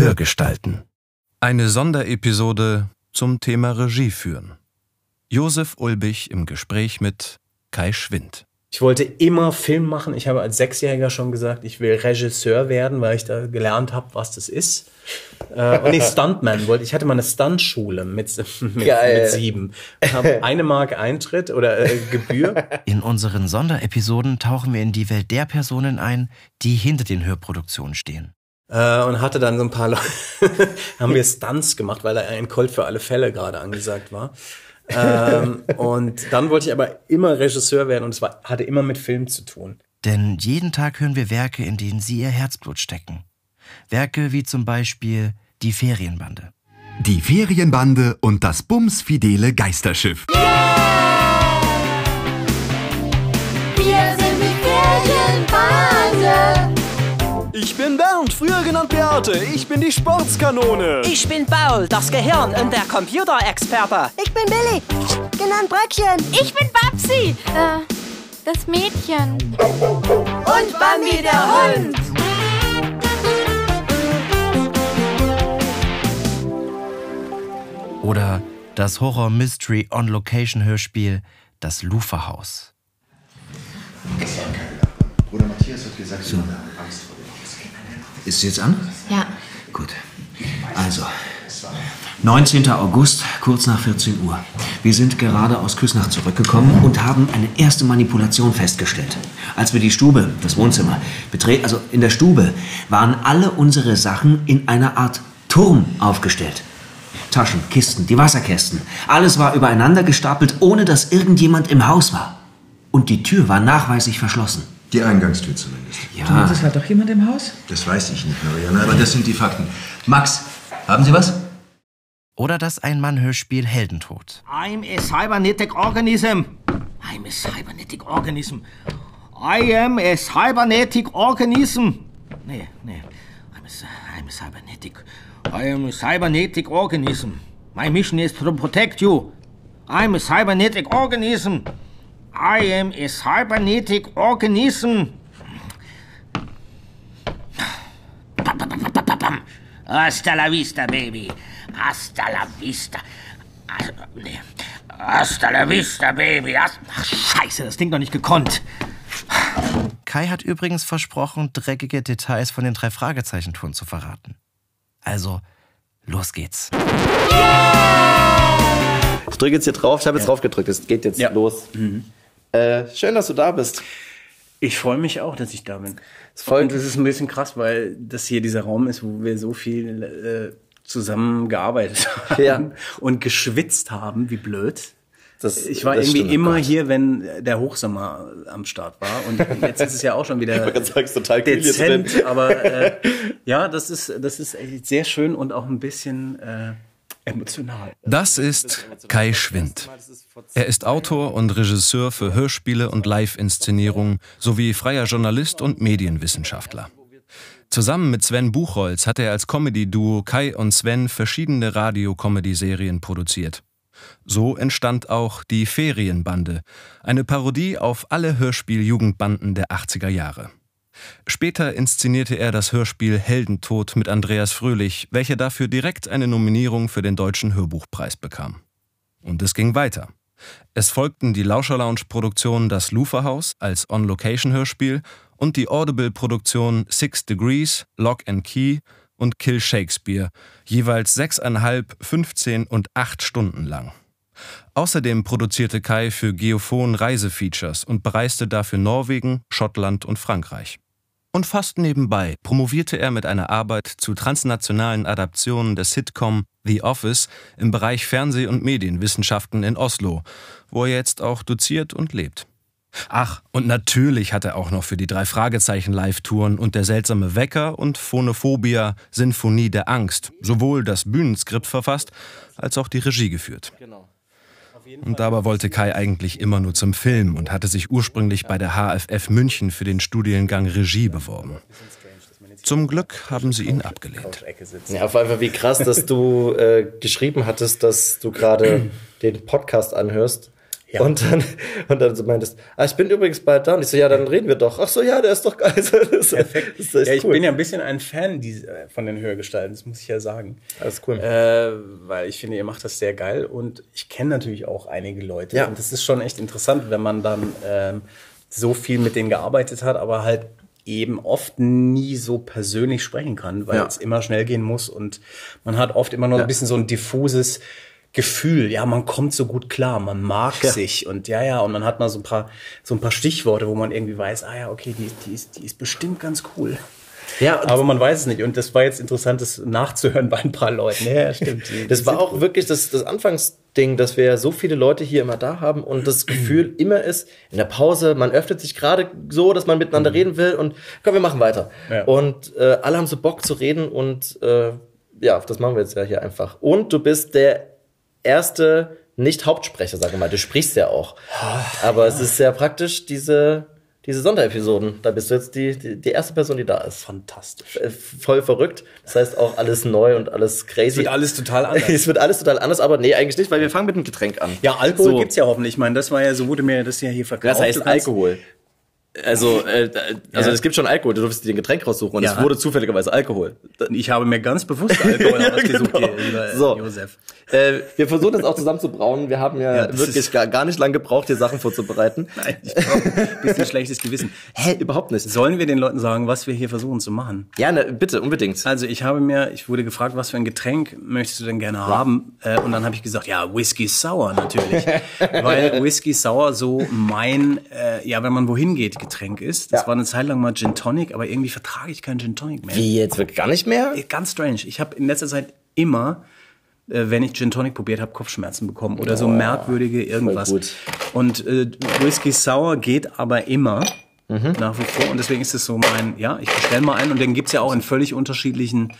Hörgestalten. Eine Sonderepisode zum Thema Regie führen. Josef Ulbich im Gespräch mit Kai Schwind. Ich wollte immer Film machen. Ich habe als Sechsjähriger schon gesagt, ich will Regisseur werden, weil ich da gelernt habe, was das ist. Äh, und ich Stuntman wollte. Ich hatte mal eine Stuntschule mit, mit, mit sieben. Ich habe eine Mark Eintritt oder äh, Gebühr. In unseren Sonderepisoden tauchen wir in die Welt der Personen ein, die hinter den Hörproduktionen stehen. Äh, und hatte dann so ein paar Leute, haben wir Stunts gemacht, weil da ein Colt für alle Fälle gerade angesagt war ähm, und dann wollte ich aber immer Regisseur werden und es war, hatte immer mit Film zu tun. Denn jeden Tag hören wir Werke, in denen Sie Ihr Herzblut stecken. Werke wie zum Beispiel Die Ferienbande. Die Ferienbande und das bumsfidele Geisterschiff. Yeah! Wir sind die Ferienbande. Ich bin Bernd, früher genannt Beate. Ich bin die Sportskanone. Ich bin Paul, das Gehirn und der Computerexperte. Ich bin Billy, genannt Bröckchen. Ich bin Babsi, äh, das Mädchen. Und Bambi der Hund. Oder das Horror-Mystery-On-Location-Hörspiel Das Luferhaus. Bruder Matthias hat gesagt, so. Ist es jetzt an? Ja. Gut. Also, 19. August, kurz nach 14 Uhr. Wir sind gerade aus Küsnach zurückgekommen und haben eine erste Manipulation festgestellt. Als wir die Stube, das Wohnzimmer, betreten, also in der Stube, waren alle unsere Sachen in einer Art Turm aufgestellt. Taschen, Kisten, die Wasserkästen. Alles war übereinander gestapelt, ohne dass irgendjemand im Haus war. Und die Tür war nachweislich verschlossen. Die Eingangstür zumindest. Ja. Du, es war doch jemand im Haus? Das weiß ich nicht, Marianne, aber das sind die Fakten. Max, haben Sie was? Oder das Ein-Mann-Hörspiel Heldentod. I'm a cybernetic organism. I'm a cybernetic organism. I am a cybernetic organism. Nee, nee. I'm a, I'm a cybernetic. I am a cybernetic organism. My mission is to protect you. I'm a cybernetic organism. I am a cybernetic organism. Hasta la vista, baby. Hasta la vista. Hasta la vista, baby. Ach, scheiße, das Ding doch nicht gekonnt. Kai hat übrigens versprochen, dreckige Details von den drei Fragezeichentouren zu verraten. Also, los geht's. Ich drücke jetzt hier drauf, ich habe jetzt ja. drauf gedrückt, es geht jetzt ja. los. Mhm. Äh, schön, dass du da bist. Ich freue mich auch, dass ich da bin. Es Und es ist ein bisschen krass, weil das hier dieser Raum ist, wo wir so viel äh, zusammengearbeitet haben ja. und geschwitzt haben, wie blöd. Das, ich war irgendwie stimmt, immer Gott. hier, wenn der Hochsommer am Start war. Und jetzt ist es ja auch schon wieder ich total dezent. Aber äh, ja, das ist, das ist echt sehr schön und auch ein bisschen äh, emotional. Das ist Kai Schwind. Er ist Autor und Regisseur für Hörspiele und Live-Inszenierungen sowie freier Journalist und Medienwissenschaftler. Zusammen mit Sven Buchholz hat er als Comedy-Duo Kai und Sven verschiedene Radio-Comedy-Serien produziert. So entstand auch die Ferienbande, eine Parodie auf alle Hörspiel-Jugendbanden der 80er Jahre. Später inszenierte er das Hörspiel Heldentod mit Andreas Fröhlich, welcher dafür direkt eine Nominierung für den Deutschen Hörbuchpreis bekam. Und es ging weiter. Es folgten die Lauscher Lounge Produktion Das Luferhaus als On-Location-Hörspiel und die Audible-Produktion Six Degrees, Lock and Key und Kill Shakespeare, jeweils sechseinhalb, 15 und acht Stunden lang. Außerdem produzierte Kai für Geophon Reisefeatures und bereiste dafür Norwegen, Schottland und Frankreich. Und fast nebenbei promovierte er mit einer Arbeit zu transnationalen Adaptionen der Sitcom The Office im Bereich Fernseh- und Medienwissenschaften in Oslo, wo er jetzt auch doziert und lebt. Ach, und natürlich hat er auch noch für die drei Fragezeichen Live-Touren und der seltsame Wecker und Phonophobia Sinfonie der Angst sowohl das Bühnenskript verfasst als auch die Regie geführt. Genau. Und dabei wollte Kai eigentlich immer nur zum Film und hatte sich ursprünglich bei der HFF München für den Studiengang Regie beworben. Zum Glück haben sie ihn abgelehnt. Ja, auf einmal wie krass, dass du äh, geschrieben hattest, dass du gerade den Podcast anhörst Ja. Und dann, und dann so meintest, ah, ich bin übrigens bald da. Und ich so, ja, dann reden wir doch. Ach so, ja, der ist doch geil. Das ist, Perfekt. Das ja, ich cool. bin ja ein bisschen ein Fan dieser, von den Hörgestalten, das muss ich ja sagen. Alles cool. Äh, weil ich finde, ihr macht das sehr geil und ich kenne natürlich auch einige Leute. Ja. Und das ist schon echt interessant, wenn man dann ähm, so viel mit denen gearbeitet hat, aber halt eben oft nie so persönlich sprechen kann, weil ja. es immer schnell gehen muss und man hat oft immer nur ja. ein bisschen so ein diffuses Gefühl, ja, man kommt so gut klar, man mag ja. sich und ja, ja, und man hat mal so ein paar, so ein paar Stichworte, wo man irgendwie weiß, ah ja, okay, die, die, ist, die ist bestimmt ganz cool. Ja, aber man weiß es nicht. Und das war jetzt interessant, das nachzuhören bei ein paar Leuten. Ja, stimmt. Das war auch wirklich das, das Anfangsding, dass wir so viele Leute hier immer da haben und das Gefühl immer ist, in der Pause, man öffnet sich gerade so, dass man miteinander mhm. reden will und komm, wir machen weiter. Ja. Und äh, alle haben so Bock zu reden und äh, ja, das machen wir jetzt ja hier einfach. Und du bist der erste Nicht-Hauptsprecher, sage mal. Du sprichst ja auch. Aber es ist sehr praktisch, diese, diese Sonderepisoden. Da bist du jetzt die, die, die erste Person, die da ist. Fantastisch. Äh, voll verrückt. Das heißt auch alles neu und alles crazy. Es wird alles total anders. es wird alles total anders, aber nee, eigentlich nicht, weil wir fangen mit einem Getränk an. Ja, Alkohol so. gibt's ja hoffentlich. Ich meine, das war ja, so wurde mir das ja hier verkauft. Das heißt Alkohol. Also, äh, also ja. es gibt schon Alkohol, du durfst dir ein Getränk raussuchen und ja. es wurde zufälligerweise Alkohol. Ich habe mir ganz bewusst Alkohol ja, ausgesucht, genau. lieber so. Josef. Äh, wir versuchen das auch zusammen zu brauen. Wir haben ja, ja wirklich gar, gar nicht lange gebraucht, hier Sachen vorzubereiten. Nein, ich brauche ein bisschen schlechtes Gewissen. Hä, überhaupt nicht. Sollen wir den Leuten sagen, was wir hier versuchen zu machen? Ja, ne, bitte, unbedingt. Also ich habe mir, ich wurde gefragt, was für ein Getränk möchtest du denn gerne haben? Äh, und dann habe ich gesagt, ja, Whisky Sour natürlich. Weil Whisky Sour so mein, äh, ja, wenn man wohin geht, Getränk ist. Das war eine Zeit lang mal Gin Tonic, aber irgendwie vertrage ich keinen Gin Tonic mehr. Wie jetzt? Wird gar nicht mehr? Ganz strange. Ich habe in letzter Zeit immer äh, wenn ich Gin Tonic probiert habe, Kopfschmerzen bekommen oder so merkwürdige irgendwas. Und äh, Whisky Sour geht aber immer. Mhm. Nach wie vor. Und deswegen ist es so mein, ja, ich bestelle mal einen und den gibt's ja auch in völlig unterschiedlichen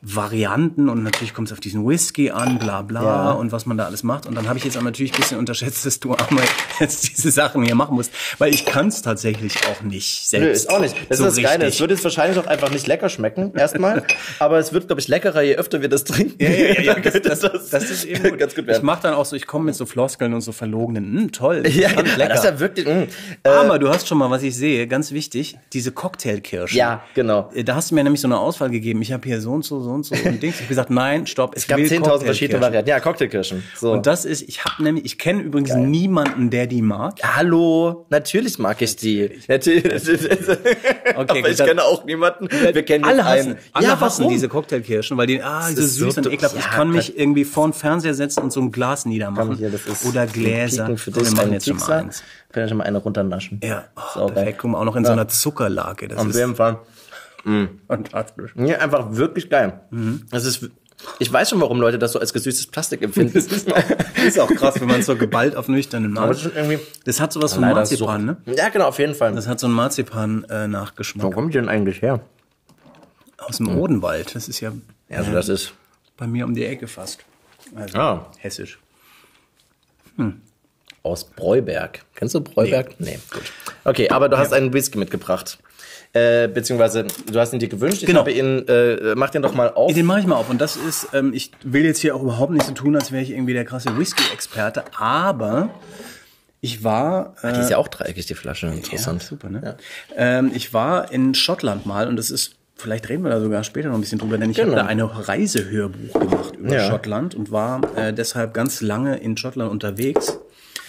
Varianten und natürlich kommt es auf diesen Whisky an, bla bla ja. und was man da alles macht. Und dann habe ich jetzt aber natürlich ein bisschen unterschätzt, dass du einmal jetzt diese Sachen hier machen musst, weil ich kann es tatsächlich auch nicht selbst. Nö, ist auch nicht. Das so ist das Geile. Es wird jetzt wahrscheinlich auch einfach nicht lecker schmecken, erstmal. aber es wird, glaube ich, leckerer, je öfter wir das trinken. Ja, ja, ja, das, das, das, das ist eben gut. ganz gut werden. Ich mache dann auch so, ich komme mit so Floskeln und so verlogenen, hm, toll, ja, lecker. Das ist ja wirklich, mh. Aber du hast schon mal, was ich sehe, ganz wichtig, diese Cocktailkirsche. Ja, genau. Da hast du mir nämlich so eine Auswahl gegeben. Ich habe hier so und so, so und so und Dings. Ich habe gesagt, nein, stopp. Es gab 10.000 verschiedene Varianten. Ja, Cocktailkirschen. So. Und das ist, ich habe nämlich, ich kenne übrigens Geil. niemanden, der die mag. Hallo, natürlich mag ich die. Natürlich. okay, Aber gut, ich kenne auch niemanden. Wir kennen alle hassen, alle ja, hassen diese Cocktailkirschen, weil die, ah, diese süß und ekelhaft. Ja, ich kann mich irgendwie vor den Fernseher setzen und so ein Glas niedermachen. Hier, Oder Gläser. Für das wir machen jetzt schon mal eins. Können schon mal eine runternaschen. Ja, oh, perfekt. Guck mal, auch noch in ja. so einer Zuckerlage. Das Auf jeden Fall. Mhm. Fantastisch. Ja, einfach wirklich geil. Mhm. Das ist, ich weiß schon, warum Leute das so als gesüßtes Plastik empfinden. das ist, ist auch krass, wenn man es so geballt auf nüchternen Maß. Das hat sowas von Marzipan, ne? Ja, genau, auf jeden Fall. Das hat so einen Marzipan-Nachgeschmack. Äh, Wo kommt die denn eigentlich her? Aus dem hm. Odenwald. Das ist ja. Ja, also das ist. Bei mir um die Ecke fast. Also ah. hessisch. Hm. Aus Breuberg. Kennst du Breuberg? Nee, nee gut. Okay, aber du hast einen Whisky mitgebracht. Äh, beziehungsweise du hast ihn dir gewünscht. Ich genau. habe ihn, äh, mach den doch mal auf. Den mache ich mal auf. Und das ist, ähm, ich will jetzt hier auch überhaupt nicht so tun, als wäre ich irgendwie der krasse Whisky-Experte, aber ich war. Äh, die ist ja auch dreieckig, die Flasche. Interessant. Ja, super, ne? Ja. Ähm, ich war in Schottland mal und das ist Vielleicht reden wir da sogar später noch ein bisschen drüber, denn ich genau. habe da eine Reisehörbuch gemacht über ja. Schottland und war äh, deshalb ganz lange in Schottland unterwegs.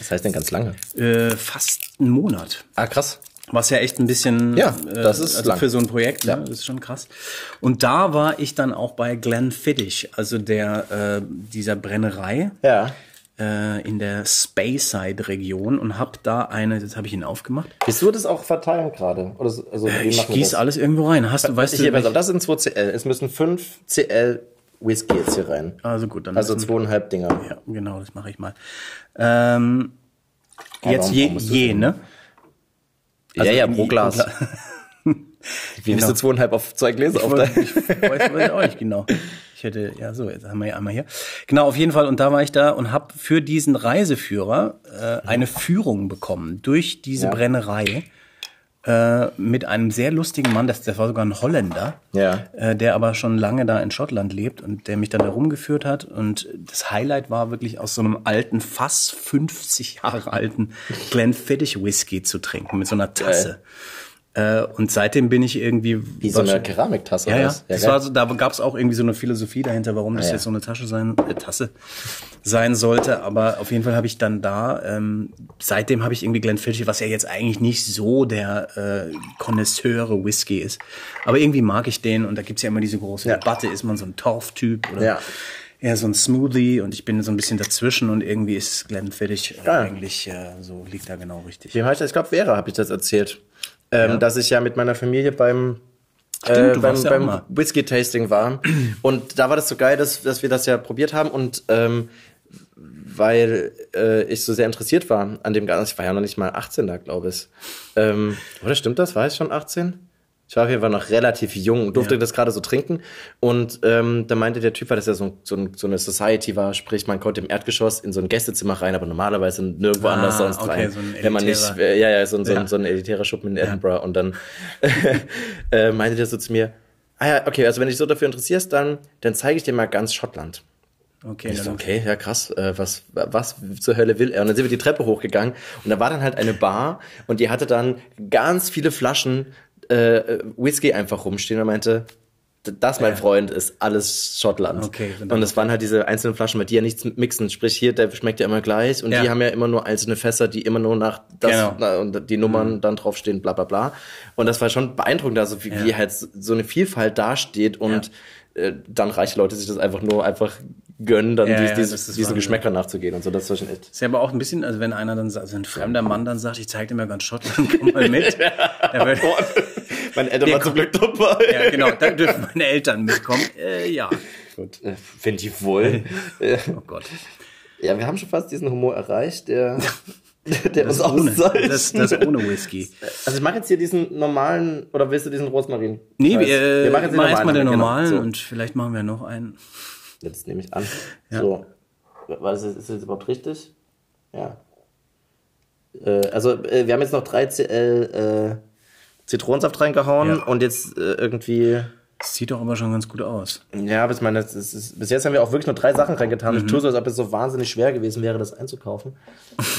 Was heißt denn ganz lange? Äh, fast einen Monat. Ah, krass. Was ja echt ein bisschen, ja, das ist äh, also lang. für so ein Projekt, ja. Ne? das ist schon krass. Und da war ich dann auch bei Glenfiddich, also der äh, dieser Brennerei. Ja äh, in der Speyside-Region und habe da eine, jetzt habe ich ihn aufgemacht. Bist du das auch verteilen gerade? Also, äh, ich gieße alles irgendwo rein. Hast du, weißt ich, du, das sind 2 CL. Es müssen 5 CL Whisky jetzt hier rein. Also gut, dann. Also zweieinhalb Dinger. Ja, genau, das mache ich mal. Ähm, jetzt je, je, ne? Also ja, ja, pro Glas. Pro Gla Wie genau. bist du zweieinhalb auf zwei Gläser auf dein? Ich auch nicht genau. Ich hätte, ja so, jetzt haben wir ja einmal hier. Genau, auf jeden Fall. Und da war ich da und habe für diesen Reiseführer äh, eine Führung bekommen durch diese ja. Brennerei. Äh, mit einem sehr lustigen Mann, das, das war sogar ein Holländer, ja. äh, der aber schon lange da in Schottland lebt und der mich dann herumgeführt hat. Und das Highlight war wirklich aus so einem alten, fast 50 Jahre alten Glenfiddich Whisky zu trinken mit so einer Tasse. Geil. Äh, und seitdem bin ich irgendwie. Wie so eine Keramiktasse ja, ja. ja das war so, da gab es auch irgendwie so eine Philosophie dahinter, warum das ja, jetzt so eine Tasche sein, äh, Tasse sein sollte. Aber auf jeden Fall habe ich dann da, ähm, seitdem habe ich irgendwie Glenfiddich, was ja jetzt eigentlich nicht so der äh, Connoisseure Whisky ist. Aber irgendwie mag ich den und da gibt's ja immer diese große ja. Debatte, ist man so ein Torftyp oder ja. eher so ein Smoothie und ich bin so ein bisschen dazwischen und irgendwie ist Glenfiddich äh, eigentlich äh, so, liegt da genau richtig. Wie heißt das? Ich glaube, Vera habe ich das erzählt ähm, ja. dass ich ja mit meiner Familie beim Stimmt, äh, beim, beim Whisky-Tasting war. Und da war das so geil, dass, dass wir das ja probiert haben und ähm, weil äh, ich so sehr interessiert war an dem Ganzen. Ich war ja noch nicht mal 18 da, glaube ich. Ähm, oder stimmt das? War ich schon 18? Ich war auf jeden Fall noch relativ jung und durfte ja. das gerade so trinken. Und ähm, da meinte der Typ, weil das ja so, so, so, eine Society war, sprich, man konnte im Erdgeschoss in so ein Gästezimmer rein, aber normalerweise nirgendwo ah, anders sonst okay, rein. So ein wenn man nicht, äh, ja, ja, so, so, ja. so ein elitärer Schuppen in Edinburgh. Ja. Und dann äh, meinte der so zu mir, ah ja, okay, also wenn dich so dafür interessierst, dann, dann zeige ich dir mal ganz Schottland. Okay, so, okay, ja krass, äh, was, was zur Hölle will er? Und dann sind wir die Treppe hochgegangen und da war dann halt eine Bar und die hatte dann ganz viele Flaschen äh, Whisky einfach rumstehen und meinte, das, mein ja. Freund, ist alles Schottland. Okay, und es waren halt diese einzelnen Flaschen, mit die ja nichts mixen. Sprich, hier, der schmeckt ja immer gleich. Und ja. die haben ja immer nur einzelne Fässer, die immer nur nach das genau. na, und die Nummern mhm. dann draufstehen, bla bla bla. Und das war schon beeindruckend, also wie, ja. wie halt so eine Vielfalt dasteht und äh, dann reiche Leute sich das einfach nur einfach gönnen, dann ja, dies, ja, dieses, diesen Geschmäcker nachzugehen und so. Das war schon echt. Ist ja aber auch ein bisschen, also wenn einer dann, also ein fremder Mann dann sagt, ich zeig dir mal ganz Schottland, komm mal mit. ja, wird, meine Eltern waren zum Glück dabei. Ja, genau, dann dürfen meine Eltern mitkommen. Äh, ja. Gut. Äh, Finde ich wohl. oh Gott. Ja, wir haben schon fast diesen Humor erreicht, der, der das uns ohne, das, das ohne Whisky. Also ich mache jetzt hier diesen normalen, oder willst du diesen Rosmarin? Nee, wir, wir machen jetzt mach erstmal den normalen genau. und vielleicht machen wir noch einen. Jetzt nehme ich an. Ja. So. Was ist, ist das überhaupt richtig? Ja. Äh, also, äh, wir haben jetzt noch 3 CL äh, Zitronensaft reingehauen ja. und jetzt äh, irgendwie. Das sieht doch aber schon ganz gut aus. Ja, aber ich meine, das ist, bis jetzt haben wir auch wirklich nur drei Sachen reingetan. Mhm. Ich tue so, als ob es so wahnsinnig schwer gewesen wäre, das einzukaufen.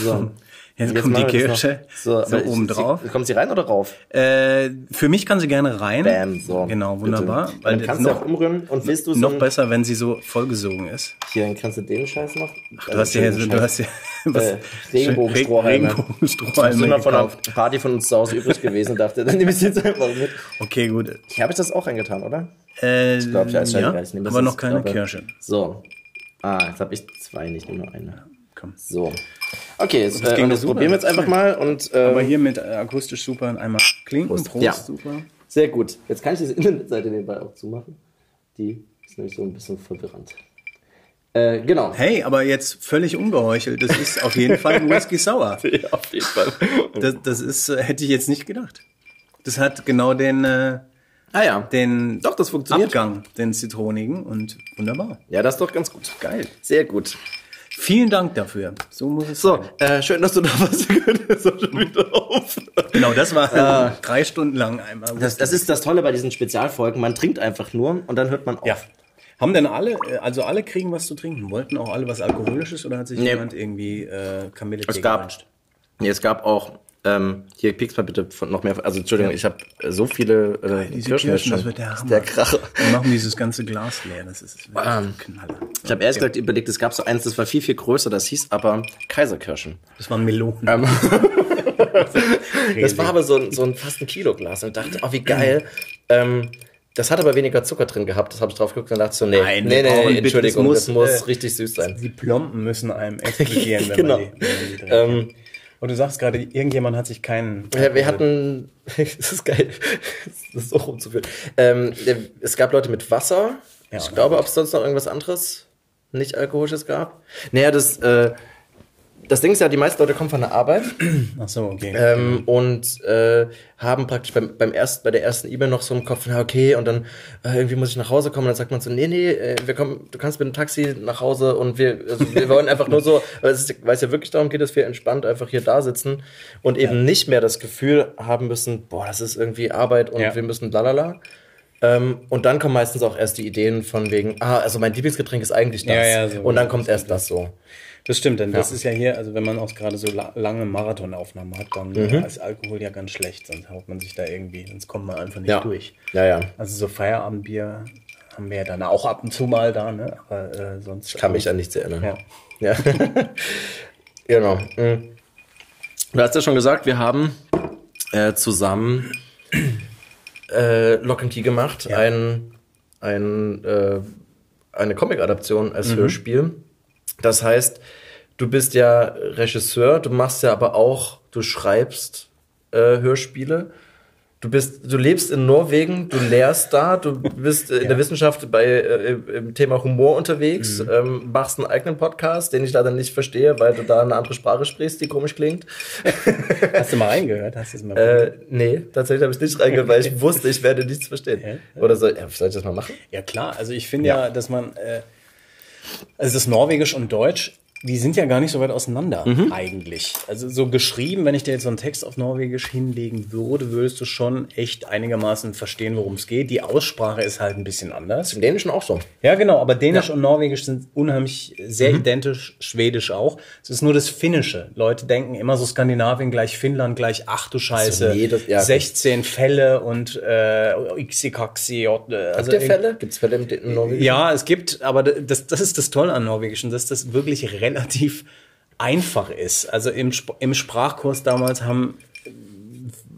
So. Jetzt, jetzt kommt die Kirsche so, so oben drauf. Kommt sie rein oder rauf? Äh, für mich kann sie gerne rein. Bam, so. Genau, wunderbar. Bitte. Weil dann kannst noch, du auch umrühren und willst du so Noch besser, wenn sie so vollgesogen ist. Hier, dann kannst du den Scheiß noch. Ach, du hast ja, du hast ja was, äh, Regenbogenstrohhalme. Regenbogenstrohhalme. Das ist immer von einer Party von uns zu Hause übrig gewesen und dachte, dann nehme ich jetzt einfach mit. Okay, gut. Hier habe ich das auch reingetan, oder? Äh, ich glaube, ja, ja aber noch keine Kirsche. So. Ah, jetzt habe ich zwei, nicht nur eine komm. So. Okay, jetzt, das, äh, das probieren wir jetzt einfach mal. Und, ähm, Aber hier mit äh, akustisch super einmal klinken. Prost, Prost ja. super. Sehr gut. Jetzt kann ich diese Internetseite nebenbei auch zumachen. Die ist nämlich so ein bisschen verwirrend. Äh, genau. Hey, aber jetzt völlig ungeheuchelt. Das ist auf jeden Fall ein Whisky Sour. ja, auf jeden Fall. Das, das ist, äh, hätte ich jetzt nicht gedacht. Das hat genau den, äh, ah ja, den doch, das funktioniert. Abgang, den zitronigen und wunderbar. Ja, das ist doch ganz gut. Geil. Sehr gut. Vielen Dank dafür. So muss es so, sein. Äh, schön, dass du da warst. Jetzt schon wieder auf. Genau, das war äh, drei Stunden lang einmal. Das, das ist das Tolle bei diesen Spezialfolgen. Man trinkt einfach nur und dann hört man auf. Ja. Haben denn alle, äh, also alle kriegen was zu trinken? Wollten auch alle was Alkoholisches oder hat sich nee. jemand irgendwie äh, Kamille es gab, nee, es gab auch ähm, hier piekst mal bitte von noch mehr. Also Entschuldigung, ja. ich habe so viele äh, Geil, diese Kirschen, Kirschen das wird der Hammer. Der Kracher. Wir machen dieses ganze Glas leer. Das ist ähm, ein Knaller. Ich habe erst gesagt, überlegt, es gab so eins, das war viel viel größer. Das hieß aber Kaiserkirschen. Das waren Melonen. Ähm, das war aber so, so ein fast ein Kilo Glas und dachte, oh wie geil. ähm, das hat aber weniger Zucker drin gehabt. Das habe ich drauf geguckt und dachte so, nee, Nein, nee, nee, Entschuldigung, das muss, das muss äh, richtig süß sein. Die Plomben müssen einem explodieren, wenn genau. man die, wenn man die ähm, und du sagst gerade, irgendjemand hat sich keinen. Ja, wir hatten, das ist geil, das ist auch rumzuführen. Ähm, es gab Leute mit Wasser. Ja, ich glaube, ob es sonst noch irgendwas anderes nicht alkoholisches gab. Naja, das, äh, das Ding ist ja, die meisten Leute kommen von der Arbeit. Ach so, okay. Ähm, und äh, haben praktisch beim, beim erst, bei der ersten E-Mail noch so im Kopf, na okay, und dann äh, irgendwie muss ich nach Hause kommen. Und dann sagt man so, nee, nee, äh, wir kommen, du kannst mit dem Taxi nach Hause und wir, also wir wollen einfach nur so, weil es ist, weil es ja wirklich darum geht, dass wir entspannt einfach hier da sitzen und eben ja. nicht mehr das Gefühl haben müssen, boah, das ist irgendwie Arbeit und ja. wir müssen lalala. Ähm, und dann kommen meistens auch erst die Ideen von wegen, ah, also mein Lieblingsgetränk ist eigentlich das. Ja, so und dann kommt erst das so. Das stimmt, denn ja. das ist ja hier, also wenn man auch gerade so la lange Marathonaufnahmen hat, dann mhm. ist Alkohol ja ganz schlecht, sonst haut man sich da irgendwie, sonst kommt man einfach nicht ja. durch. Ja, ja. Also so Feierabendbier haben wir ja dann auch ab und zu mal da, ne? Aber äh, sonst. Ich kann mich an nichts erinnern. Ja. genau. Mhm. Du hast ja schon gesagt, wir haben äh, zusammen äh, Lock and Key gemacht, ein, ein, äh, eine Comic-Adaption als mhm. Hörspiel. Das heißt, du bist ja Regisseur, du machst ja aber auch, du schreibst äh, Hörspiele. Du bist, du lebst in Norwegen, du lehrst da, du bist in ja. der Wissenschaft bei äh, im Thema Humor unterwegs, mhm. ähm, machst einen eigenen Podcast, den ich leider nicht verstehe, weil du da eine andere Sprache sprichst, die komisch klingt. Hast du mal reingehört? Hast du es mal äh, Nee, tatsächlich habe ich nicht reingehört, weil ich wusste, ich werde nichts verstehen. Ja. Oder soll, ja, soll ich das mal machen? Ja klar, also ich finde ja. ja. dass man äh, also das Norwegisch und Deutsch die sind ja gar nicht so weit auseinander mhm. eigentlich. Also so geschrieben, wenn ich dir jetzt so einen Text auf Norwegisch hinlegen würde, würdest du schon echt einigermaßen verstehen, worum es geht. Die Aussprache ist halt ein bisschen anders. Im Dänischen auch so. Ja, genau, aber Dänisch ja. und Norwegisch sind unheimlich sehr mhm. identisch, Schwedisch auch. Es ist nur das Finnische. Leute denken immer so Skandinavien gleich Finnland gleich, ach du Scheiße, so, nee, das, ja, 16 Fälle und äh, Ixikaxi. Also Habt ihr Fälle? Gibt es Fälle im Norwegischen? Ja, es gibt, aber das, das ist das Tolle an Norwegischen, dass das wirklich relativ relativ einfach ist. Also im, im Sprachkurs damals haben,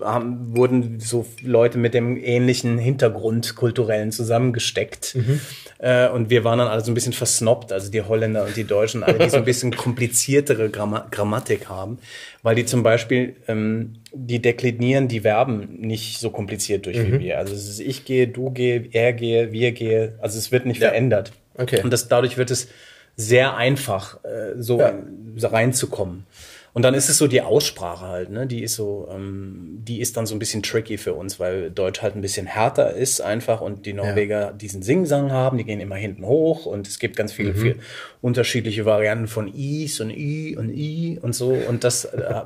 haben, wurden so Leute mit dem ähnlichen Hintergrund kulturellen zusammengesteckt. Mhm. Äh, und wir waren dann alle so ein bisschen versnobbt, also die Holländer und die Deutschen, alle, die so ein bisschen kompliziertere Gramm Grammatik haben, weil die zum Beispiel, ähm, die deklinieren die Verben nicht so kompliziert durch mhm. wie wir. Also es ist ich gehe, du gehe, er gehe, wir gehe, also es wird nicht ja. verändert. Okay. Und das, dadurch wird es sehr einfach, äh, so ja. reinzukommen. Und dann ist es so die Aussprache halt, ne? Die ist so, ähm, die ist dann so ein bisschen tricky für uns, weil Deutsch halt ein bisschen härter ist einfach und die Norweger ja. diesen Singsang haben, die gehen immer hinten hoch und es gibt ganz viele, mhm. viele unterschiedliche Varianten von Is und I und I und so. Und das äh,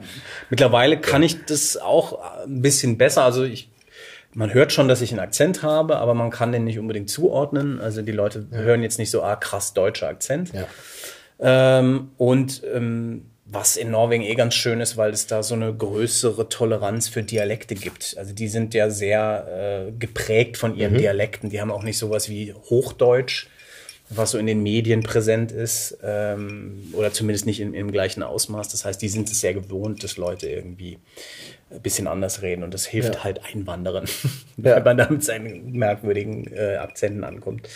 mittlerweile kann ich das auch ein bisschen besser. Also ich man hört schon, dass ich einen Akzent habe, aber man kann den nicht unbedingt zuordnen. Also die Leute ja. hören jetzt nicht so, ah, krass deutscher Akzent. Ja. Ähm, und ähm, was in Norwegen eh ganz schön ist, weil es da so eine größere Toleranz für Dialekte gibt. Also die sind ja sehr äh, geprägt von ihren mhm. Dialekten. Die haben auch nicht sowas wie Hochdeutsch, was so in den Medien präsent ist, ähm, oder zumindest nicht in, im gleichen Ausmaß. Das heißt, die sind es sehr gewohnt, dass Leute irgendwie ein bisschen anders reden und das hilft ja. halt Einwanderern, ja. wenn man da mit seinen merkwürdigen äh, Akzenten ankommt.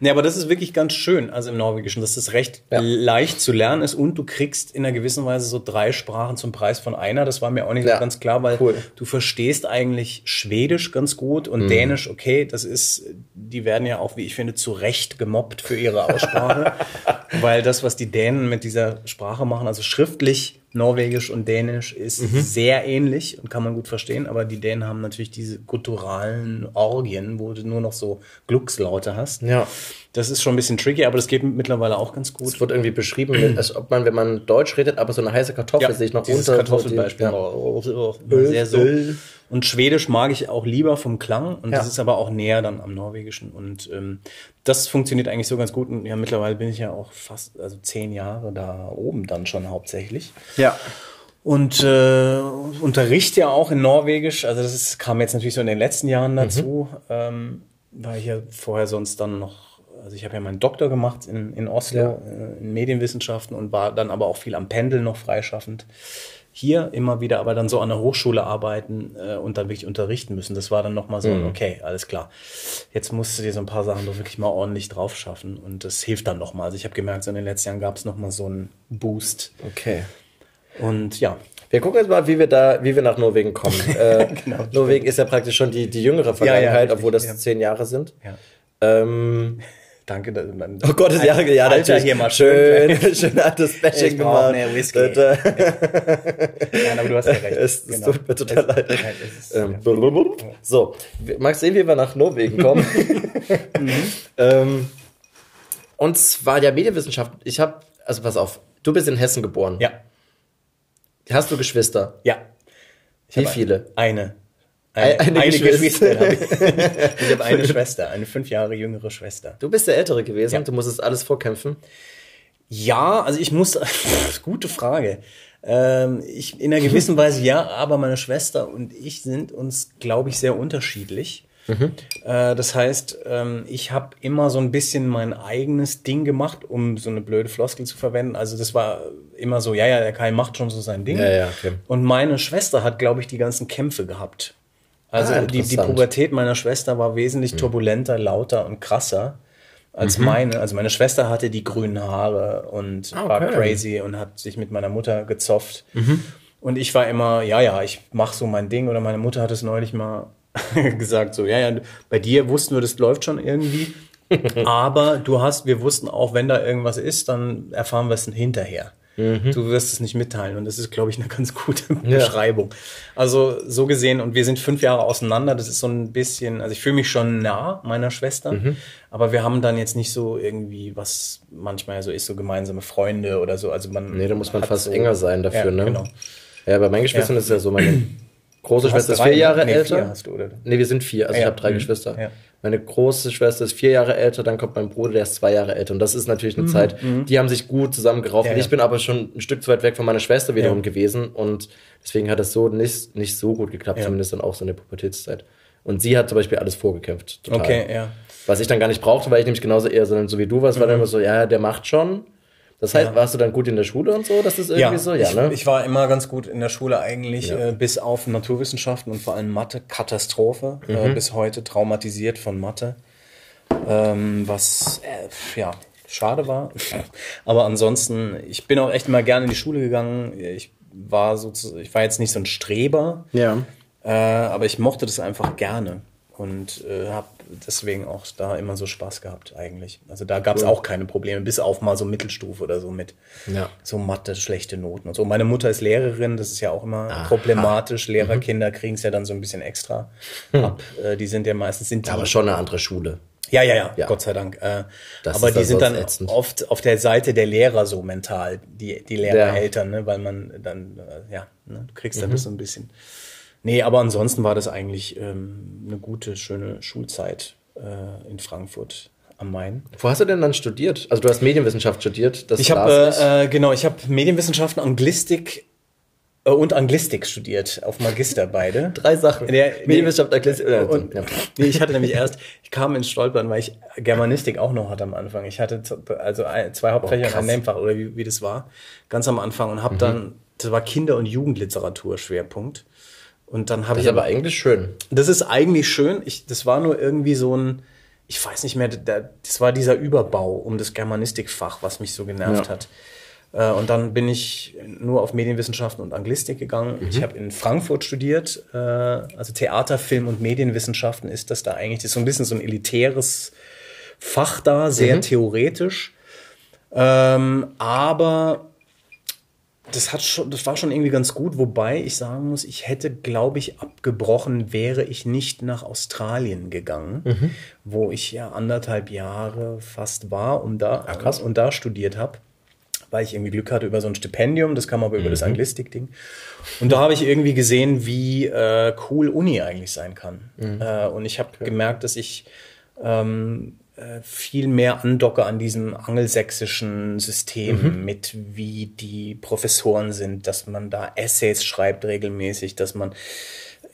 Nee, aber das ist wirklich ganz schön, also im Norwegischen, dass das recht ja. leicht zu lernen ist und du kriegst in einer gewissen Weise so drei Sprachen zum Preis von einer. Das war mir auch nicht so ganz klar, weil cool. du verstehst eigentlich Schwedisch ganz gut und mhm. Dänisch, okay, das ist, die werden ja auch, wie ich finde, zu Recht gemobbt für ihre Aussprache, weil das, was die Dänen mit dieser Sprache machen, also schriftlich Norwegisch und Dänisch ist mhm. sehr ähnlich und kann man gut verstehen, aber die Dänen haben natürlich diese gutturalen Orgien, wo du nur noch so Gluckslaute hast. Ja. Das ist schon ein bisschen tricky, aber das geht mittlerweile auch ganz gut. Es wird irgendwie beschrieben, als ob man, wenn man Deutsch redet, aber so eine heiße Kartoffel ja, sich noch unter... Kartoffelbeispiel. Ja. Sehr so. Und Schwedisch mag ich auch lieber vom Klang und ja. das ist aber auch näher dann am Norwegischen und ähm, das funktioniert eigentlich so ganz gut und ja, mittlerweile bin ich ja auch fast, also zehn Jahre da oben dann schon hauptsächlich. Ja. Und äh, unterrichte ja auch in Norwegisch, also das ist, kam jetzt natürlich so in den letzten Jahren dazu, mhm. ähm, weil ich ja vorher sonst dann noch also ich habe ja meinen Doktor gemacht in, in Oslo ja. Äh, in Medienwissenschaften und war dann aber auch viel am Pendeln noch freischaffend. Hier immer wieder aber dann so an der Hochschule arbeiten äh, und dann wirklich unterrichten müssen. Das war dann nochmal so, mhm. okay, alles klar. Jetzt musst du dir so ein paar Sachen doch wirklich mal ordentlich drauf schaffen und das hilft dann nochmal. Also ich habe gemerkt, so in den letzten Jahren gab es nochmal so einen Boost. Okay. Und ja, wir gucken jetzt mal, wie wir da, wie wir nach Norwegen kommen. äh, genau, Norwegen ist ja praktisch schon die, die jüngere Vergangenheit, ja, ja, obwohl das ja. zehn Jahre sind. Ja. Ähm, Danke. Dass man oh Gott, ja, ja, Alter hier mal schön, schön altes Bashing gemacht. Mehr Whisky. ja. Nein, aber du hast ja recht. Es, es genau. tut mir total es, leid. Ist, ähm, ja. So, magst sehen, wie wir nach Norwegen kommen? mhm. ähm, und zwar der Medienwissenschaft. Ich habe, also pass auf, du bist in Hessen geboren. Ja. Hast du Geschwister? Ja. Ich Wie viele? Eine. Eine, eine, eine Geschwister. habe ich. ich habe eine Schwester, eine fünf Jahre jüngere Schwester. Du bist der Ältere gewesen, ja. du musstest alles vorkämpfen. Ja, also ich muss, gute Frage. Ähm, ich, in einer gewissen Weise ja, aber meine Schwester und ich sind uns, glaube ich, sehr unterschiedlich. Mhm. Äh, das heißt, ähm, ich habe immer so ein bisschen mein eigenes Ding gemacht, um so eine blöde Floskel zu verwenden. Also das war immer so, ja, ja, der Kai macht schon so sein Ding. Ja, ja, okay. Und meine Schwester hat, glaube ich, die ganzen Kämpfe gehabt. Also ah, die, die Pubertät meiner Schwester war wesentlich mhm. turbulenter, lauter und krasser als mhm. meine. Also meine Schwester hatte die grünen Haare und ah, okay. war crazy und hat sich mit meiner Mutter gezofft. Mhm. Und ich war immer, ja, ja, ich mach so mein Ding. Oder meine Mutter hat es neulich mal gesagt, so, ja, ja, bei dir wussten wir, das läuft schon irgendwie. aber du hast, wir wussten auch, wenn da irgendwas ist, dann erfahren wir es hinterher. Mhm. Du wirst es nicht mitteilen. Und das ist, glaube ich, eine ganz gute ja. Beschreibung. Also so gesehen, und wir sind fünf Jahre auseinander, das ist so ein bisschen, also ich fühle mich schon nah meiner Schwester, mhm. aber wir haben dann jetzt nicht so irgendwie, was manchmal so ist, so gemeinsame Freunde oder so. Also man. Nee, da muss man fast so, enger sein dafür, ja, ne? Genau. Ja, bei meinen Geschwistern ja. ist es ja so, meine große Schwester ist vier Jahre nee, älter. Vier hast du, oder? Nee, wir sind vier, also ich habe drei mhm. Geschwister. Ja. Meine große Schwester ist vier Jahre älter, dann kommt mein Bruder, der ist zwei Jahre älter. Und das ist natürlich eine mhm. Zeit, mhm. die haben sich gut zusammengerauft. Ja, ja. Ich bin aber schon ein Stück zu weit weg von meiner Schwester wiederum ja. gewesen. Und deswegen hat es so nicht, nicht so gut geklappt, zumindest dann auch so in der Pubertätszeit. Und sie hat zum Beispiel alles vorgekämpft. Total. Okay, ja. Was ich dann gar nicht brauchte, weil ich nämlich genauso eher so, so wie du warst, mhm. war dann immer so, ja, der macht schon. Das heißt, ja. warst du dann gut in der Schule und so? Das ist irgendwie ja, so, ja, ich, ne? Ich war immer ganz gut in der Schule eigentlich, ja. äh, bis auf Naturwissenschaften und vor allem Mathe. Katastrophe. Äh, mhm. Äh, bis heute traumatisiert von Mathe. Ähm, was, äh, ja, schade war. Aber ansonsten, ich bin auch echt immer gerne in die Schule gegangen. Ich war so, ich war jetzt nicht so ein Streber. Ja. Äh, aber ich mochte das einfach gerne und äh, habe deswegen auch da immer so Spaß gehabt eigentlich. Also da gab es cool. auch keine Probleme, bis auf mal so Mittelstufe oder so mit ja. so Mathe, schlechte Noten und so. Meine Mutter ist Lehrerin, das ist ja auch immer Aha. problematisch. Lehrerkinder mhm. kriegen es ja dann so ein bisschen extra hm. ab. Äh, die sind ja meistens sind aber schon eine andere Schule. Ja, ja, ja, ja, Gott sei Dank. Äh, aber die sind dann ätzend. oft auf der Seite der Lehrer so mental, die, die Lehrereltern, ja. ne, weil man dann, äh, ja, ne, du kriegst dann mhm. das so ein bisschen. Nee, aber ansonsten war das eigentlich ähm, eine gute, schöne Schulzeit äh, in Frankfurt am Main. Wo hast du denn dann studiert? Also du hast Medienwissenschaft studiert. Das ich habe äh, genau, ich habe Medienwissenschaften, Anglistik äh, und Anglistik studiert auf Magister beide. Drei Sachen. Der, Medienwissenschaft, Anglistik. Äh, und, ja. nee, ich hatte nämlich erst, ich kam ins Stolpern, weil ich Germanistik auch noch hatte am Anfang. Ich hatte also zwei Hauptfächer und ein Nebenfach oder wie, wie das war, ganz am Anfang und habe mhm. dann, das war Kinder- und Jugendliteratur Schwerpunkt. Und dann habe ich. Das ist aber eigentlich schön. Das ist eigentlich schön. Ich, das war nur irgendwie so ein, ich weiß nicht mehr, das war dieser Überbau um das Germanistikfach, was mich so genervt ja. hat. Äh, und dann bin ich nur auf Medienwissenschaften und Anglistik gegangen. Mhm. Ich habe in Frankfurt studiert, äh, also Theater, Film und Medienwissenschaften ist das da eigentlich. Das ist so ein bisschen so ein elitäres Fach da, sehr mhm. theoretisch. Ähm, aber das hat schon, das war schon irgendwie ganz gut, wobei ich sagen muss, ich hätte, glaube ich, abgebrochen, wäre ich nicht nach Australien gegangen, mhm. wo ich ja anderthalb Jahre fast war und da, Ach, und da studiert habe, weil ich irgendwie Glück hatte über so ein Stipendium, das kam aber über mhm. das Anglistik-Ding. Und da habe ich irgendwie gesehen, wie äh, cool Uni eigentlich sein kann. Mhm. Äh, und ich habe okay. gemerkt, dass ich ähm, äh, viel mehr andocke an diesem angelsächsischen System mhm. mit, wie die Professoren sind, dass man da Essays schreibt regelmäßig, dass man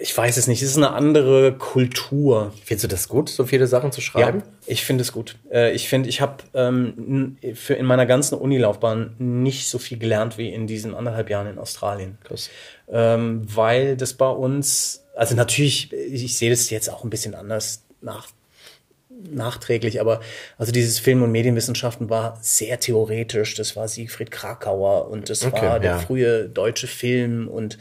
ich weiß es nicht, es ist eine andere Kultur. Findest du das gut, so viele Sachen zu schreiben? Ja, ich finde es gut. Äh, ich finde, ich habe ähm, für in meiner ganzen Unilaufbahn nicht so viel gelernt wie in diesen anderthalb Jahren in Australien. Krass. Ähm, weil das bei uns, also natürlich, ich sehe das jetzt auch ein bisschen anders nach nachträglich, aber also dieses Film- und Medienwissenschaften war sehr theoretisch. Das war Siegfried Krakauer und das okay, war der ja. frühe deutsche Film und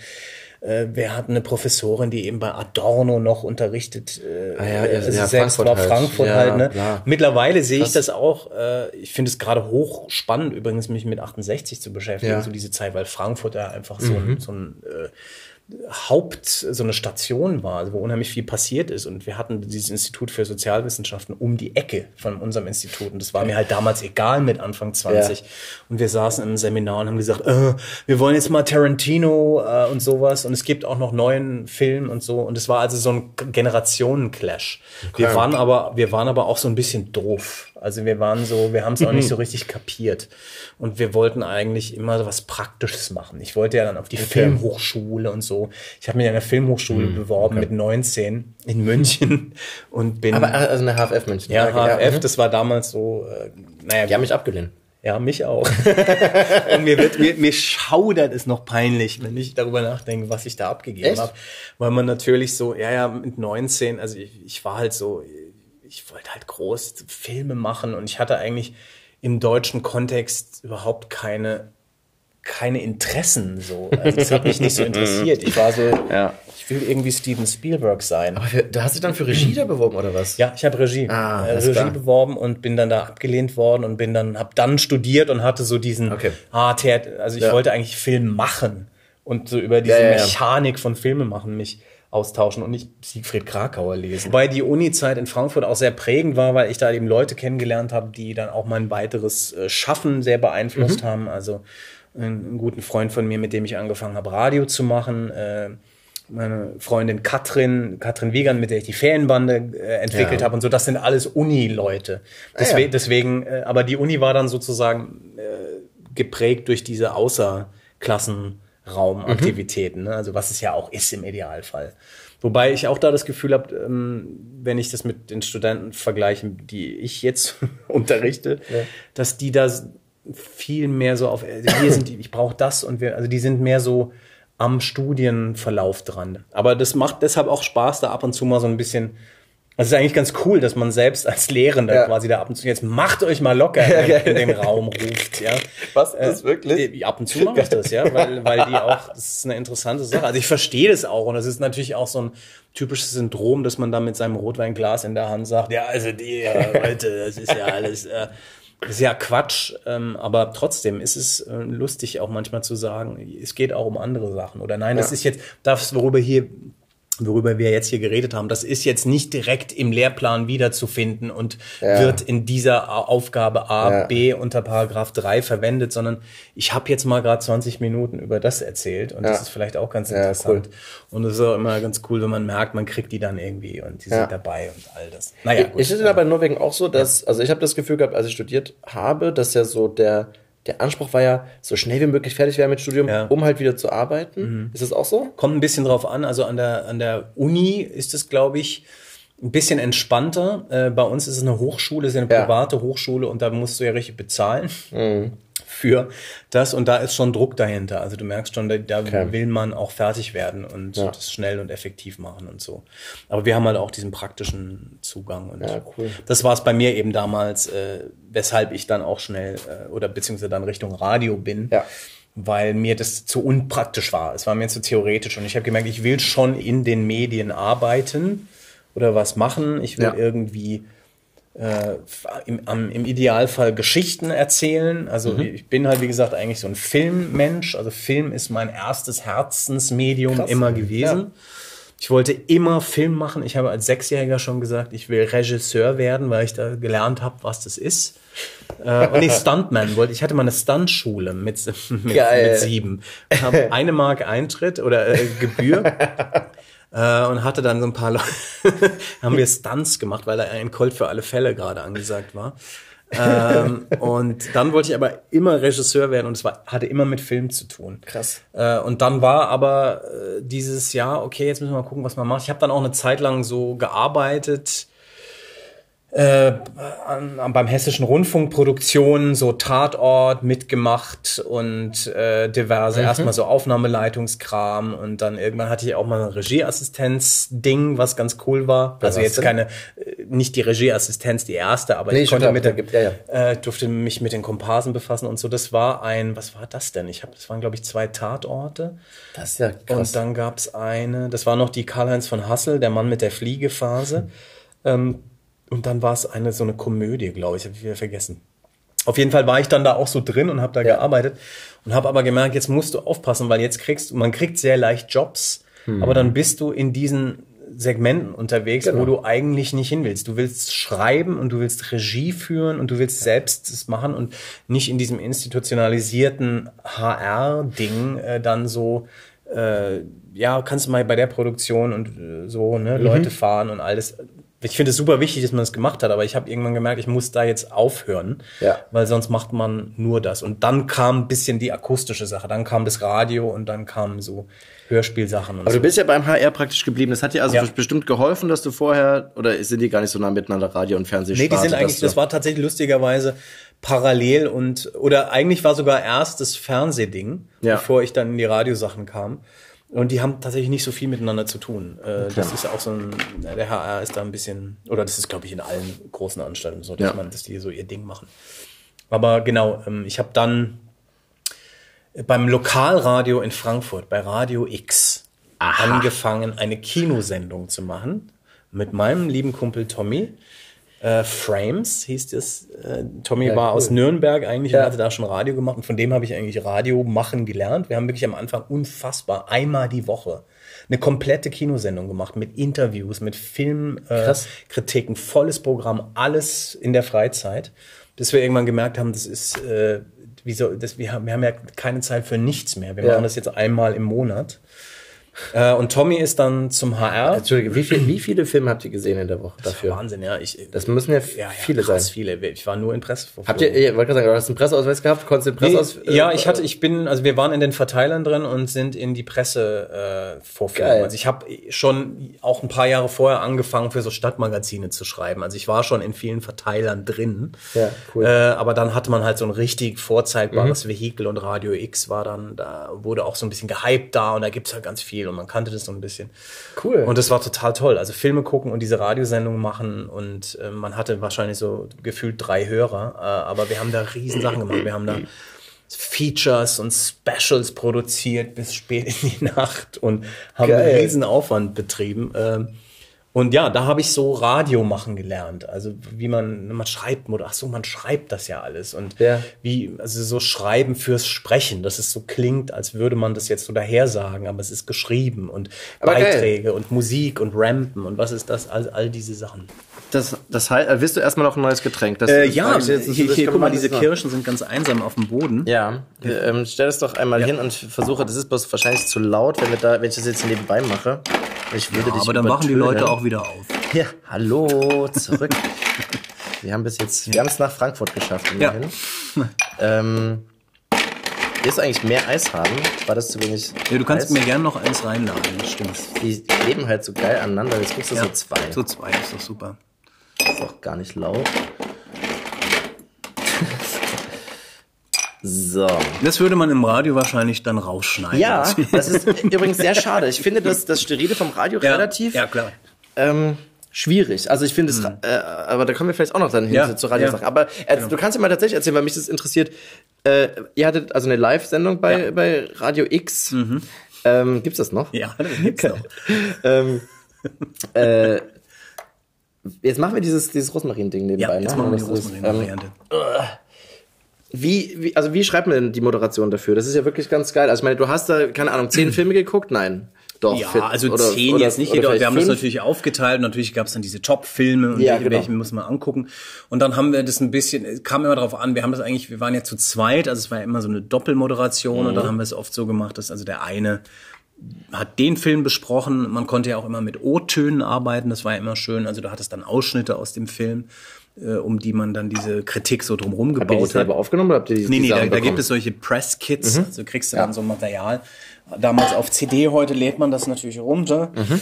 Äh, wir hatten eine Professorin, die eben bei Adorno noch unterrichtet. Äh, Ah ja, also ja, selbst Frankfurt war halt. Frankfurt Ja, halt. Ne? klar. Mittlerweile sehe ich das auch. Äh, ich finde es gerade hochspannend, übrigens mich mit 68 zu beschäftigen, so diese Zeit, weil Frankfurt ja einfach so ein, Mhm. so ein äh, Haupt, so eine Station war, wo unheimlich viel passiert ist. Und wir hatten dieses Institut für Sozialwissenschaften um die Ecke von unserem Institut. Und das war mir halt damals egal mit Anfang 20. Ja. Und wir saßen im Seminar und haben gesagt, äh, wir wollen jetzt mal Tarantino äh, und sowas. Und es gibt auch noch neuen Film und so. Und es war also so ein Generationen-Clash. Wir Okay. waren aber, wir waren aber auch so ein bisschen doof. Also wir waren so, wir haben es auch nicht so richtig kapiert. Und wir wollten eigentlich immer was Praktisches machen. Ich wollte ja dann auf die Okay. Filmhochschule und so. Ich habe mich an der Filmhochschule Mhm, beworben okay. mit 19 in München und bin. Aber also eine HFF München. Ja, HFF, mhm. das war damals so, äh, naja. Die haben mich abgelehnt. Ja, mich auch. und mir, wird, mir, mir schaudert es noch peinlich, wenn ich darüber nachdenke, was ich da abgegeben habe. Weil man natürlich so, ja, ja, mit 19, also ich, ich war halt so, ich wollte halt groß Filme machen und ich hatte eigentlich im deutschen Kontext überhaupt keine keine Interessen so. Also das hat mich nicht so interessiert. Ich war so, ich will irgendwie Steven Spielberg sein. Aber für, du hast dich dann für Regie da beworben oder was? Ja, ich habe Regie, Ah, äh, Regie klar. beworben und bin dann da abgelehnt worden und bin dann habe dann studiert und hatte so diesen ah, Theater, also ich Ja. wollte eigentlich Film machen und so über diese Ja, ja, ja. Mechanik von Filme machen mich austauschen und nicht Siegfried Krakauer lesen. Wobei die Uni-Zeit in Frankfurt auch sehr prägend war, weil ich da eben Leute kennengelernt habe, die dann auch mein weiteres äh, Schaffen sehr beeinflusst Mhm. haben. Also einen, guten Freund von mir, mit dem ich angefangen habe, Radio zu machen. Äh, meine Freundin Katrin, Katrin Wiegand, mit der ich die Ferienbande äh, entwickelt Ja. habe und so, das sind alles Uni-Leute. Ah, Deswegen, ja. deswegen aber die Uni war dann sozusagen geprägt durch diese Außerklassenraumaktivitäten, ne? also was es ja auch ist im Idealfall. Wobei ich auch da das Gefühl habe, ähm, wenn ich das mit den Studenten vergleiche, die ich jetzt unterrichte, Ja. dass die da viel mehr so auf, äh, wir sind, die- ich brauche das und wir, also die sind mehr so am Studienverlauf dran. Aber das macht deshalb auch Spaß, da ab und zu mal so ein bisschen. Es ist eigentlich ganz cool, dass man selbst als Lehrender Ja. quasi da ab und zu jetzt macht euch mal locker in, in den Raum ruft, ja. Was das wirklich? Äh, ab und zu mache ich das, ja, weil, weil die auch, das ist eine interessante Sache. Also ich verstehe das auch und das ist natürlich auch so ein typisches Syndrom, dass man da mit seinem Rotweinglas in der Hand sagt, ja, also die äh, Leute, das ist ja alles, äh, das ist ja Quatsch, ähm, aber trotzdem ist es äh, lustig auch manchmal zu sagen, es geht auch um andere Sachen oder nein, das Ja. ist jetzt das, worüber hier worüber wir jetzt hier geredet haben, das ist jetzt nicht direkt im Lehrplan wiederzufinden und Ja. wird in dieser Aufgabe A, Ja. B unter Paragraph 3 verwendet, sondern ich habe jetzt mal gerade 20 Minuten über das erzählt und Ja. das ist vielleicht auch ganz interessant. Und es ist auch immer ganz cool, wenn man merkt, man kriegt die dann irgendwie und die sind dabei und all das. Naja, gut. Ich hatte aber in Norwegen auch so, dass, also ich habe das Gefühl gehabt, als ich studiert habe, dass ja so der, der Anspruch war ja, so schnell wie möglich fertig werden mit Studium, um halt wieder zu arbeiten. Mhm. Ist das auch so? Kommt ein bisschen drauf an. Also an der, an der Uni ist es, glaube ich, ein bisschen entspannter. Äh, bei uns ist es eine Hochschule, es ist eine private Hochschule und da musst du ja richtig bezahlen für das und da ist schon Druck dahinter. Also du merkst schon, da, da Okay. will man auch fertig werden und Ja. das schnell und effektiv machen und so. Aber wir haben halt auch diesen praktischen Zugang und Ja, cool. das war es bei mir eben damals, äh, weshalb ich dann auch schnell äh, oder beziehungsweise dann Richtung Radio bin. Weil mir das zu unpraktisch war. Es war mir zu theoretisch und ich habe gemerkt, ich will schon in den Medien arbeiten oder was machen. Ich will Ja. irgendwie äh, im, am, im Idealfall Geschichten erzählen. Also Mhm. ich bin halt, wie gesagt, eigentlich so ein Filmmensch. Also Film ist mein erstes Herzensmedium Krass. immer gewesen. Ich wollte immer Film machen. Ich habe als Sechsjähriger schon gesagt, ich will Regisseur werden, weil ich da gelernt habe, was das ist. Äh, und ich Stuntman wollte. Ich hatte mal eine Stuntschule mit, mit, mit sieben. Habe eine Mark Eintritt oder äh, Gebühr. Äh, und hatte dann so ein paar Leute, haben wir Stunts gemacht, weil da ein Colt für alle Fälle gerade angesagt war. ähm, und dann wollte ich aber immer Regisseur werden und es war, hatte immer mit Film zu tun. Krass. Äh, und dann war aber äh, dieses Jahr, okay, jetzt müssen wir mal gucken, was man macht. Ich habe dann auch eine Zeit lang so gearbeitet, äh, an, beim Hessischen Rundfunk Produktionen so Tatort mitgemacht und äh, diverse, mhm. erstmal so Aufnahmeleitungskram und dann irgendwann hatte ich auch mal ein Regieassistenz-Ding, was ganz cool war. Was also jetzt denn? keine, äh, nicht die Regieassistenz, die erste, aber nee, ich konnte mit der, ja, ja. Äh, durfte mich mit den Komparsen befassen und so. Das war ein, was war das denn? Ich habe, das waren glaube ich zwei Tatorte. Das ist ja krass. Und dann gab's eine, das war noch die Karl-Heinz von Hassel, der Mann mit der Fliegephase. Mhm. Ähm, und dann war es eine so eine Komödie, glaube ich, habe ich wieder vergessen. Auf jeden Fall war ich dann da auch so drin und habe da ja. gearbeitet und habe aber gemerkt, jetzt musst du aufpassen, weil jetzt kriegst du, man kriegt sehr leicht Jobs, hm. aber dann bist du in diesen Segmenten unterwegs, genau. wo du eigentlich nicht hin willst. Du willst schreiben und du willst Regie führen und du willst selbst es machen und nicht in diesem institutionalisierten HR-Ding äh, dann so äh, ja, kannst du mal bei der Produktion und äh, so, ne, mhm. Leute fahren und alles ich finde es super wichtig, dass man das gemacht hat, aber ich habe irgendwann gemerkt, ich muss da jetzt aufhören, ja. weil sonst macht man nur das. Und dann kam ein bisschen die akustische Sache, dann kam das Radio und dann kamen so Hörspielsachen. Und aber so. du bist ja beim HR praktisch geblieben. Das hat dir also ja. bestimmt geholfen, dass du vorher, oder sind die gar nicht so nah miteinander, Radio und Fernsehen? Nee, die sind eigentlich, das war tatsächlich lustigerweise parallel und, oder eigentlich war sogar erst das Fernsehding, ja. bevor ich dann in die Radiosachen kam. Und die haben tatsächlich nicht so viel miteinander zu tun. Äh, das ist auch so ein, der HR ist da ein bisschen, oder das ist, glaube ich, in allen großen Anstalten so, dass ja. man, dass die so ihr Ding machen. Aber genau, ähm, ich habe dann beim Lokalradio in Frankfurt, bei Radio X, Aha. angefangen, eine Kinosendung zu machen mit meinem lieben Kumpel Tommy. Äh, Frames hieß das. Äh, Tommy ja, war cool. aus Nürnberg eigentlich ja. und hatte da schon Radio gemacht und von dem habe ich eigentlich Radio machen gelernt. Wir haben wirklich am Anfang unfassbar einmal die Woche eine komplette Kinosendung gemacht mit Interviews, mit Filmkritiken, äh, volles Programm, alles in der Freizeit, bis wir irgendwann gemerkt haben, das ist äh, wieso, das, wir, haben, wir haben ja keine Zeit für nichts mehr. Wir ja. machen das jetzt einmal im Monat. Äh, und Tommy ist dann zum HR. Entschuldige, wie, viel, wie viele Filme habt ihr gesehen in der Woche dafür? Wahnsinn, ja. Ich, das müssen ja, ja viele ja, sein. viele. Ich war nur in Pressevorführungen. Habt ihr, ich wollte sagen, du hast einen Presseausweis gehabt? Konntest du den Presseausweis? Nee, ja, ich hatte, ich bin, also wir waren in den Verteilern drin und sind in die Pressevorführungen. Äh, also ich habe schon auch ein paar Jahre vorher angefangen, für so Stadtmagazine zu schreiben. Also ich war schon in vielen Verteilern drin. Ja, cool. Äh, aber dann hatte man halt so ein richtig vorzeigbares mhm. Vehikel und Radio X war dann, da wurde auch so ein bisschen gehypt da und da gibt's halt ganz viel und man kannte das so ein bisschen. Cool. Und das war total toll. Also Filme gucken und diese Radiosendungen machen und äh, man hatte wahrscheinlich so gefühlt drei Hörer, äh, aber wir haben da riesen Sachen gemacht. Wir haben da Features und Specials produziert bis spät in die Nacht und haben Geil. einen riesen Aufwand betrieben. Ähm, und ja, da habe ich so Radio machen gelernt. Also wie man, man schreibt, ach so, man schreibt das ja alles. Und ja. wie, also so Schreiben fürs Sprechen, dass es so klingt, als würde man das jetzt so daher sagen, aber es ist geschrieben und aber Beiträge geil. und Musik und Rampen und was ist das, all, all diese Sachen. Das, das heißt, äh, willst du erstmal noch ein neues Getränk? Das, äh, ja, jetzt, hier, hier guck mal, diese Kirschen sind ganz einsam auf dem Boden. Ja, ähm, stell das doch einmal ja. hin und versuche, das ist bloß wahrscheinlich zu laut, wenn, wir da, wenn ich das jetzt nebenbei mache. Ich würde ja, dich aber dann machen die Leute auch wieder auf. Ja, hallo, zurück. wir haben bis jetzt, wir haben es nach Frankfurt geschafft. Immerhin. Ja. ähm, du eigentlich mehr Eis haben? War das zu wenig? Ja, du kannst Eis? mir gerne noch eins reinladen, das stimmt. Die leben halt so geil aneinander, jetzt kriegst du ja, so zwei. So zwei ist doch super. Ist auch gar nicht laut. So. Das würde man im Radio wahrscheinlich dann rausschneiden. Ja, das ist übrigens sehr schade. Ich finde das, das Sterile vom Radio ja, relativ ja, klar. Ähm, schwierig. Also ich finde es, mhm. äh, aber da kommen wir vielleicht auch noch dann hin ja, zu Radiosachen. Ja. Aber äh, genau. du kannst ja mal tatsächlich erzählen, weil mich das interessiert. Äh, ihr hattet also eine Live-Sendung bei, bei Radio X. Mhm. Ähm, gibt's das noch? Ja, das gibt's noch. ähm, äh, jetzt machen wir dieses, dieses Rosmarin-Ding nebenbei. Ja, jetzt ne? machen wir die Rosmarin-Variante. Ähm, wie, wie, also wie schreibt man denn die Moderation dafür? Das ist ja wirklich ganz geil. Also ich meine, du hast da, keine Ahnung, zehn Filme geguckt? Nein. Doch, ja, fit, also oder, zehn oder, jetzt nicht jeder. Wir haben fünf? das natürlich aufgeteilt. Natürlich gab es dann diese Top-Filme und ja, welche, genau. welche muss man angucken. Und dann haben wir das ein bisschen, kam immer darauf an, wir haben das eigentlich, wir waren ja zu zweit, also es war ja immer so eine Doppelmoderation mhm. und dann haben wir es oft so gemacht, dass also der eine hat den Film besprochen. Man konnte ja auch immer mit O-Tönen arbeiten, das war ja immer schön. Also du hattest dann Ausschnitte aus dem Film äh, um die man dann diese Kritik so drumherum gebaut habt ihr die selber aufgenommen oder habt ihr die Nee, nee, da, da, gibt es solche Press-Kits, mhm. also kriegst du ja. dann so Material damals auf CD, heute lädt man das natürlich runter. Mhm.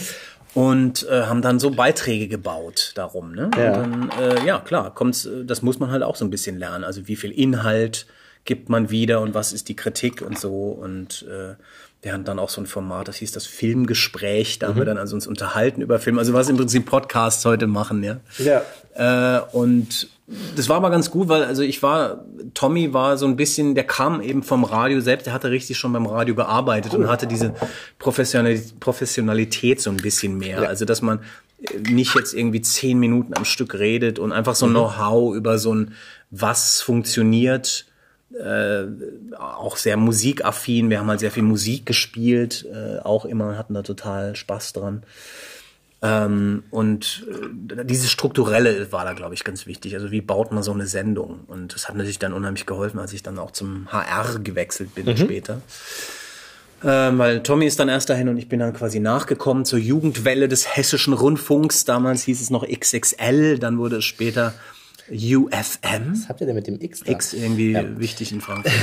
Und äh, haben dann so Beiträge gebaut darum. Ne? Ja. Und dann, äh, ja, klar, kommt's, äh, das muss man halt auch so ein bisschen lernen. Also wie viel Inhalt gibt man wieder und was ist die Kritik und so. Und äh, wir hatten dann auch so ein Format, das hieß das Filmgespräch. Da haben wir dann also uns unterhalten über Filme. Also was im Prinzip Podcasts heute machen, ja. Ja. Äh, und das war aber ganz gut, weil also ich war, Tommy war so ein bisschen, der kam eben vom Radio selbst, der hatte richtig schon beim Radio gearbeitet und hatte diese Professionalität, Professionalität so ein bisschen mehr. Also dass man nicht jetzt irgendwie zehn Minuten am Stück redet und einfach so ein Know-how über so ein, was funktioniert, äh, auch sehr musikaffin. Wir haben halt sehr viel Musik gespielt, äh, auch immer hatten da total Spaß dran. Ähm, und äh, dieses Strukturelle war da, glaube ich, ganz wichtig. Also wie baut man so eine Sendung? Und das hat natürlich dann unheimlich geholfen, als ich dann auch zum HR gewechselt bin Mhm. später. Ähm, weil Tommy ist dann erst dahin und ich bin dann quasi nachgekommen zur Jugendwelle des hessischen Rundfunks. Damals hieß es noch XXL, dann wurde es später UFM. Was habt ihr denn mit dem X da? X irgendwie Ja. wichtig in Frankfurt.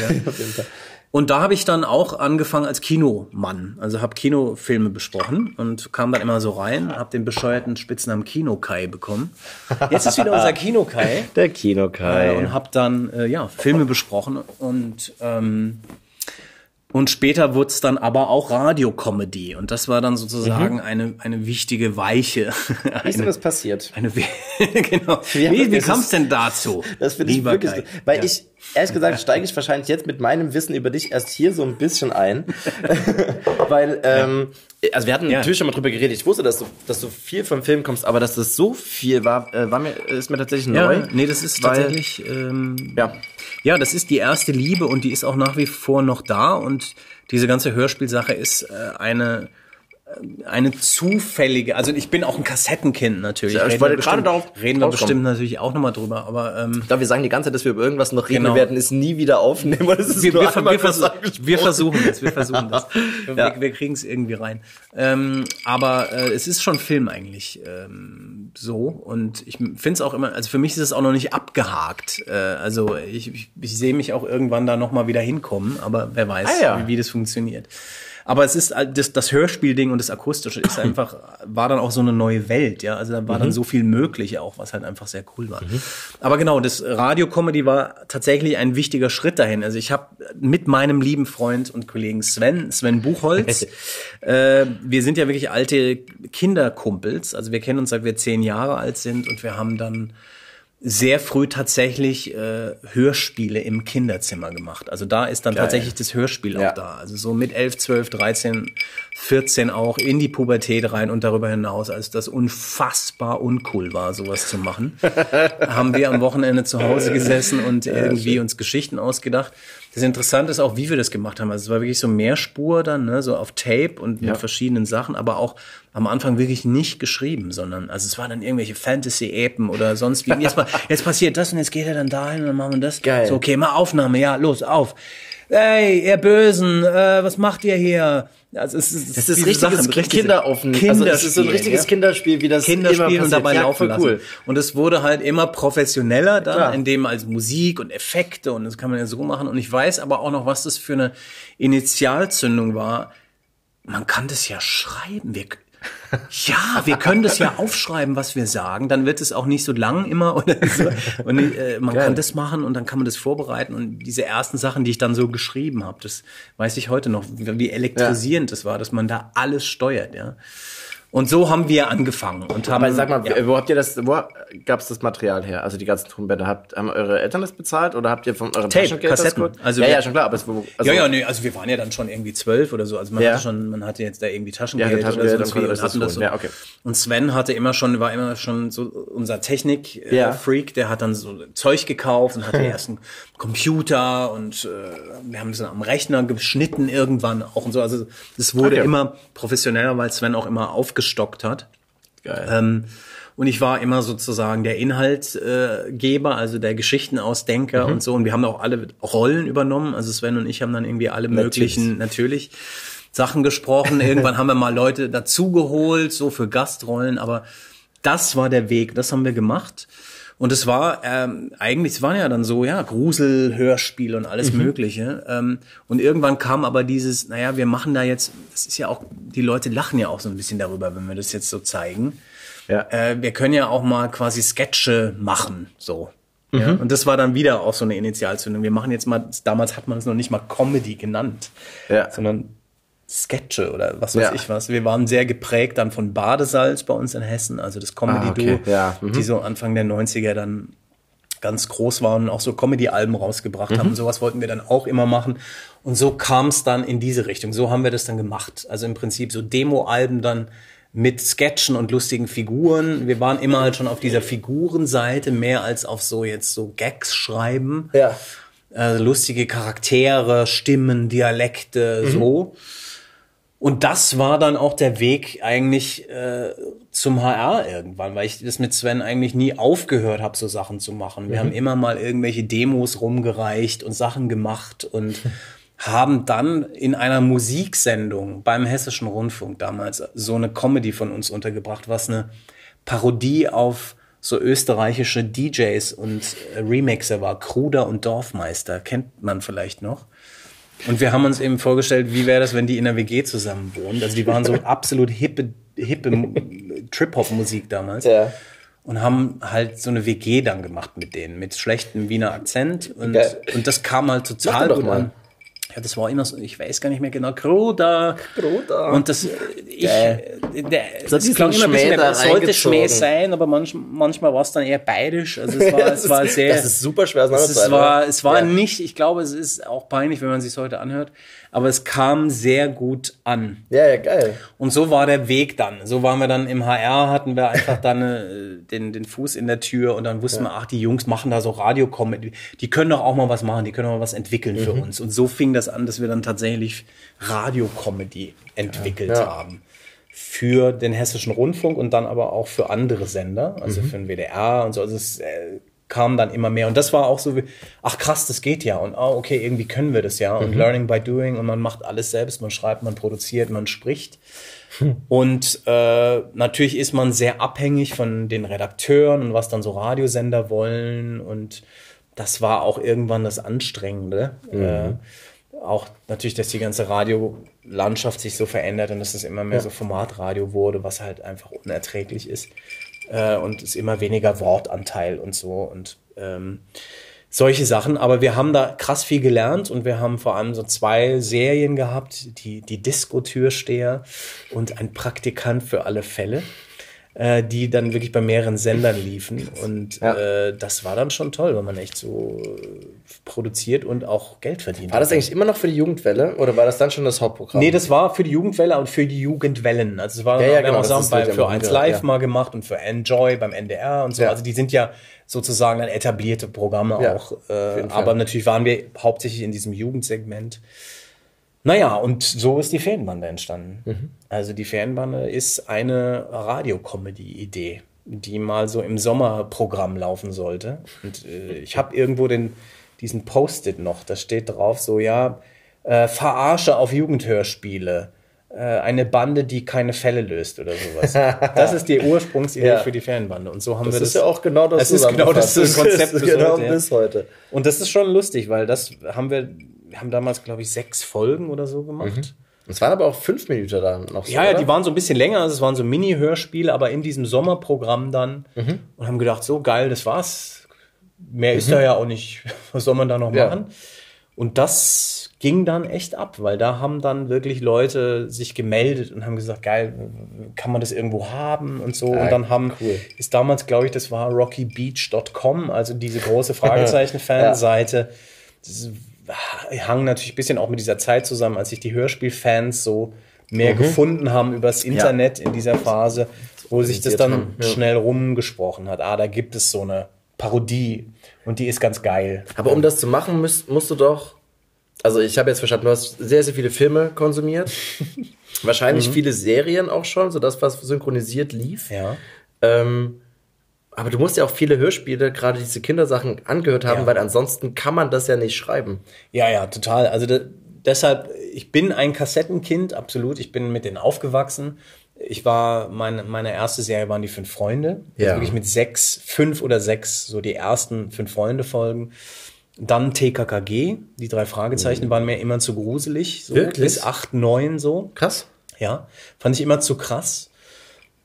Ja. Und da habe ich dann auch angefangen als Kinomann. Also habe Kinofilme besprochen und kam dann immer so rein, habe den bescheuerten Spitznamen Kinokai bekommen. Jetzt ist wieder unser Kinokai. Der Kinokai. Äh, und habe dann äh, ja Filme besprochen und ähm, und später wurde es dann aber auch Radiokomödie und das war dann sozusagen Mhm. eine eine wichtige Weiche. Wie ist denn eine, das passiert? eine genau. Ja, wie wie kam es denn dazu? Das finde ich wirklich, Kai? weil Ja. ich, ehrlich gesagt, steige ich wahrscheinlich jetzt mit meinem Wissen über dich erst hier so ein bisschen ein. weil, ähm, also wir hatten Ja. natürlich schon mal drüber geredet. Ich wusste, dass du, dass du viel vom Film kommst, aber dass das so viel war, äh, war mir, ist mir tatsächlich neu. nee, das ist weil- tatsächlich, ähm, Ja. Ja, das ist die erste Liebe und die ist auch nach wie vor noch da. Und diese ganze Hörspielsache ist äh, eine eine zufällige, also ich bin auch ein Kassettenkind natürlich. Ja, ich Reden wollte wir gerade bestimmt- darauf reden wir bestimmt natürlich auch nochmal drüber, aber ähm, Ich glaube, wir sagen die ganze Zeit, dass wir über irgendwas noch reden. Genau. Wir werden es nie wieder aufnehmen. weil es ist wir, wir, wir, versuch, wir versuchen das, wir versuchen das. Wir, Ja. wir kriegen es irgendwie rein. Ähm, aber äh, es ist schon Film eigentlich ähm, so und ich finde es auch immer, also für mich ist es auch noch nicht abgehakt. Äh, also ich, ich, ich sehe mich auch irgendwann da nochmal wieder hinkommen, aber wer weiß, Ah, ja. wie, wie das funktioniert. Aber es ist das, das Hörspielding und das Akustische ist einfach, war dann auch so eine neue Welt, ja. Also da war dann Mhm. so viel möglich auch, was halt einfach sehr cool war. Aber genau, das Radio-Comedy war tatsächlich ein wichtiger Schritt dahin. Also ich habe mit meinem lieben Freund und Kollegen Sven, Sven Buchholz, äh, wir sind ja wirklich alte Kinderkumpels. Also wir kennen uns seit wir zehn Jahre alt sind und wir haben dann sehr früh tatsächlich äh, Hörspiele im Kinderzimmer gemacht. Also da ist dann Geil. tatsächlich das Hörspiel Ja. auch da. Also so mit 11, 12, 13, 14 auch in die Pubertät rein und darüber hinaus, als das unfassbar uncool war, sowas zu machen, haben wir am Wochenende zu Hause gesessen und irgendwie uns Geschichten ausgedacht. Das Interessante ist auch, wie wir das gemacht haben. Also es war wirklich so Mehrspur dann, ne, so auf Tape und mit Ja. verschiedenen Sachen, aber auch am Anfang wirklich nicht geschrieben, sondern also es waren dann irgendwelche Fantasy-Epen oder sonst wie. Jetzt, jetzt passiert das und jetzt geht er dann dahin und dann machen wir das. Geil. So, okay, mal Aufnahme, ja, los, auf. Hey, ihr Bösen, äh, was macht ihr hier? Also es ist, Das ist richtiges Sachen, richtige Kinderaufnehmen. Also es ist so ein Kinderspiel, richtiges ja. Kinderspiel, wie das Kinderspiel immer und dabei. Ja, laufen voll lassen. cool. Und es wurde halt immer professioneller dann, Klar. indem als Musik und Effekte und das kann man ja so machen. Und ich weiß aber auch noch, was das für eine Initialzündung war. Man kann das ja schreiben. Wir, ja, wir können das ja aufschreiben, was wir sagen. Dann wird es auch nicht so lang immer oder so. Und äh, man Geil. kann das machen und dann kann man das vorbereiten. Und diese ersten Sachen, die ich dann so geschrieben habe, das weiß ich heute noch, wie wie elektrisierend das war, dass man da alles steuert, ja. Und so haben wir angefangen und haben. Aber sag mal, ja. wo habt ihr das, wo gab's das Material her? Also die ganzen Tonbänder, habt, haben eure Eltern das bezahlt oder habt ihr von eurem Tape, Taschengeld das Kassetten. geholt? Also ja, wir- ja, schon klar, aber es, wo, also, ja, ja, nee, also wir waren ja dann schon irgendwie zwölf oder so. Also man Ja. hatte schon, man hatte jetzt da irgendwie Taschengeld, Ja, Taschengeld, oder so. und das das holen. so. Ja, okay. Und Sven hatte immer schon, war immer schon so unser Technik-Freak, äh, der hat dann so Zeug gekauft und hatte erst einen Computer und äh, wir haben dann am Rechner geschnitten irgendwann auch und so. Also das wurde Okay. immer professioneller, weil Sven auch immer aufgestockt hat. Geil. Ähm, und ich war immer sozusagen der Inhaltgeber, äh, also der Geschichtenausdenker Mhm. und so. Und wir haben auch alle Rollen übernommen. Also Sven und ich haben dann irgendwie alle Natürlich. möglichen, natürlich, Sachen gesprochen. Irgendwann haben wir mal Leute dazugeholt, so für Gastrollen, aber das war der Weg, das haben wir gemacht. Und es war ähm, eigentlich, es waren ja dann so, ja, Grusel, Hörspiel und alles mhm. Mögliche. Ähm, und irgendwann kam aber dieses, naja, wir machen da jetzt, das ist ja auch, die Leute lachen ja auch so ein bisschen darüber, wenn wir das jetzt so zeigen. Ja. Äh, wir können ja auch mal quasi Sketche machen, so. Mhm. Ja, und das war dann wieder auch so eine Initialzündung. Wir machen jetzt mal, damals hat man es noch nicht mal Comedy genannt, ja. sondern Sketche oder was weiß ja. ich was. Wir waren sehr geprägt dann von Badesalz bei uns in Hessen, also das Comedy-Duo, ah, okay. ja. mhm. die so Anfang der 90er dann ganz groß waren und auch so Comedy-Alben rausgebracht mhm. haben. Sowas wollten wir dann auch immer machen. Und so kam es dann in diese Richtung. So haben wir das dann gemacht. Also im Prinzip so Demo-Alben dann mit Sketchen und lustigen Figuren. Wir waren immer halt schon auf dieser Figurenseite, mehr als auf so jetzt so Gags schreiben. Ja. Äh, lustige Charaktere, Stimmen, Dialekte, mhm. so. Und das war dann auch der Weg eigentlich äh, zum HR irgendwann, weil ich das mit Sven eigentlich nie aufgehört habe, so Sachen zu machen. Wir mhm. haben immer mal irgendwelche Demos rumgereicht und Sachen gemacht und haben dann in einer Musiksendung beim Hessischen Rundfunk damals so eine Comedy von uns untergebracht, was eine Parodie auf so österreichische DJs und Remixer war. Kruder und Dorfmeister, kennt man vielleicht noch. Und wir haben uns eben vorgestellt, wie wäre das, wenn die in einer WG zusammen wohnen. Also die waren so absolut hippe, hippe Trip-Hop-Musik damals. Ja. Und haben halt so eine WG dann gemacht mit denen, mit schlechtem Wiener Akzent. Und, und das kam halt total gut an ja, das war immer so, ich weiß gar nicht mehr genau, Kruder. Kruder. Und das, ich, der, das, das klang immer ein bisschen mehr, das sollte Schmäh sein, aber manch, manchmal war es dann eher bayerisch. Also es war, es war sehr. Das ist super schwer, es, es war, es war ja. nicht, ich glaube, es ist auch peinlich, wenn man sich heute anhört, aber es kam sehr gut an. Ja, ja, geil. Und so war der Weg dann. So waren wir dann im HR, hatten wir einfach dann äh, den, den Fuß in der Tür und dann wussten ja. wir, ach, die Jungs machen da so Radio-Comedy. Die können doch auch mal was machen, die können auch mal was entwickeln mhm. für uns. Und so fing das an, dass wir dann tatsächlich Radio-Comedy entwickelt ja. haben für den hessischen Rundfunk und dann aber auch für andere Sender, also mhm. für den WDR und so. Also es äh, kam dann immer mehr. Und das war auch so wie, ach krass, das geht ja. Und oh, okay, irgendwie können wir das ja. Und mhm. Learning by Doing und man macht alles selbst, man schreibt, man produziert, man spricht. Hm. Und äh, natürlich ist man sehr abhängig von den Redakteuren und was dann so Radiosender wollen. Und das war auch irgendwann das Anstrengende. Mhm. Äh, auch natürlich, dass die ganze Radiolandschaft sich so verändert und dass es immer mehr ja. so Formatradio wurde, was halt einfach unerträglich ist äh, und ist immer weniger Wortanteil und so und ähm, solche Sachen. Aber wir haben da krass viel gelernt und wir haben vor allem so zwei Serien gehabt, die, die Disco-Türsteher und ein Praktikant für alle Fälle äh, die dann wirklich bei mehreren Sendern liefen. Und ja. äh, das war dann schon toll, weil man echt so produziert und auch Geld verdient. War das eigentlich immer noch für die Jugendwelle oder war das dann schon das Hauptprogramm? Nee, das war für die Jugendwelle und für die Jugendwellen. Also es war ja, ja, genau, auch bei, für eins Live ja. mal gemacht und für Enjoy beim NDR und so. Also die sind ja sozusagen dann etablierte Programme auch. Äh, aber natürlich waren wir hauptsächlich in diesem Jugendsegment. Naja, und so ist die Ferienbande entstanden. Mhm. Also die Ferienbande ist eine Radio-Comedy-Idee, die mal so im Sommerprogramm laufen sollte. Und äh, ich habe irgendwo den, diesen Post-it noch, da steht drauf so, ja, äh, Verarsche auf Jugendhörspiele. Äh, eine Bande, die keine Fälle löst oder sowas. Das ist die Ursprungsidee ja. für die Ferienbande. Und so haben das wir das. Das ist ja auch genau das. Das ist genau das, das Konzept bis, genau heute, bis heute. Und das ist schon lustig, weil das haben wir wir haben damals, glaube ich, sechs Folgen oder so gemacht. Mhm. Es waren aber auch fünf Minuten da noch so. Ja, ja, die waren so ein bisschen länger. Also es waren so Mini-Hörspiele, aber in diesem Sommerprogramm dann. Mhm. Und haben gedacht, so geil, das war's. Mehr mhm. ist da ja auch nicht. Was soll man da noch ja. machen? Und das ging dann echt ab, weil da haben dann wirklich Leute sich gemeldet und haben gesagt, geil, kann man das irgendwo haben und so. Ja, und dann haben, cool. ist damals, glaube ich, das war rockybeach.com, also diese große Fragezeichen-Fanseite. ja hang natürlich ein bisschen auch mit dieser Zeit zusammen, als sich die Hörspielfans so mehr mhm. gefunden haben übers Internet ja. in dieser Phase, wo sich das dann ja. schnell rumgesprochen hat. Ah, da gibt es so eine Parodie und die ist ganz geil. Aber um das zu machen, musst, musst du doch, also ich habe jetzt verstanden, du hast sehr, sehr viele Filme konsumiert. Wahrscheinlich mhm. viele Serien auch schon, so das, was synchronisiert lief. Ja. Ähm, aber du musst ja auch viele Hörspiele, gerade diese Kindersachen, angehört haben, ja. weil ansonsten kann man das ja nicht schreiben. Ja, ja, total. Also de deshalb, ich bin ein Kassettenkind, absolut. Ich bin mit denen aufgewachsen. ich war, meine, meine erste Serie waren die fünf Freunde. Also Ja. wirklich mit sechs, fünf oder sechs, so die ersten fünf Freunde-Folgen. Dann TKKG, die drei Fragezeichen waren mir immer zu gruselig. So, Mhm. Wirklich? Bis acht, neun so. Krass. Ja, fand ich immer zu krass.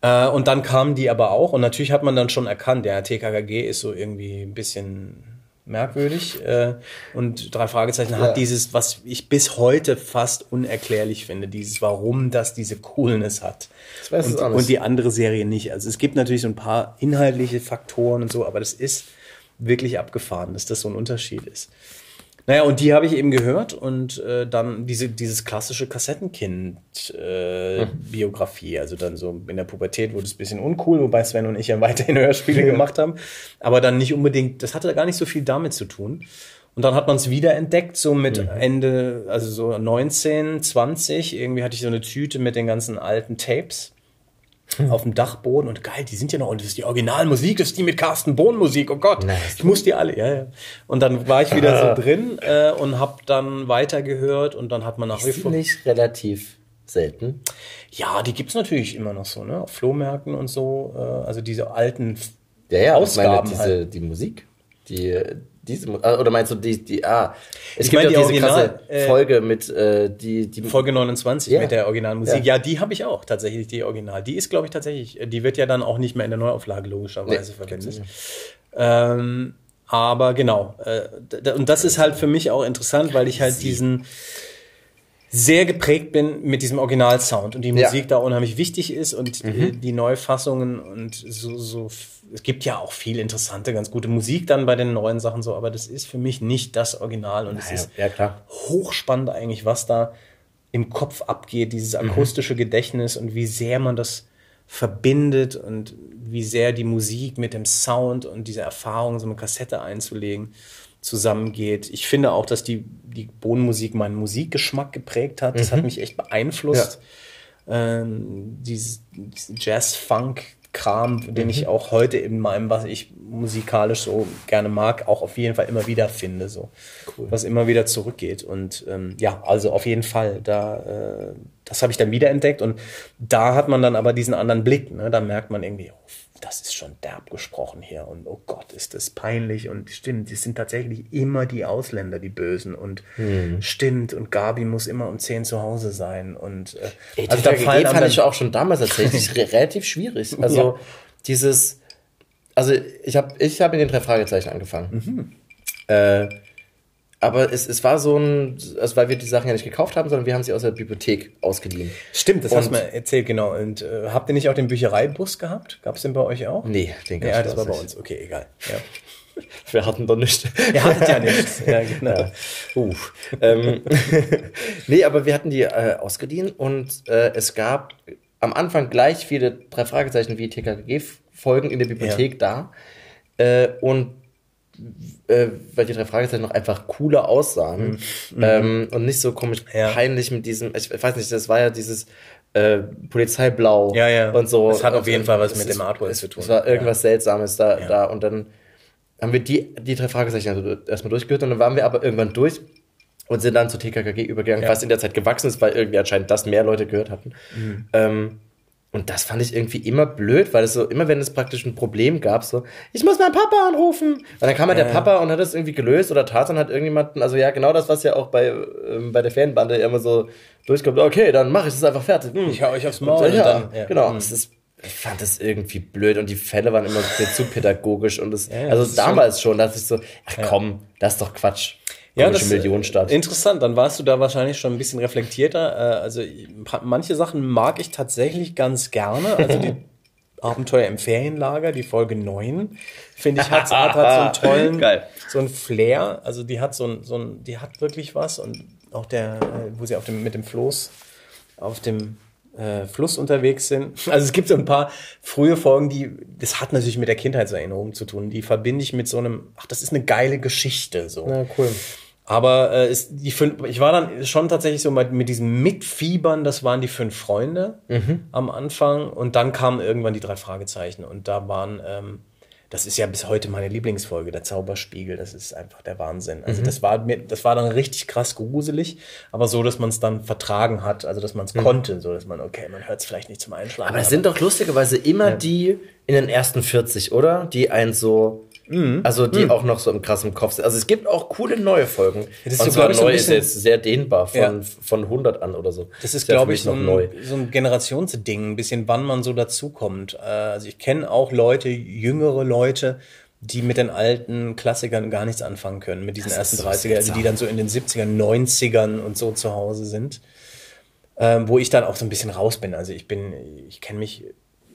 Äh, und dann kamen die aber auch. Und natürlich hat man dann schon erkannt, ja, TKKG ist so irgendwie ein bisschen merkwürdig. Äh, und drei Fragezeichen Ja. hat dieses, was ich bis heute fast unerklärlich finde, dieses, warum das diese Coolness hat. Das weiß und, und die andere Serie nicht. Also es gibt natürlich so ein paar inhaltliche Faktoren und so, aber das ist wirklich abgefahren, dass das so ein Unterschied ist. Naja, und die habe ich eben gehört und äh, dann diese, dieses klassische Kassettenkind-Biografie. also dann so in der Pubertät wurde es ein bisschen uncool, wobei Sven und ich ja weiterhin Hörspiele gemacht haben. Aber dann nicht unbedingt, das hatte gar nicht so viel damit zu tun. Und dann hat man es wieder entdeckt, so mit Ende, also so 19, 20. Irgendwie hatte ich so eine Tüte mit den ganzen alten Tapes auf dem Dachboden und geil, die sind ja noch, und das ist die Originalmusik, das ist die mit Carsten Bohn Musik, oh Gott, ich muss die alle, ja, ja. Und dann war ich wieder so drin äh, und hab dann weitergehört und dann hat man nach wie Ist nicht relativ selten? Ja, die gibt's natürlich immer noch so, ne, auf Flohmärkten und so, äh, also diese alten Ja, ja, ich meine, Ausgaben diese, halt. die Musik, die, diese, ah, oder meinst du die, die, ah, es Ich gibt meine, ja die diese Original- krasse äh, Folge mit, äh, die, die, Folge 29 Ja. mit der Originalmusik. Ja, Ja. die habe ich auch tatsächlich, die Original. Die ist, glaube ich, tatsächlich, die wird ja dann auch nicht mehr in der Neuauflage logischerweise Nee, verwendet. Ähm, aber genau, äh, und das ist halt für mich auch interessant, weil ich halt diesen sehr geprägt bin mit diesem Originalsound und die Ja. Musik da unheimlich wichtig ist und Mhm. die Neufassungen und so, so, es gibt ja auch viel interessante, ganz gute Musik dann bei den neuen Sachen so, aber das ist für mich nicht das Original und es ja, ist ja, klar. hochspannend eigentlich, was da im Kopf abgeht, dieses Mhm. akustische Gedächtnis und wie sehr man das verbindet und wie sehr die Musik mit dem Sound und diese Erfahrung, so eine Kassette einzulegen, zusammengeht. Ich finde auch, dass die, die Bohnenmusik meinen Musikgeschmack geprägt hat. Das Mhm. hat mich echt beeinflusst. Ähm, dieses, diesen Jazz-Funk-Kram, den ich auch heute in meinem, was ich musikalisch so gerne mag, auch auf jeden Fall immer wieder finde. So. Was immer wieder zurückgeht. Und ähm, ja, also auf jeden Fall, da, äh, das habe ich dann wiederentdeckt. Und da hat man dann aber diesen anderen Blick. Ne? Da merkt man irgendwie, oh, das ist schon derb gesprochen hier. Und oh Gott, ist das peinlich. Und stimmt, es sind tatsächlich immer die Ausländer, die Bösen. Und Mhm. stimmt, und Gabi muss immer um 10 zu Hause sein. Und äh, Ey, also da da fallen fand ich auch schon damals tatsächlich re- relativ schwierig. Also Ja. dieses, also ich habe ich hab in den drei Fragezeichen angefangen. Äh, aber es, es war so ein, also weil wir die Sachen ja nicht gekauft haben, sondern wir haben sie aus der Bibliothek ausgeliehen. Stimmt, das Und- hast du mir erzählt, genau. Und äh, habt ihr nicht auch den Büchereibus gehabt? Gab es den bei euch auch? Nee, den Ja, gab's das bei war bei uns. Okay, egal. Ja. Wir hatten doch nicht. Ihr hattet ja nichts. Ja, genau. Ja. Uh. ähm, nee, aber wir hatten die äh, ausgeliehen und äh, es gab am Anfang gleich viele drei Fragezeichen wie TKG-Folgen in der Bibliothek da. Äh, und äh, weil die drei Fragezeichen noch einfach cooler aussahen Mhm. ähm, und nicht so komisch peinlich mit diesem, ich, ich weiß nicht, das war ja dieses äh, Polizeiblau Ja, ja. und so. Das hat auf jeden Fall was mit ist- dem Artwork zu tun. Es war irgendwas Ja. Seltsames da, Ja. da und dann haben wir die, die drei Fragezeichen also erstmal durchgehört und dann waren wir aber irgendwann durch und sind dann zu TKKG übergegangen, Ja. was in der Zeit gewachsen ist, weil irgendwie anscheinend das mehr Leute gehört hatten. Mhm. Ähm, und das fand ich irgendwie immer blöd, weil es so, immer wenn es praktisch ein Problem gab, so, ich muss meinen Papa anrufen. Und dann kam halt Ja. der Papa und hat das irgendwie gelöst oder Tarzan hat irgendjemanden, also ja, genau das, was ja auch bei, ähm, bei der Fanbande immer so durchkommt, okay, dann mache ich das einfach fertig. Hm. Ich hau euch aufs Maul Und, und ja, dann- ja. genau. Hm. Es ist, ich fand das irgendwie blöd und die Fälle waren immer zu pädagogisch und das, also das damals schon, dachte ich so, ach komm, das ist doch Quatsch. Ja, das Millionenstadt. Interessant, dann warst du da wahrscheinlich schon ein bisschen reflektierter. Äh, Also manche Sachen mag ich tatsächlich ganz gerne. Also die Abenteuer im Ferienlager, die Folge 9, finde ich, hat, hat, hat so einen tollen, Geil. so einen Flair. Also die hat so ein, so ein, die hat wirklich was und auch der, äh, wo sie auf dem, mit dem Floß auf dem äh, Fluss unterwegs sind. Also es gibt so ein paar frühe Folgen, die, das hat natürlich mit der Kindheitserinnerung zu tun. Die verbinde ich mit so einem, ach, das ist eine geile Geschichte, so. Ja, cool. Aber äh, ist die fünf, ich war dann schon tatsächlich so mit, mit diesem Mitfiebern, das waren die fünf Freunde Mhm. am Anfang und dann kamen irgendwann die drei Fragezeichen und da waren, ähm, das ist ja bis heute meine Lieblingsfolge, der Zauberspiegel. Das ist einfach der Wahnsinn. Also mhm. das war mir, das war dann richtig krass gruselig, aber so, dass man es dann vertragen hat, also dass man es mhm. konnte, so dass man, okay, man hört es vielleicht nicht zum Einschlafen. Aber es sind doch lustigerweise immer ja. die in den ersten 40, oder? Die einen so Mhm. Also die mhm. auch noch so im krassen Kopf sind. Also es gibt auch coole neue Folgen. Das ist, so, neu ist jetzt sehr dehnbar von, ja. von 100 an oder so. Das ist, glaube ich, so ein, neu. so ein Generationsding, ein bisschen wann man so dazukommt. Äh, also ich kenne auch Leute, jüngere Leute, die mit den alten Klassikern gar nichts anfangen können, mit diesen das ersten 30er, also die dann so in den 70ern, 90ern und so zu Hause sind. Ähm, wo ich dann auch so ein bisschen raus bin. Also ich bin, ich kenne mich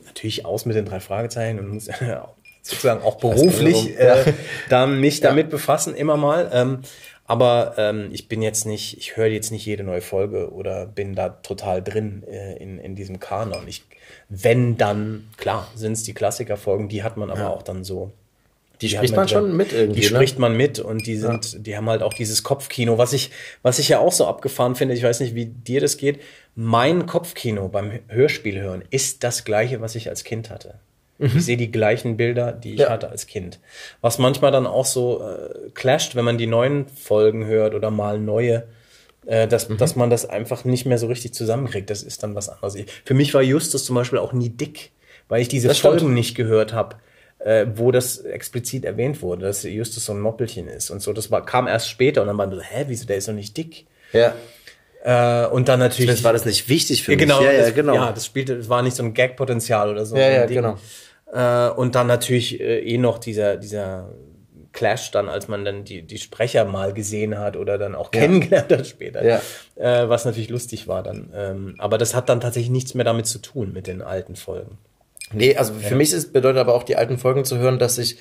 natürlich aus mit den drei Fragezeichen und muss sozusagen auch beruflich äh, dann mich ja. damit befassen, immer mal. Ähm, aber ähm, ich bin jetzt nicht, ich höre jetzt nicht jede neue Folge oder bin da total drin äh, in, in diesem Kanon. Ich, wenn dann, klar, sind es die Klassikerfolgen, die hat man aber ja. auch dann so. Die, die spricht man drin. schon mit irgendwie. Die ne? spricht man mit und die sind, ja. die haben halt auch dieses Kopfkino, was ich, was ich ja auch so abgefahren finde. Ich weiß nicht, wie dir das geht. Mein Kopfkino beim Hörspiel hören ist das gleiche, was ich als Kind hatte. Mhm. Ich sehe die gleichen Bilder, die ich ja. hatte als Kind. Was manchmal dann auch so äh, clasht, wenn man die neuen Folgen hört oder mal neue, äh, dass, mhm. dass man das einfach nicht mehr so richtig zusammenkriegt. Das ist dann was anderes. Für mich war Justus zum Beispiel auch nie dick, weil ich diese das Folgen stimmt. nicht gehört habe. Äh, wo das explizit erwähnt wurde, dass Justus so ein Moppelchen ist und so. Das war, kam erst später und dann war man so, hä, wieso, der ist doch nicht dick. Ja. Äh, und dann natürlich. Das war das nicht wichtig für mich. Genau, ja, ja, genau. Ja, das spielte, das war nicht so ein Gag-Potenzial oder so. Ja, ja, genau. Äh, und dann natürlich äh, eh noch dieser, dieser Clash dann, als man dann die, die Sprecher mal gesehen hat oder dann auch ja. kennengelernt hat später. Ja. Äh, was natürlich lustig war dann. Ähm, aber das hat dann tatsächlich nichts mehr damit zu tun mit den alten Folgen. Nee, also für ja. mich ist, bedeutet aber auch die alten Folgen zu hören, dass ich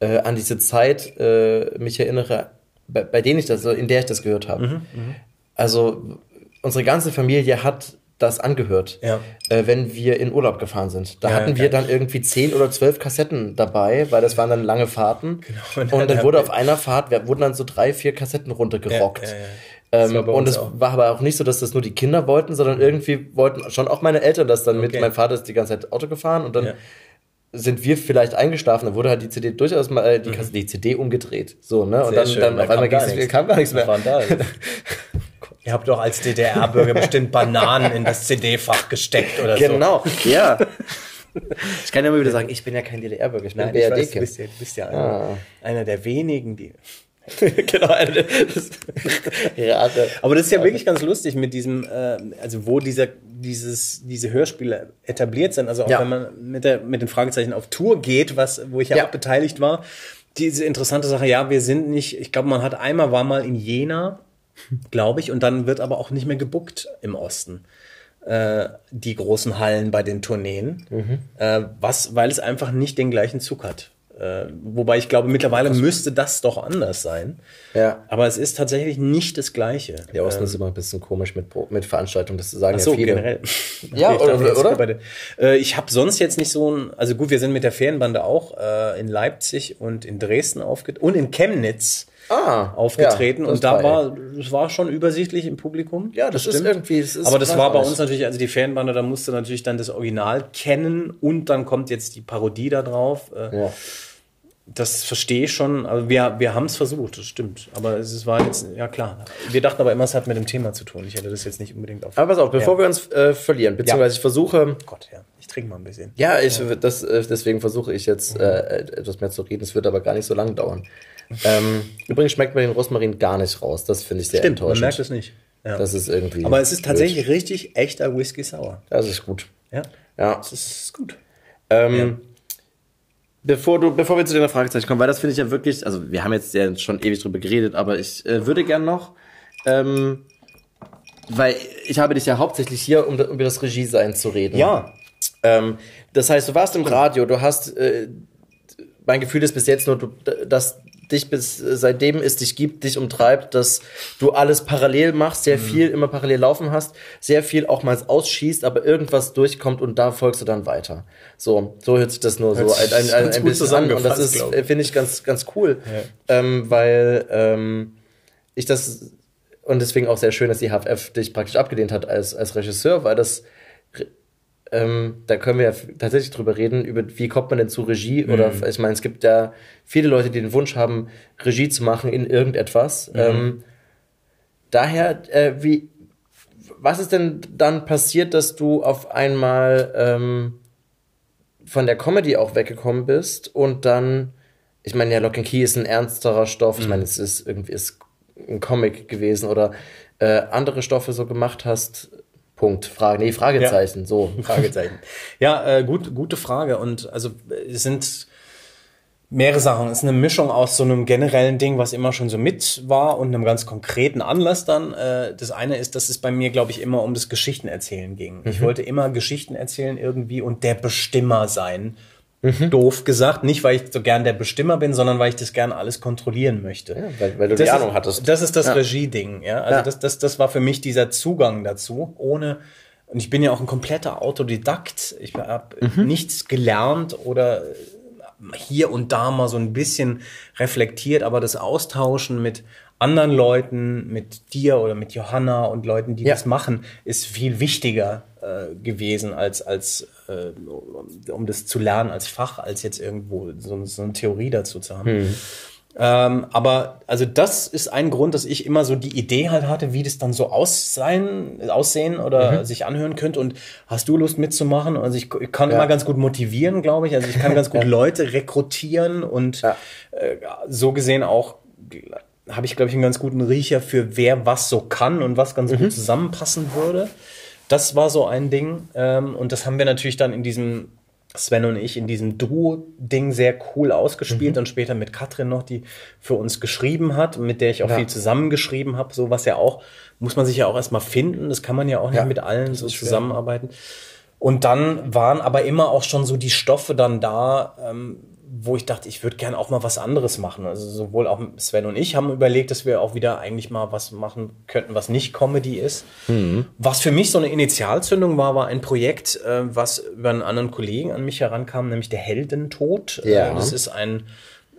äh, an diese Zeit äh, mich erinnere, bei, bei denen ich das, in der ich das gehört habe. Mhm, mh. Also unsere ganze Familie hat das angehört, ja. äh, wenn wir in Urlaub gefahren sind. Da ja, hatten wir dann irgendwie zehn oder zwölf Kassetten dabei, weil das waren dann lange Fahrten. Genau, und, und dann wurde auf einer Fahrt, wurden dann so drei, vier Kassetten runtergerockt. Ja, ähm, und es war aber auch nicht so, dass das nur die Kinder wollten, sondern irgendwie wollten schon auch meine Eltern das dann okay. mit. Mein Vater ist die ganze Zeit Auto gefahren und dann sind wir vielleicht eingeschlafen, dann wurde halt die CD durchaus mal äh, die, mhm. die CD umgedreht. So, ne? Und Sehr dann, schön. dann auf einmal kam, kam gar nichts mehr. Ihr habt doch als DDR-Bürger bestimmt Bananen in das CD-Fach gesteckt oder genau. so. Genau, ja. Ich kann ja immer wieder sagen, ich bin ja kein DDR-Bürger, ich bin BRD. Ich weiß, du bist ja, du bist ja einer, ah. einer der wenigen, die genau, das, ja, aber das ist ja wirklich ganz lustig mit diesem, äh, also wo dieser, dieses, diese Hörspiele etabliert sind. Also auch ja. wenn man mit, der, mit den Fragezeichen auf Tour geht, was, wo ich ja, ja. auch beteiligt war, diese interessante Sache, ja, wir sind nicht, ich glaube, man hat einmal war mal in Jena glaube ich. Und dann wird aber auch nicht mehr gebuckt im Osten. Äh, die großen Hallen bei den Tourneen. Mhm. Äh, was, weil es einfach nicht den gleichen Zug hat. Äh, wobei ich glaube, mittlerweile müsste das doch anders sein. Ja. Aber es ist tatsächlich nicht das Gleiche. Der Osten ähm, ist immer ein bisschen komisch mit, mit Veranstaltungen, das sagen Ach so, ja viele. generell. ja, oder? oder? Den, äh, ich habe sonst jetzt nicht so ein, also gut, wir sind mit der Ferienbande auch äh, in Leipzig und in Dresden aufgetreten und in Chemnitz ah, aufgetreten ja, und da war es war schon übersichtlich im Publikum. Ja, das, das ist irgendwie. Das ist Aber das war bei uns natürlich, also die Fanbande, da musste natürlich dann das Original kennen und dann kommt jetzt die Parodie da drauf. Äh, ja. Das verstehe ich schon, aber wir, wir haben es versucht, das stimmt. Aber es war jetzt, ja klar. Wir dachten aber immer, es hat mit dem Thema zu tun. Ich hätte das jetzt nicht unbedingt auf. Aber pass auf, bevor ja. wir uns äh, verlieren, beziehungsweise ja. ich versuche. Gott, ja. Ich trinke mal ein bisschen. Ja, ich, ja. Das, äh, deswegen versuche ich jetzt äh, etwas mehr zu reden. Es wird aber gar nicht so lang dauern ähm, übrigens schmeckt man den Rosmarin gar nicht raus. Das finde ich sehr Stimmt, enttäuschend. Man merkt es nicht. Ja. Das ist irgendwie. Aber es ist tatsächlich blöd. richtig echter Whisky Sour. Das ist gut. Ja. Ja. Das ist gut. Ähm. Bevor, du, bevor wir zu deiner Fragezeichen kommen, weil das finde ich ja wirklich, also wir haben jetzt ja schon ewig drüber geredet, aber ich äh, würde gern noch, ähm, weil ich habe dich ja hauptsächlich hier, um über das Regie-Sein zu reden. Ja. Ähm, das heißt, du warst im Radio, du hast, äh, mein Gefühl ist bis jetzt nur, dass dich bis seitdem es dich gibt, dich umtreibt, dass du alles parallel machst, sehr mhm. viel immer parallel laufen hast, sehr viel auch mal ausschießt, aber irgendwas durchkommt und da folgst du dann weiter. So, so hört sich das nur hört so ein, ein, ein, ein bisschen an und das ist, finde ich, ganz, ganz cool, ja. ähm, weil ähm, ich das und deswegen auch sehr schön, dass die HFF dich praktisch abgelehnt hat als, als Regisseur, weil das ähm, da können wir ja tatsächlich drüber reden, über wie kommt man denn zu Regie mhm. oder ich meine, es gibt ja viele Leute, die den Wunsch haben, Regie zu machen in irgendetwas. Mhm. Ähm, daher, äh, wie, was ist denn dann passiert, dass du auf einmal ähm, von der Comedy auch weggekommen bist und dann, ich meine, ja, Lock and Key ist ein ernsterer Stoff, mhm. ich meine, es ist irgendwie ist ein Comic gewesen oder äh, andere Stoffe so gemacht hast, Punkt. Frage, nee, Fragezeichen, ja. so. Fragezeichen. ja, äh, gut, gute Frage. Und also es sind mehrere Sachen. Es ist eine Mischung aus so einem generellen Ding, was immer schon so mit war und einem ganz konkreten Anlass dann. Äh, das eine ist, dass es bei mir, glaube ich, immer um das Geschichtenerzählen ging. Mhm. Ich wollte immer Geschichten erzählen irgendwie und der Bestimmer sein Mhm. Doof gesagt, nicht weil ich so gern der Bestimmer bin, sondern weil ich das gern alles kontrollieren möchte. Ja, weil, weil du das die Ahnung hattest. Das ist das ja. Regie-Ding, ja. Also ja. Das, das, das war für mich dieser Zugang dazu, ohne und ich bin ja auch ein kompletter Autodidakt. Ich habe mhm. nichts gelernt oder hier und da mal so ein bisschen reflektiert, aber das Austauschen mit anderen Leuten, mit dir oder mit Johanna und Leuten, die ja. das machen, ist viel wichtiger äh, gewesen als als äh, um das zu lernen als Fach, als jetzt irgendwo so, so eine Theorie dazu zu haben. Hm. Ähm, aber also das ist ein Grund, dass ich immer so die Idee halt hatte, wie das dann so aussehen, aussehen oder mhm. sich anhören könnte. Und hast du Lust mitzumachen? Also ich, ich kann ja. immer ganz gut motivieren, glaube ich. Also ich kann ganz gut Leute rekrutieren und ja. äh, so gesehen auch habe ich, glaube ich, einen ganz guten Riecher für wer was so kann und was ganz mhm. gut zusammenpassen würde. Das war so ein Ding. Ähm, und das haben wir natürlich dann in diesem, Sven und ich, in diesem Duo-Ding sehr cool ausgespielt mhm. und später mit Katrin noch, die für uns geschrieben hat, mit der ich auch ja. viel zusammengeschrieben habe, so was ja auch, muss man sich ja auch erstmal finden. Das kann man ja auch nicht ja, mit allen so zusammenarbeiten. Und dann waren aber immer auch schon so die Stoffe dann da, ähm, wo ich dachte, ich würde gern auch mal was anderes machen. Also sowohl auch Sven und ich haben überlegt, dass wir auch wieder eigentlich mal was machen könnten, was nicht Comedy ist. Mhm. Was für mich so eine Initialzündung war, war ein Projekt, äh, was über einen anderen Kollegen an mich herankam, nämlich der Heldentod. Äh, ja. das ist ein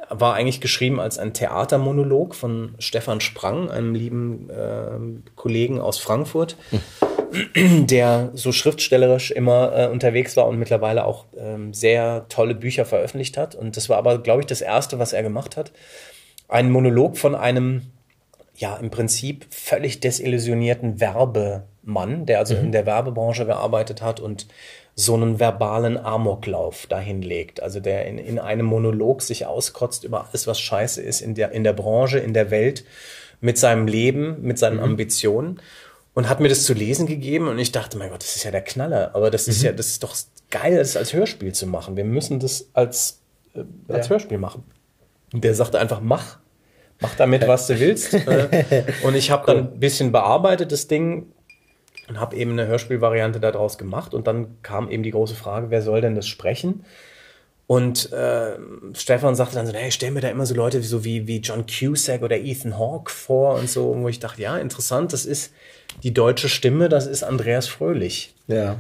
war eigentlich geschrieben als ein Theatermonolog von Stefan Sprang, einem lieben äh, Kollegen aus Frankfurt. Mhm der so schriftstellerisch immer äh, unterwegs war und mittlerweile auch ähm, sehr tolle Bücher veröffentlicht hat. Und das war aber, glaube ich, das Erste, was er gemacht hat. Ein Monolog von einem, ja, im Prinzip völlig desillusionierten Werbemann, der also mhm. in der Werbebranche gearbeitet hat und so einen verbalen Amoklauf dahin legt. Also der in, in einem Monolog sich auskotzt über alles, was scheiße ist in der, in der Branche, in der Welt, mit seinem Leben, mit seinen mhm. Ambitionen und hat mir das zu lesen gegeben und ich dachte, mein Gott, das ist ja der Knaller, aber das ist mhm. ja, das ist doch geil, das als Hörspiel zu machen. Wir müssen das als, äh, als ja. Hörspiel machen. Und der sagte einfach, mach, mach damit, was du willst. Äh, und ich habe dann ein bisschen bearbeitet, das Ding, und habe eben eine Hörspielvariante daraus gemacht. Und dann kam eben die große Frage, wer soll denn das sprechen? Und äh, Stefan sagte dann so, hey, stell mir da immer so Leute so wie, wie John Cusack oder Ethan Hawke vor und so, wo ich dachte, ja, interessant, das ist die deutsche Stimme, das ist Andreas Fröhlich. Ja.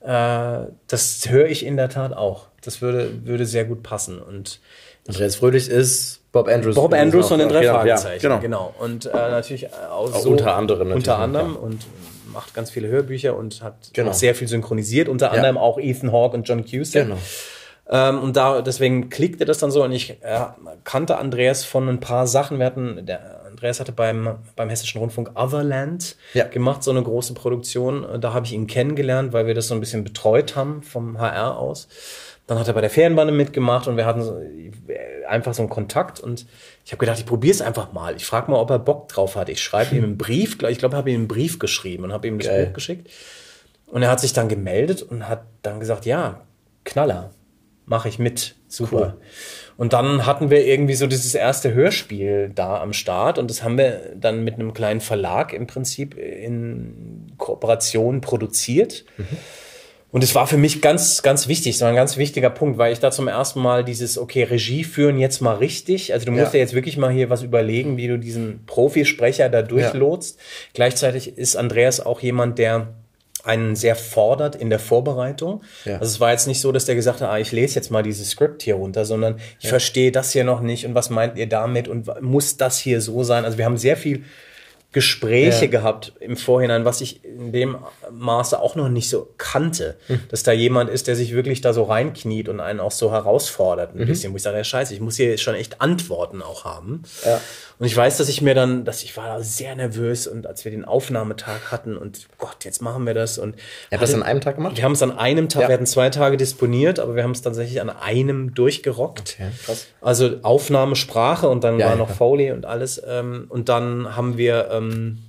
Äh, das höre ich in der Tat auch. Das würde, würde sehr gut passen. Und Andreas Fröhlich ist Bob Andrews. Bob Andrews von den drei genau, Fragezeichen. Ja, genau. genau. Und äh, natürlich auch, auch so, unter anderem. Unter anderem. Und macht ganz viele Hörbücher und hat genau. auch sehr viel synchronisiert. Unter anderem auch Ethan Hawke und John Cusack. Genau. Ähm, und da, deswegen klickte das dann so und ich äh, kannte Andreas von ein paar Sachen. Wir hatten, der Andreas hatte beim, beim Hessischen Rundfunk Otherland ja. gemacht, so eine große Produktion. Da habe ich ihn kennengelernt, weil wir das so ein bisschen betreut haben vom HR aus. Dann hat er bei der Ferienbande mitgemacht und wir hatten so, einfach so einen Kontakt und ich habe gedacht, ich probiere es einfach mal. Ich frage mal, ob er Bock drauf hat. Ich schreibe ihm einen Brief, ich glaube, habe ihm einen Brief geschrieben und habe ihm das Geil. Buch geschickt. Und er hat sich dann gemeldet und hat dann gesagt, ja, Knaller mache ich mit. Super. Cool. Und dann hatten wir irgendwie so dieses erste Hörspiel da am Start und das haben wir dann mit einem kleinen Verlag im Prinzip in Kooperation produziert. Mhm. Und es war für mich ganz, ganz wichtig, so ein ganz wichtiger Punkt, weil ich da zum ersten Mal dieses, okay, Regie führen jetzt mal richtig. Also du musst ja, ja jetzt wirklich mal hier was überlegen, wie du diesen Profisprecher da durchlotst. Ja. Gleichzeitig ist Andreas auch jemand, der einen sehr fordert in der Vorbereitung. Ja. Also es war jetzt nicht so, dass der gesagt hat, ah, ich lese jetzt mal dieses Skript hier runter, sondern ich ja. verstehe das hier noch nicht und was meint ihr damit und muss das hier so sein? Also wir haben sehr viel Gespräche ja. gehabt im Vorhinein, was ich in dem Maße auch noch nicht so kannte, mhm. dass da jemand ist, der sich wirklich da so reinkniet und einen auch so herausfordert ein mhm. bisschen, wo ich sage, ja scheiße, ich muss hier schon echt Antworten auch haben. Ja. Und ich weiß, dass ich mir dann, dass ich war sehr nervös und als wir den Aufnahmetag hatten und Gott, jetzt machen wir das und Ihr habt das an einem Tag gemacht? Wir haben es an einem Tag, ja. wir hatten zwei Tage disponiert, aber wir haben es tatsächlich an einem durchgerockt. Okay, krass. Also Aufnahmesprache und dann ja, war noch Foley und alles ähm, und dann haben wir ähm,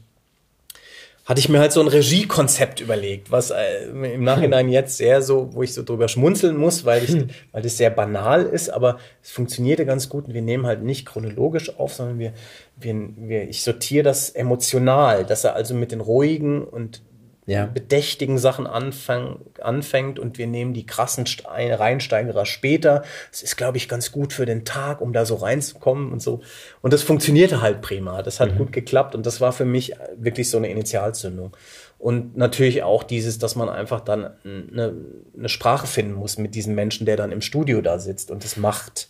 hatte ich mir halt so ein Regiekonzept überlegt, was äh, im Nachhinein jetzt sehr so, wo ich so drüber schmunzeln muss, weil ich, hm. weil das sehr banal ist, aber es funktionierte ganz gut und wir nehmen halt nicht chronologisch auf, sondern wir, wir, wir ich sortiere das emotional, dass er also mit den ruhigen und ja. bedächtigen Sachen anfang, anfängt und wir nehmen die krassen Stein, Reinsteigerer später. Das ist, glaube ich, ganz gut für den Tag, um da so reinzukommen und so. Und das funktionierte halt prima. Das hat mhm. gut geklappt und das war für mich wirklich so eine Initialzündung. Und natürlich auch dieses, dass man einfach dann eine, eine Sprache finden muss mit diesem Menschen, der dann im Studio da sitzt und das macht.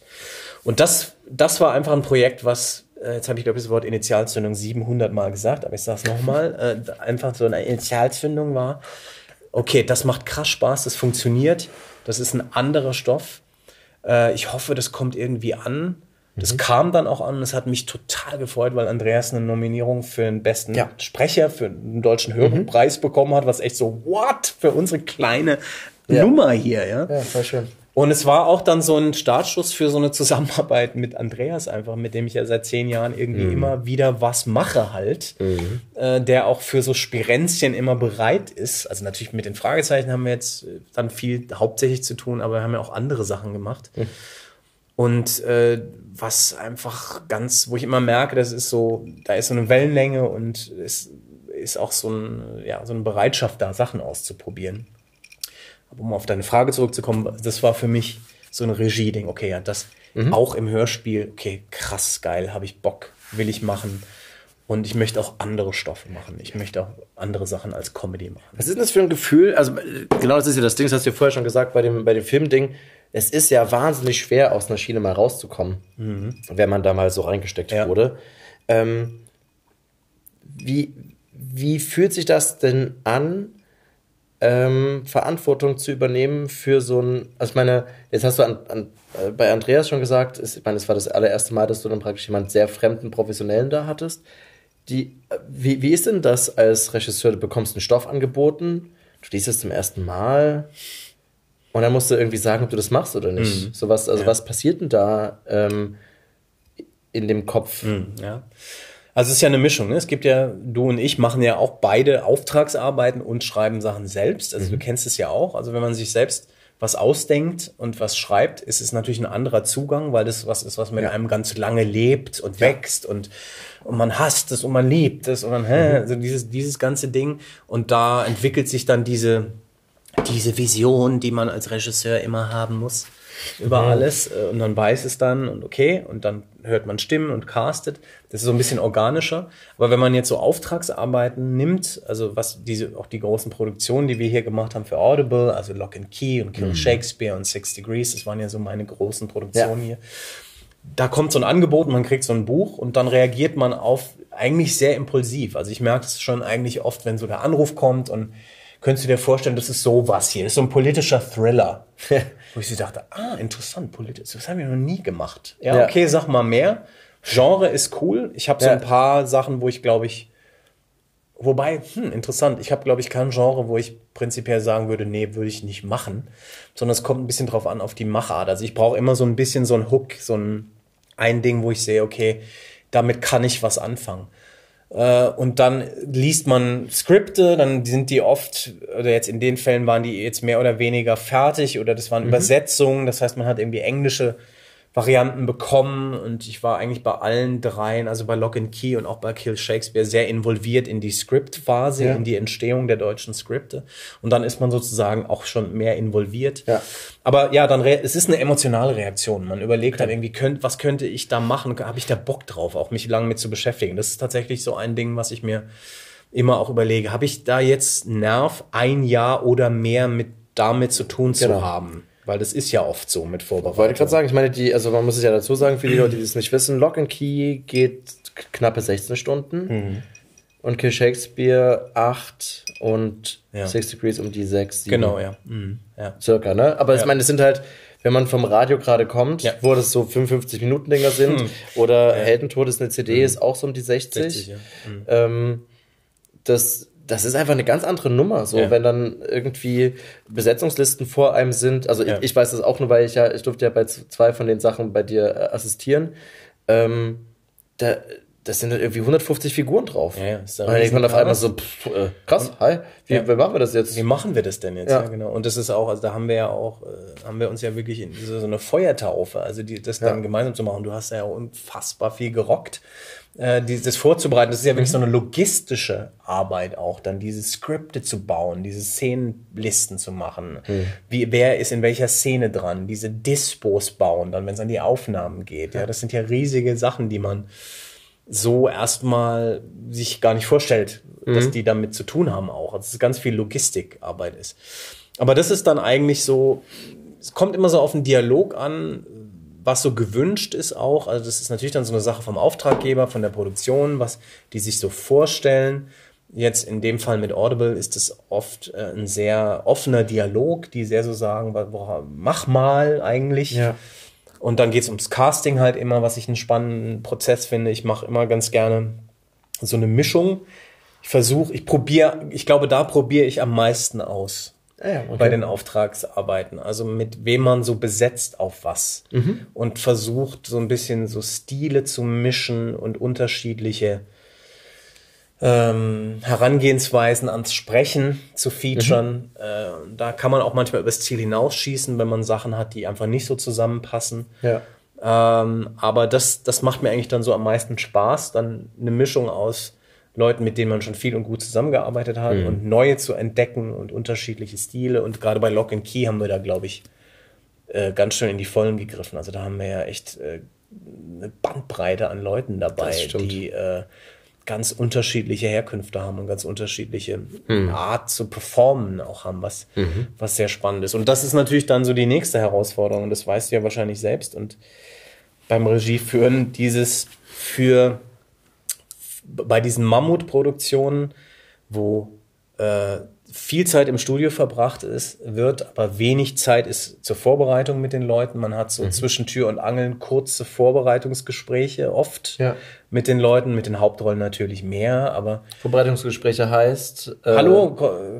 Und das, das war einfach ein Projekt, was jetzt habe ich glaube ich das Wort Initialzündung 700 Mal gesagt, aber ich sage es nochmal, äh, einfach so eine Initialzündung war, okay, das macht krass Spaß, das funktioniert, das ist ein anderer Stoff. Äh, ich hoffe, das kommt irgendwie an. Das mhm. kam dann auch an und es hat mich total gefreut, weil Andreas eine Nominierung für den besten ja. Sprecher für den deutschen Hörbuchpreis mhm. bekommen hat, was echt so, what? Für unsere kleine ja. Nummer hier, ja. Ja, voll schön. Und es war auch dann so ein Startschuss für so eine Zusammenarbeit mit Andreas einfach, mit dem ich ja seit zehn Jahren irgendwie mhm. immer wieder was mache halt, mhm. äh, der auch für so Spirenzchen immer bereit ist. Also natürlich mit den Fragezeichen haben wir jetzt dann viel hauptsächlich zu tun, aber wir haben ja auch andere Sachen gemacht. Mhm. Und äh, was einfach ganz, wo ich immer merke, das ist so, da ist so eine Wellenlänge und es ist auch so, ein, ja, so eine Bereitschaft da, Sachen auszuprobieren um auf deine Frage zurückzukommen, das war für mich so ein Regie-Ding. Okay, ja, das mhm. auch im Hörspiel, okay, krass geil, habe ich Bock, will ich machen. Und ich möchte auch andere Stoffe machen. Ich möchte auch andere Sachen als Comedy machen. Was ist denn das für ein Gefühl? Also, genau das ist ja das Ding, das hast du ja vorher schon gesagt bei dem, bei dem Filmding. Es ist ja wahnsinnig schwer, aus einer Schiene mal rauszukommen, mhm. wenn man da mal so reingesteckt ja. wurde. Ähm, wie, wie fühlt sich das denn an, ähm, Verantwortung zu übernehmen für so ein, also ich meine, jetzt hast du an, an, äh, bei Andreas schon gesagt, ich meine, es war das allererste Mal, dass du dann praktisch jemand sehr fremden Professionellen da hattest. Die, äh, wie, wie ist denn das als Regisseur? Du bekommst einen Stoff angeboten, du liest es zum ersten Mal und dann musst du irgendwie sagen, ob du das machst oder nicht. Mhm. So was, also ja. was passiert denn da ähm, in dem Kopf? Mhm, ja. Also es ist ja eine Mischung. Ne? Es gibt ja, du und ich machen ja auch beide Auftragsarbeiten und schreiben Sachen selbst. Also mhm. du kennst es ja auch. Also wenn man sich selbst was ausdenkt und was schreibt, ist es natürlich ein anderer Zugang, weil das was ist, was mit ja. einem ganz lange lebt und ja. wächst und, und man hasst es und man liebt es und dann, hä, mhm. also dieses, dieses ganze Ding. Und da entwickelt sich dann diese, diese Vision, die man als Regisseur immer haben muss über mhm. alles äh, und dann weiß es dann und okay und dann hört man Stimmen und castet. Das ist so ein bisschen organischer. Aber wenn man jetzt so Auftragsarbeiten nimmt, also was diese auch die großen Produktionen, die wir hier gemacht haben für Audible, also Lock and Key und Kill mhm. Shakespeare und Six Degrees, das waren ja so meine großen Produktionen ja. hier. Da kommt so ein Angebot, man kriegt so ein Buch und dann reagiert man auf eigentlich sehr impulsiv. Also ich merke es schon eigentlich oft, wenn so der Anruf kommt und könntest du dir vorstellen, das ist sowas hier, das ist so ein politischer Thriller. Wo ich sie dachte, ah, interessant, politisch, das haben wir noch nie gemacht. Ja, ja. okay, sag mal mehr. Genre ist cool. Ich habe so ja. ein paar Sachen, wo ich glaube ich, wobei, hm, interessant, ich habe glaube ich kein Genre, wo ich prinzipiell sagen würde, nee, würde ich nicht machen, sondern es kommt ein bisschen drauf an, auf die Machart. Also ich brauche immer so ein bisschen so ein Hook, so ein, ein Ding, wo ich sehe, okay, damit kann ich was anfangen. Äh, und dann liest man Skripte, dann sind die oft, oder jetzt in den Fällen waren die jetzt mehr oder weniger fertig oder das waren mhm. Übersetzungen. Das heißt, man hat irgendwie englische Varianten bekommen und ich war eigentlich bei allen dreien, also bei Lock and Key und auch bei Kill Shakespeare, sehr involviert in die Skriptphase, ja. in die Entstehung der deutschen Skripte. Und dann ist man sozusagen auch schon mehr involviert. Ja. Aber ja, dann es ist eine emotionale Reaktion. Man überlegt dann irgendwie, könnt, was könnte ich da machen? Habe ich da Bock drauf, auch mich lange mit zu beschäftigen? Das ist tatsächlich so ein Ding, was ich mir immer auch überlege. Habe ich da jetzt Nerv, ein Jahr oder mehr mit damit zu tun genau. zu haben? Weil das ist ja oft so mit Vorbereitung. Wollte ich gerade sagen, ich meine, die, also man muss es ja dazu sagen, für die Leute, die es nicht wissen, Lock and Key geht knappe 16 Stunden. Mhm. und Kill Shakespeare 8 und ja. Six Degrees um die 6, 7. Genau, ja. Mhm. ja. Circa, ne? Aber ja. ich meine, das sind halt, wenn man vom Radio gerade kommt, ja. wo das so 55 Minuten Dinger sind, hm. oder ja. Heldentod ist eine CD, mhm. ist auch so um die 60. 60 ja. mhm. ähm, das, das ist einfach eine ganz andere Nummer, so, ja. wenn dann irgendwie Besetzungslisten vor einem sind. Also ich, ich, weiß das auch nur, weil ich ja, ich durfte ja bei zwei von den Sachen bei dir äh, assistieren. Ähm, da, das sind halt irgendwie 150 Figuren drauf. Ja, ja. Ist und dann denkt man auf einmal so, pff, äh, krass, und, hi, wie, ja. wie machen wir das jetzt? Wie machen wir das denn jetzt? Ja. ja. genau. Und das ist auch, also da haben wir ja auch, äh, haben wir uns ja wirklich in so, so eine Feuertaufe, also die, das dann gemeinsam zu machen. Du hast ja unfassbar viel gerockt. Äh, dieses vorzubereiten, das ist ja wirklich mhm. so eine logistische Arbeit auch, dann diese Skripte zu bauen, diese Szenenlisten zu machen. Mhm. Wie, wer ist in welcher Szene dran? Diese Dispos bauen, dann wenn es an die Aufnahmen geht. Ja, das sind ja riesige Sachen, die man so erstmal sich gar nicht vorstellt, mhm. dass die damit zu tun haben auch. Also, dass es ganz viel Logistikarbeit ist. Aber das ist dann eigentlich so, es kommt immer so auf den Dialog an, was so gewünscht ist auch. Also das ist natürlich dann so eine Sache vom Auftraggeber, von der Produktion, was die sich so vorstellen. Jetzt in dem Fall mit Audible ist es oft äh, ein sehr offener Dialog, die sehr so sagen, boah, mach mal eigentlich. Ja. Und dann geht es ums Casting halt immer, was ich einen spannenden Prozess finde. Ich mache immer ganz gerne so eine Mischung. Ich versuche, ich probiere, ich glaube, da probiere ich am meisten aus. Ah ja, okay. bei den Auftragsarbeiten. Also mit wem man so besetzt auf was. Mhm. Und versucht so ein bisschen so Stile zu mischen und unterschiedliche ähm, Herangehensweisen ans Sprechen zu featuren. Mhm. Äh, da kann man auch manchmal übers Ziel hinausschießen, wenn man Sachen hat, die einfach nicht so zusammenpassen. Ja. Ähm, aber das, das macht mir eigentlich dann so am meisten Spaß, dann eine Mischung aus Leuten, mit denen man schon viel und gut zusammengearbeitet hat mhm. und neue zu entdecken und unterschiedliche Stile. Und gerade bei Lock and Key haben wir da, glaube ich, äh, ganz schön in die Vollen gegriffen. Also da haben wir ja echt äh, eine Bandbreite an Leuten dabei, die äh, ganz unterschiedliche Herkünfte haben und ganz unterschiedliche mhm. Art zu performen auch haben, was, mhm. was sehr spannend ist. Und das ist natürlich dann so die nächste Herausforderung, und das weißt du ja wahrscheinlich selbst. Und beim Regieführen dieses für bei diesen Mammutproduktionen, wo äh, viel Zeit im Studio verbracht ist, wird, aber wenig Zeit ist zur Vorbereitung mit den Leuten. Man hat so mhm. zwischen Tür und Angeln kurze Vorbereitungsgespräche oft ja. Mit den Leuten, mit den Hauptrollen natürlich mehr, aber Vorbereitungsgespräche heißt äh, Hallo,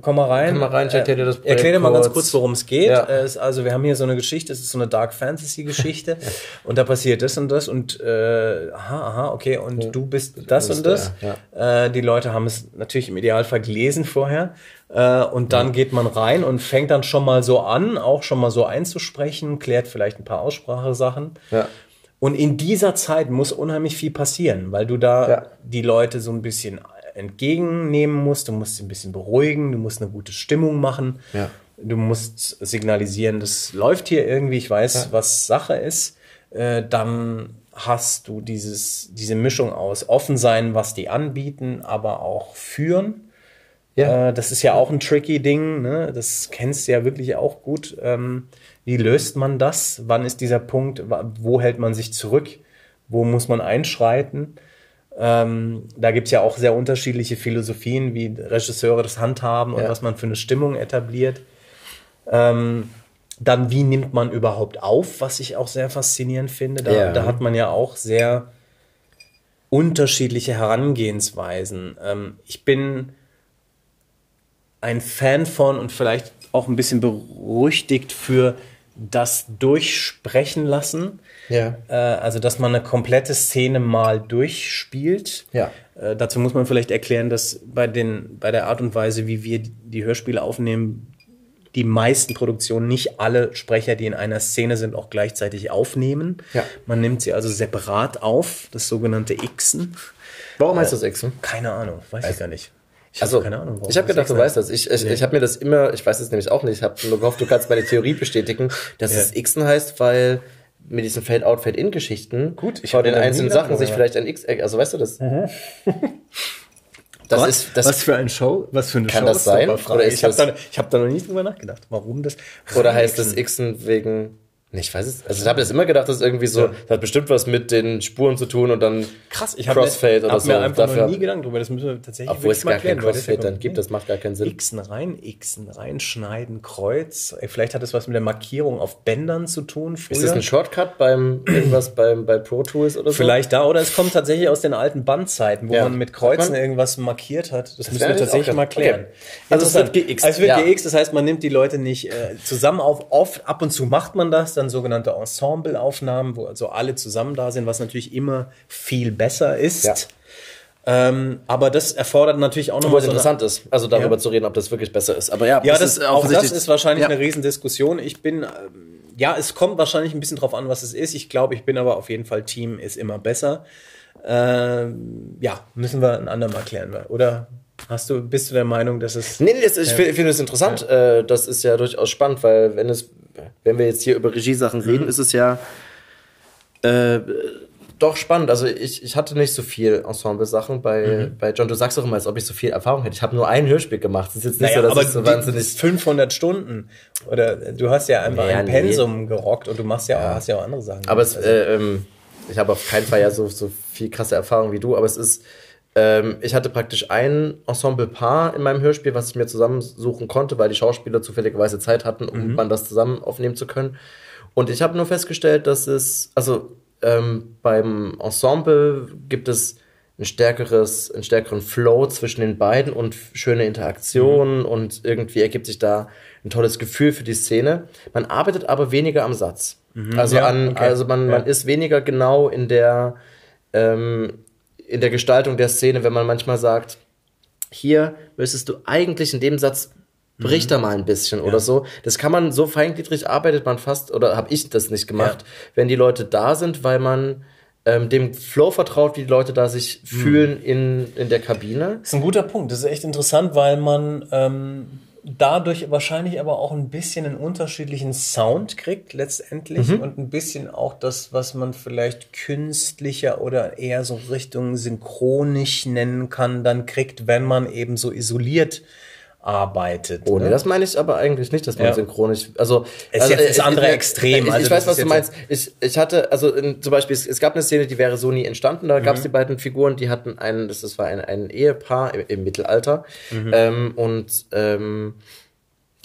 komm mal rein. Komm mal rein, ich erkläre dir das Projekt Erklär dir mal ganz kurz, worum es geht. Ja. Äh, also wir haben hier so eine Geschichte, es ist so eine Dark Fantasy Geschichte und da passiert das und das und äh, aha, aha, okay und ja. du bist das, das und das. Äh, die Leute haben es natürlich im Idealfall gelesen vorher äh, und dann geht man rein und fängt dann schon mal so an, auch schon mal so einzusprechen, klärt vielleicht ein paar Aussprachesachen. Ja. Und in dieser Zeit muss unheimlich viel passieren, weil du da ja. die Leute so ein bisschen entgegennehmen musst, du musst sie ein bisschen beruhigen, du musst eine gute Stimmung machen. Ja. Du musst signalisieren, das läuft hier irgendwie, ich weiß, ja. was Sache ist. Äh, dann hast du dieses, diese Mischung aus offen sein, was die anbieten, aber auch führen. Ja. Äh, das ist ja auch ein tricky Ding, ne? das kennst du ja wirklich auch gut. Ähm, wie löst man das? Wann ist dieser Punkt? Wo hält man sich zurück? Wo muss man einschreiten? Ähm, da gibt's ja auch sehr unterschiedliche Philosophien, wie Regisseure das handhaben und ja. was man für eine Stimmung etabliert. Ähm, dann, wie nimmt man überhaupt auf, was ich auch sehr faszinierend finde. Da, ja. da hat man ja auch sehr unterschiedliche Herangehensweisen. Ähm, ich bin ein Fan von und vielleicht auch ein bisschen berüchtigt für das Durchsprechen lassen. Ja. Äh, also, dass man eine komplette Szene mal durchspielt. Ja. Äh, dazu muss man vielleicht erklären, dass bei, den, bei der Art und Weise, wie wir die Hörspiele aufnehmen, die meisten Produktionen nicht alle Sprecher, die in einer Szene sind, auch gleichzeitig aufnehmen. Ja. Man nimmt sie also separat auf, das sogenannte Xen. Warum heißt äh, das Xen? Keine Ahnung, weiß also, ich gar nicht. Ich also, keine Ahnung. Ich habe gedacht, du weißt das. Ich, ich, nee. ich habe mir das immer, ich weiß es nämlich auch nicht, ich habe nur gehofft, du kannst meine Theorie bestätigen, dass ja. es Xen heißt, weil mit diesen Fade-out, Fade-in-Geschichten Gut, ich vor den einzelnen Sachen sich vielleicht ein X, also weißt du das? Mhm. Das was, ist, das was für ein Show, was für eine kann Show das sein? Oder ist ich habe da, ich hab da noch nie drüber nachgedacht, warum das. Oder heißt das Xen wegen Ich weiß es. Also ich habe jetzt immer gedacht, dass irgendwie so, ja. das hat bestimmt was mit den Spuren zu tun und dann krass. Ich habe Crossfade oder hab so. mir einfach noch nie Gedanken drüber. Das müssen wir tatsächlich Obwohl es gar kein Crossfade dann gibt, das macht gar keinen Sinn. Xen rein, Xen rein, schneiden, Kreuz. Vielleicht hat das was mit der Markierung auf Bändern zu tun. Früher. Ist das ein Shortcut beim irgendwas beim bei Pro Tools oder so? Vielleicht da oder es kommt tatsächlich aus den alten Bandzeiten, wo ja. man mit Kreuzen man, irgendwas markiert hat. Das, das müssen wir tatsächlich mal klären. Okay. Also es wird GX. Also es wird ja. GX, das heißt, man nimmt die Leute nicht äh, zusammen auf. Oft ab und zu macht man das, dann sogenannte Ensemble Ensembleaufnahmen, wo also alle zusammen da sind, was natürlich immer viel besser ist. Ja. Ähm, aber das erfordert natürlich auch noch mal so interessant ist, also darüber ja. zu reden, ob das wirklich besser ist. Aber ja, ja das, das auch das ist wahrscheinlich ja. eine Riesendiskussion. Ich bin, ähm, ja, es kommt wahrscheinlich ein bisschen drauf an, was es ist. Ich glaube, ich bin aber auf jeden Fall Team ist immer besser. Ähm, ja, müssen wir ein andermal klären, oder? Hast du, bist du der Meinung, dass es. Nee, nee das, ich finde find es interessant. Ja. Äh, das ist ja durchaus spannend, weil wenn es, wenn wir jetzt hier über Regiesachen reden, mhm. ist es ja äh, doch spannend. Also ich, ich hatte nicht so viel Ensemble-Sachen bei, mhm. bei John. Du sagst auch immer, als ob ich so viel Erfahrung hätte. Ich habe nur ein Hörspiel gemacht. Das ist jetzt nicht naja, so, dass ich so wahnsinnig. 500 Stunden. Oder du hast ja einfach naja, ein Pensum nee. gerockt und du machst ja, ja. hast ja auch andere Sachen. Aber es, also. äh, ähm, ich habe auf keinen Fall ja so, so viel krasse Erfahrung wie du, aber es ist ähm, ich hatte praktisch ein Ensemble-Paar in meinem Hörspiel, was ich mir zusammensuchen konnte, weil die Schauspieler zufälligerweise Zeit hatten, um mhm. man das zusammen aufnehmen zu können. Und ich habe nur festgestellt, dass es, also ähm, beim Ensemble gibt es ein stärkeres, einen stärkeren Flow zwischen den beiden und schöne Interaktionen mhm. und irgendwie ergibt sich da ein tolles Gefühl für die Szene. Man arbeitet aber weniger am Satz. Mhm, also ja, an, okay. also man, ja. man ist weniger genau in der ähm, in der Gestaltung der Szene, wenn man manchmal sagt, hier müsstest du eigentlich in dem Satz bricht mhm. da mal ein bisschen ja. oder so. Das kann man so feingliedrig arbeitet man fast oder habe ich das nicht gemacht, ja. wenn die Leute da sind, weil man ähm, dem Flow vertraut, wie die Leute da sich mhm. fühlen in, in der Kabine. Das ist ein guter Punkt. Das ist echt interessant, weil man ähm, dadurch wahrscheinlich aber auch ein bisschen einen unterschiedlichen Sound kriegt letztendlich mhm. und ein bisschen auch das, was man vielleicht künstlicher oder eher so Richtung synchronisch nennen kann, dann kriegt, wenn man eben so isoliert arbeitet. Oh, ne? das meine ich aber eigentlich nicht, dass man ja. synchronisch, also. Es also, ist jetzt das andere Extrem. Ich, also ich weiß, was du meinst. Ich, ich hatte, also in, zum Beispiel, es, es, gab eine Szene, die wäre so nie entstanden. Da mhm. gab es die beiden Figuren, die hatten einen, das, das war ein, ein Ehepaar im, im Mittelalter. Mhm. Ähm, und ähm,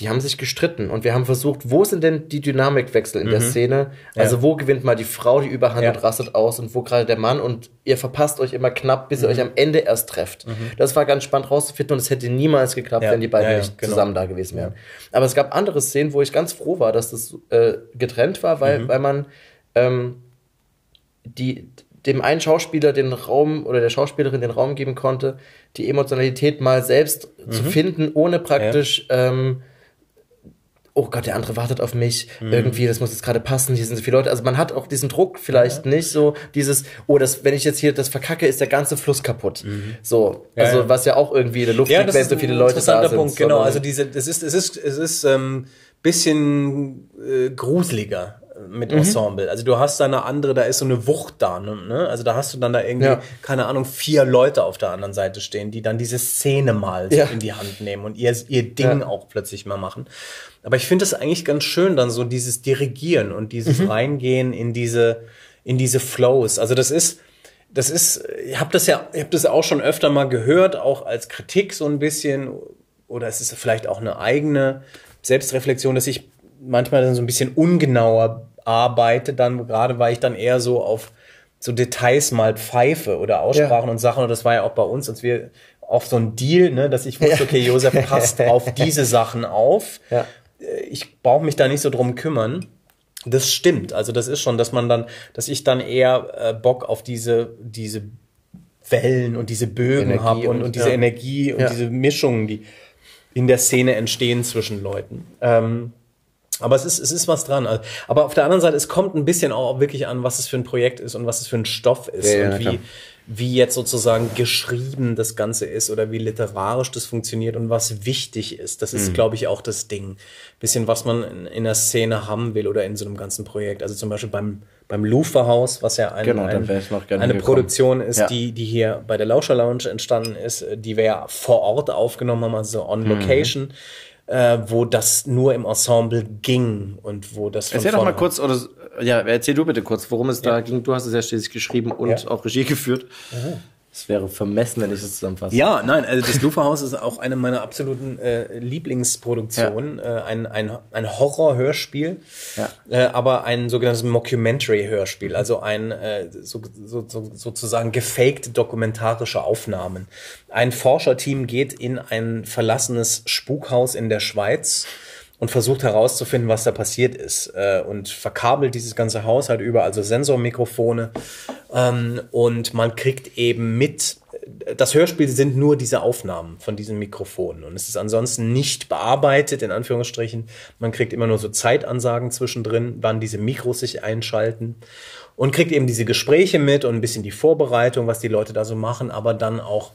die haben sich gestritten und wir haben versucht, wo sind denn die Dynamikwechsel in mhm. der Szene? Also ja. wo gewinnt mal die Frau die Überhand ja. und rastet aus und wo gerade der Mann und ihr verpasst euch immer knapp, bis mhm. ihr euch am Ende erst trefft. Mhm. Das war ganz spannend rauszufinden und es hätte niemals geklappt, ja. wenn die beiden nicht genau. zusammen da gewesen wären. Aber es gab andere Szenen, wo ich ganz froh war, dass das äh, getrennt war, weil, mhm. weil man ähm, die dem einen Schauspieler den Raum oder der Schauspielerin den Raum geben konnte, die Emotionalität mal selbst zu mhm. finden, ohne praktisch ähm, oh Gott, der andere wartet auf mich, mhm. irgendwie, das muss jetzt gerade passen, hier sind so viele Leute. Also man hat auch diesen Druck vielleicht ja. nicht so, dieses, oh, das, wenn ich jetzt hier das verkacke, ist der ganze Fluss kaputt. Mhm. So, also ja, ja. was ja auch irgendwie in der Luft ja, liegt, wenn so viele Leute da sind. Punkt, genau, also diese, das ist, es ist, es ist ähm, bisschen äh, gruseliger mit mhm. Ensemble. Also du hast da eine andere, da ist so eine Wucht da, ne? Also da hast du dann da irgendwie, ja. keine Ahnung, vier Leute auf der anderen Seite stehen, die dann diese Szene mal so ja. in die Hand nehmen und ihr, ihr Ding ja. auch plötzlich mal machen. Aber ich finde es eigentlich ganz schön, dann so dieses Dirigieren und dieses mhm. Reingehen in diese, in diese Flows. Also das ist, das ist, ich habe das ja, ich habe das auch schon öfter mal gehört, auch als Kritik so ein bisschen, oder es ist vielleicht auch eine eigene Selbstreflexion, dass ich manchmal dann so ein bisschen ungenauer arbeite, dann gerade weil ich dann eher so auf so Details mal pfeife oder Aussprachen ja. und Sachen. Und das war ja auch bei uns, als wir auf so ein Deal, ne, dass ich wusste, okay, Josef passt auf diese Sachen auf. Ja. Äh, ich brauche mich da nicht so drum kümmern. Das stimmt. Also das ist schon, dass man dann, dass ich dann eher äh, Bock auf diese, diese Wellen und diese Bögen habe und, und, und, diese ja. Energie und diese Mischungen, die in der Szene entstehen zwischen Leuten. Ähm, aber es ist, es ist was dran. Aber auf der anderen Seite, es kommt ein bisschen auch wirklich an, was es für ein Projekt ist und was es für ein Stoff ist ja, und wie, wie jetzt sozusagen geschrieben das Ganze ist oder wie literarisch das funktioniert und was wichtig ist. Das ist, mhm. glaube ich, auch das Ding. Bisschen, was man in, in der Szene haben will oder in so einem ganzen Projekt. Also zum Beispiel beim, beim Luferhaus, was ja ein, genau, ein, eine Produktion ist, ja. die, die hier bei der Lauscher Lounge entstanden ist, die wir ja vor Ort aufgenommen haben, also on mhm. location. Mhm äh, wo das nur im Ensemble ging und wo das. Erzähl doch mal kurz, oder ja, erzähl du bitte kurz, worum es ja. da ging. Du hast es ja schließlich geschrieben und ja. auch Regie geführt. Mhm. Es wäre vermessen, wenn ich das zusammenfasse. Ja, nein, also das Luferhaus ist auch eine meiner absoluten äh, Lieblingsproduktionen. Ja. Äh, ein, ein, ein Horror-Hörspiel, ja. äh, aber ein sogenanntes Mockumentary-Hörspiel, also ein äh, so, so, so, sozusagen gefakte dokumentarische Aufnahmen. Ein Forscherteam geht in ein verlassenes Spukhaus in der Schweiz und versucht herauszufinden, was da passiert ist äh, und verkabelt dieses ganze Haus halt über, also Sensormikrofone ähm, und man kriegt eben mit, das Hörspiel sind nur diese Aufnahmen von diesen Mikrofonen und es ist ansonsten nicht bearbeitet, in Anführungsstrichen. Man kriegt immer nur so Zeitansagen zwischendrin, wann diese Mikros sich einschalten und kriegt eben diese Gespräche mit und ein bisschen die Vorbereitung, was die Leute da so machen, aber dann auch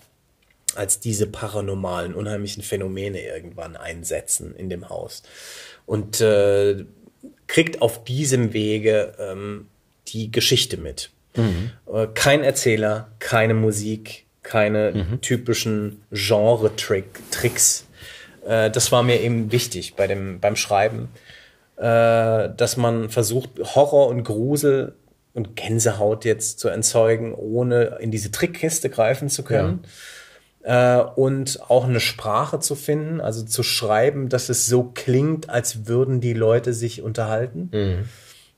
als diese paranormalen, unheimlichen Phänomene irgendwann einsetzen in dem Haus. Und äh, kriegt auf diesem Wege ähm, die Geschichte mit. Mhm. Äh, kein Erzähler, keine Musik, keine mhm. typischen Genre-Tricks. Äh, das war mir eben wichtig bei dem, beim Schreiben, äh, dass man versucht, Horror und Grusel und Gänsehaut jetzt zu erzeugen, ohne in diese Trickkiste greifen zu können. Ja äh, und auch eine Sprache zu finden, also zu schreiben, dass es so klingt, als würden die Leute sich unterhalten. Mhm.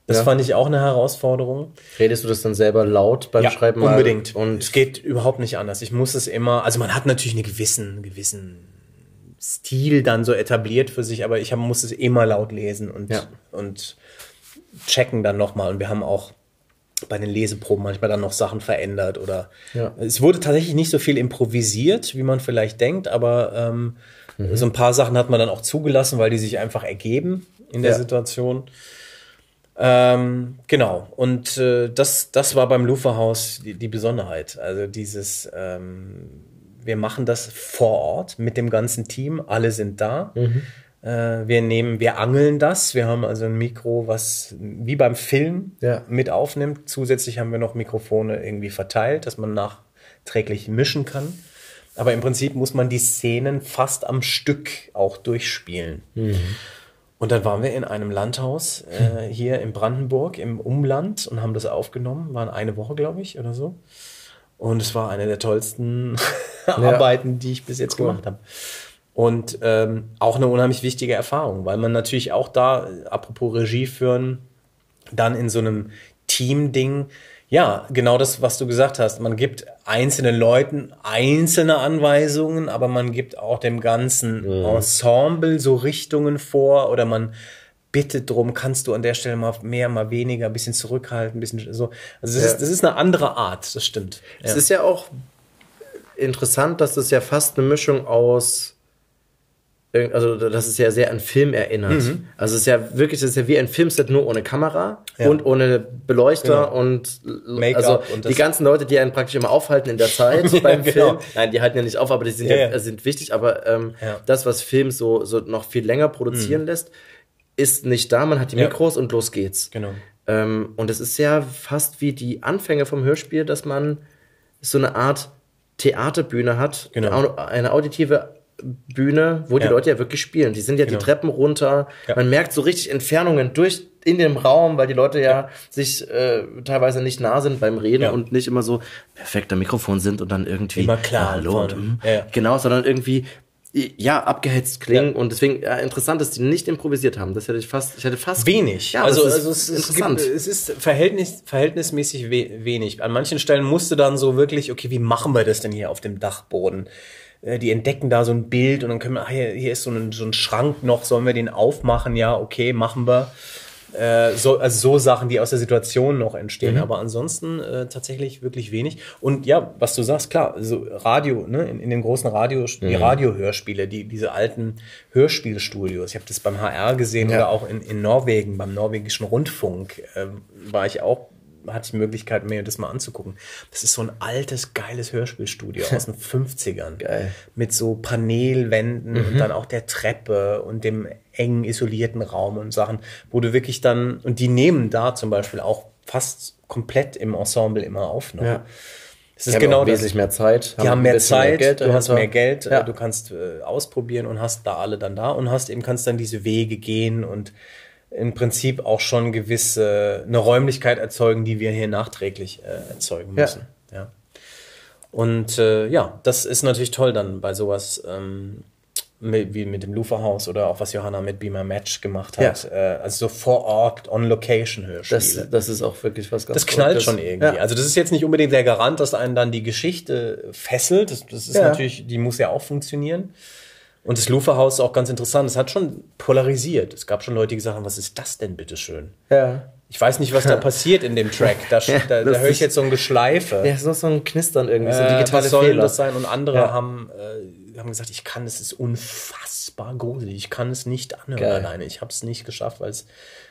Das ja. fand ich auch eine Herausforderung. Redest du das dann selber laut beim ja, Schreiben? Unbedingt. Und es geht überhaupt nicht anders. Ich muss es immer, also man hat natürlich einen gewissen, gewissen Stil dann so etabliert für sich, aber ich hab, muss es immer laut lesen und, ja. und checken dann nochmal. Und wir haben auch bei den Leseproben manchmal dann noch Sachen verändert oder ja. es wurde tatsächlich nicht so viel improvisiert, wie man vielleicht denkt, aber ähm, mhm. so ein paar Sachen hat man dann auch zugelassen, weil die sich einfach ergeben in der ja. Situation. Ähm, genau. Und äh, das, das war beim Luferhaus die, die Besonderheit. Also dieses, ähm, wir machen das vor Ort mit dem ganzen Team, alle sind da. Mhm. Äh, wir nehmen, wir angeln das. Wir haben also ein Mikro, was wie beim Film ja. mit aufnimmt. Zusätzlich haben wir noch Mikrofone irgendwie verteilt, dass man nachträglich mischen kann. Aber im Prinzip muss man die Szenen fast am Stück auch durchspielen. Mhm. Und dann waren wir in einem Landhaus äh, hier in Brandenburg im Umland und haben das aufgenommen. Waren eine Woche, glaube ich, oder so. Und es war eine der tollsten ja. Arbeiten, die ich bis jetzt cool. gemacht habe. Und ähm, auch eine unheimlich wichtige Erfahrung, weil man natürlich auch da, apropos Regie führen, dann in so einem Team-Ding, ja, genau das, was du gesagt hast. Man gibt einzelnen Leuten einzelne Anweisungen, aber man gibt auch dem ganzen mhm. Ensemble so Richtungen vor oder man bittet drum, kannst du an der Stelle mal mehr, mal weniger, ein bisschen zurückhalten, ein bisschen so. Also das, ja. ist, das ist eine andere Art, das stimmt. Es ja. ist ja auch interessant, dass das ja fast eine Mischung aus also das ist ja sehr an Film erinnert. Mhm. Also es ist ja wirklich, das ist ja wie ein Filmset nur ohne Kamera ja. und ohne Beleuchter genau. und also und die ganzen Leute, die einen praktisch immer aufhalten in der Zeit beim genau. Film. Nein, die halten ja nicht auf, aber die sind, ja, ja sind wichtig. Aber ähm, das, was Film so, so noch viel länger produzieren mhm. lässt, ist nicht da. Man hat die Mikros und los geht's. Genau. Ähm, und es ist ja fast wie die Anfänge vom Hörspiel, dass man so eine Art Theaterbühne hat, genau. eine auditive Bühne, wo die ja. Leute ja wirklich spielen. Die sind ja genau. die Treppen runter. Ja. Man merkt so richtig Entfernungen durch in dem Raum, weil die Leute ja, ja. sich äh, teilweise nicht nah sind beim Reden und nicht immer so perfekter Mikrofon sind und dann irgendwie immer klar hallo und, mhm. genau, sondern irgendwie ja, abgehetzt klingen und deswegen ja, interessant, dass die nicht improvisiert haben. Das hätte ich fast, ich hätte fast wenig. Ja, also, also es ist interessant. Gibt, es ist verhältnis, verhältnismäßig we wenig. An manchen Stellen musste dann so wirklich, okay, wie machen wir das denn hier auf dem Dachboden? Äh, die entdecken da so ein Bild und dann können wir, ach, hier, hier ist so ein, so ein Schrank noch, sollen wir den aufmachen? Ja, okay, machen wir. Äh, so, also so Sachen, die aus der Situation noch entstehen, mhm. aber ansonsten äh, tatsächlich wirklich wenig. Und ja, was du sagst, klar, so Radio, ne, in, in den großen Radio, mhm. die Radiohörspiele, die, diese alten Hörspielstudios. Ich habe das beim HR gesehen ja. oder auch in, in Norwegen, beim norwegischen Rundfunk, äh, war ich auch hatte ich die Möglichkeit, mir das mal anzugucken. Das ist so ein altes, geiles Hörspielstudio aus den 50ern. Geil. Mit so Panelwänden mhm. und dann auch der Treppe und dem engen, isolierten Raum und Sachen, wo du wirklich dann, und die nehmen da zum Beispiel auch fast komplett im Ensemble immer auf. Noch. Ja. Es ist genau wesentlich mehr Zeit. Die haben, mehr Zeit, mehr Geld, du hast mehr Geld, ja. du kannst äh, ausprobieren und hast da alle dann da und hast eben kannst dann diese Wege gehen und im Prinzip auch schon gewisse eine Räumlichkeit erzeugen, die wir hier nachträglich äh, erzeugen müssen. Ja. ja. Und äh, ja, das ist natürlich toll dann bei sowas. Ähm, mit, wie mit dem Luferhaus oder auch was Johanna mit Beamer Match gemacht hat. Ja. Äh, also so vor Ort, on Location Hörspiele. Das, das ist auch wirklich was ganz Das knallt Gutes. schon irgendwie. Ja. Also das ist jetzt nicht unbedingt der Garant, dass einen dann die Geschichte fesselt. Das, das ist natürlich, die muss ja auch funktionieren. Und das Luferhaus ist auch ganz interessant. Es hat schon polarisiert. Es gab schon Leute, die gesagt haben, was ist das denn bitteschön? Ja. Ich weiß nicht, was da passiert in dem Track. Da, ja, da, da höre ich jetzt so ein Geschleife. Ja, so, so ein Knistern irgendwie, so äh, digitale was soll Fehler. das sein? Und andere ja. haben, äh, haben gesagt, ich kann, es ist unfassbar gruselig. Ich kann es nicht anhören Geil. alleine. Ich habe es nicht geschafft, weil es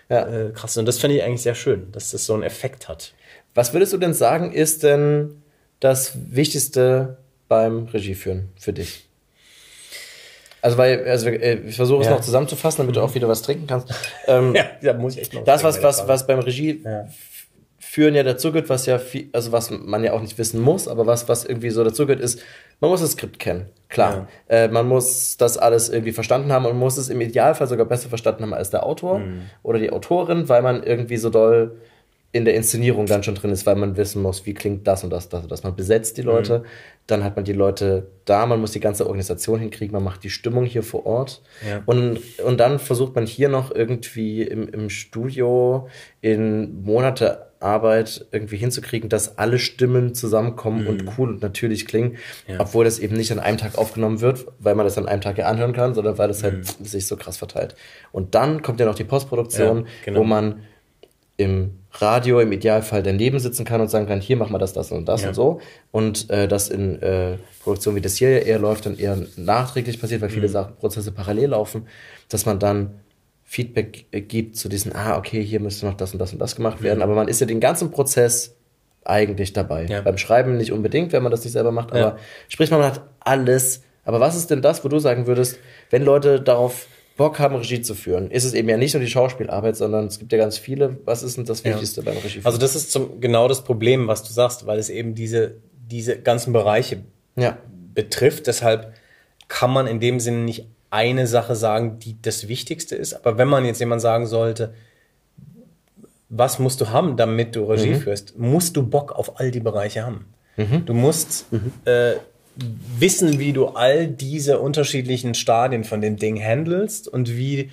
ja. äh, krass ist. Und das finde ich eigentlich sehr schön, dass das so einen Effekt hat. Was würdest du denn sagen, ist denn das Wichtigste beim Regieführen für dich? Also weil, also äh, ich versuche es ja. noch zusammenzufassen, damit du auch wieder was trinken kannst. Ähm, ja, da muss ich echt noch. Das was was was beim Regie ja. führen ja dazu gehört, was ja viel, also was man ja auch nicht wissen muss, aber was was irgendwie so dazu gehört, ist, man muss das Skript kennen, klar. Ja. Äh, man muss das alles irgendwie verstanden haben und muss es im Idealfall sogar besser verstanden haben als der Autor mhm. oder die Autorin, weil man irgendwie so doll in der Inszenierung dann schon drin ist, weil man wissen muss, wie klingt das und das, das und das. Man besetzt die Leute, mhm. dann hat man die Leute da, man muss die ganze Organisation hinkriegen, man macht die Stimmung hier vor Ort ja. und, und dann versucht man hier noch irgendwie im, im Studio in Monate Arbeit irgendwie hinzukriegen, dass alle Stimmen zusammenkommen mhm. und cool und natürlich klingen, ja. obwohl das eben nicht an einem Tag aufgenommen wird, weil man das an einem Tag ja anhören kann, sondern weil das halt mhm. halt sich so krass verteilt. Und dann kommt ja noch die Postproduktion, ja, genau. wo man im Radio im Idealfall daneben sitzen kann und sagen kann, hier machen wir das, das und das ja. und so. Und äh, das in äh, Produktion wie das hier eher läuft, dann eher nachträglich passiert, weil viele mhm. Sachen, Prozesse parallel laufen, dass man dann Feedback äh, gibt zu diesen, ah, okay, hier müsste noch das und das und das gemacht werden. Mhm. Aber man ist ja den ganzen Prozess eigentlich dabei. Ja. Beim Schreiben nicht unbedingt, wenn man das nicht selber macht, aber ja. sprich, man hat alles. Aber was ist denn das, wo du sagen würdest, wenn Leute darauf Bock haben, Regie zu führen, ist es eben ja nicht nur die Schauspielarbeit, sondern es gibt ja ganz viele. Was ist denn das Wichtigste ja. beim Regie? Also das ist zum, genau das Problem, was du sagst, weil es eben diese, diese ganzen Bereiche ja. betrifft. Deshalb kann man in dem Sinne nicht eine Sache sagen, die das Wichtigste ist. Aber wenn man jetzt jemand sagen sollte, was musst du haben, damit du Regie mhm. führst, musst du Bock auf all die Bereiche haben. Mhm. Du musst mhm. äh, wissen, wie du all diese unterschiedlichen Stadien von dem Ding handelst und wie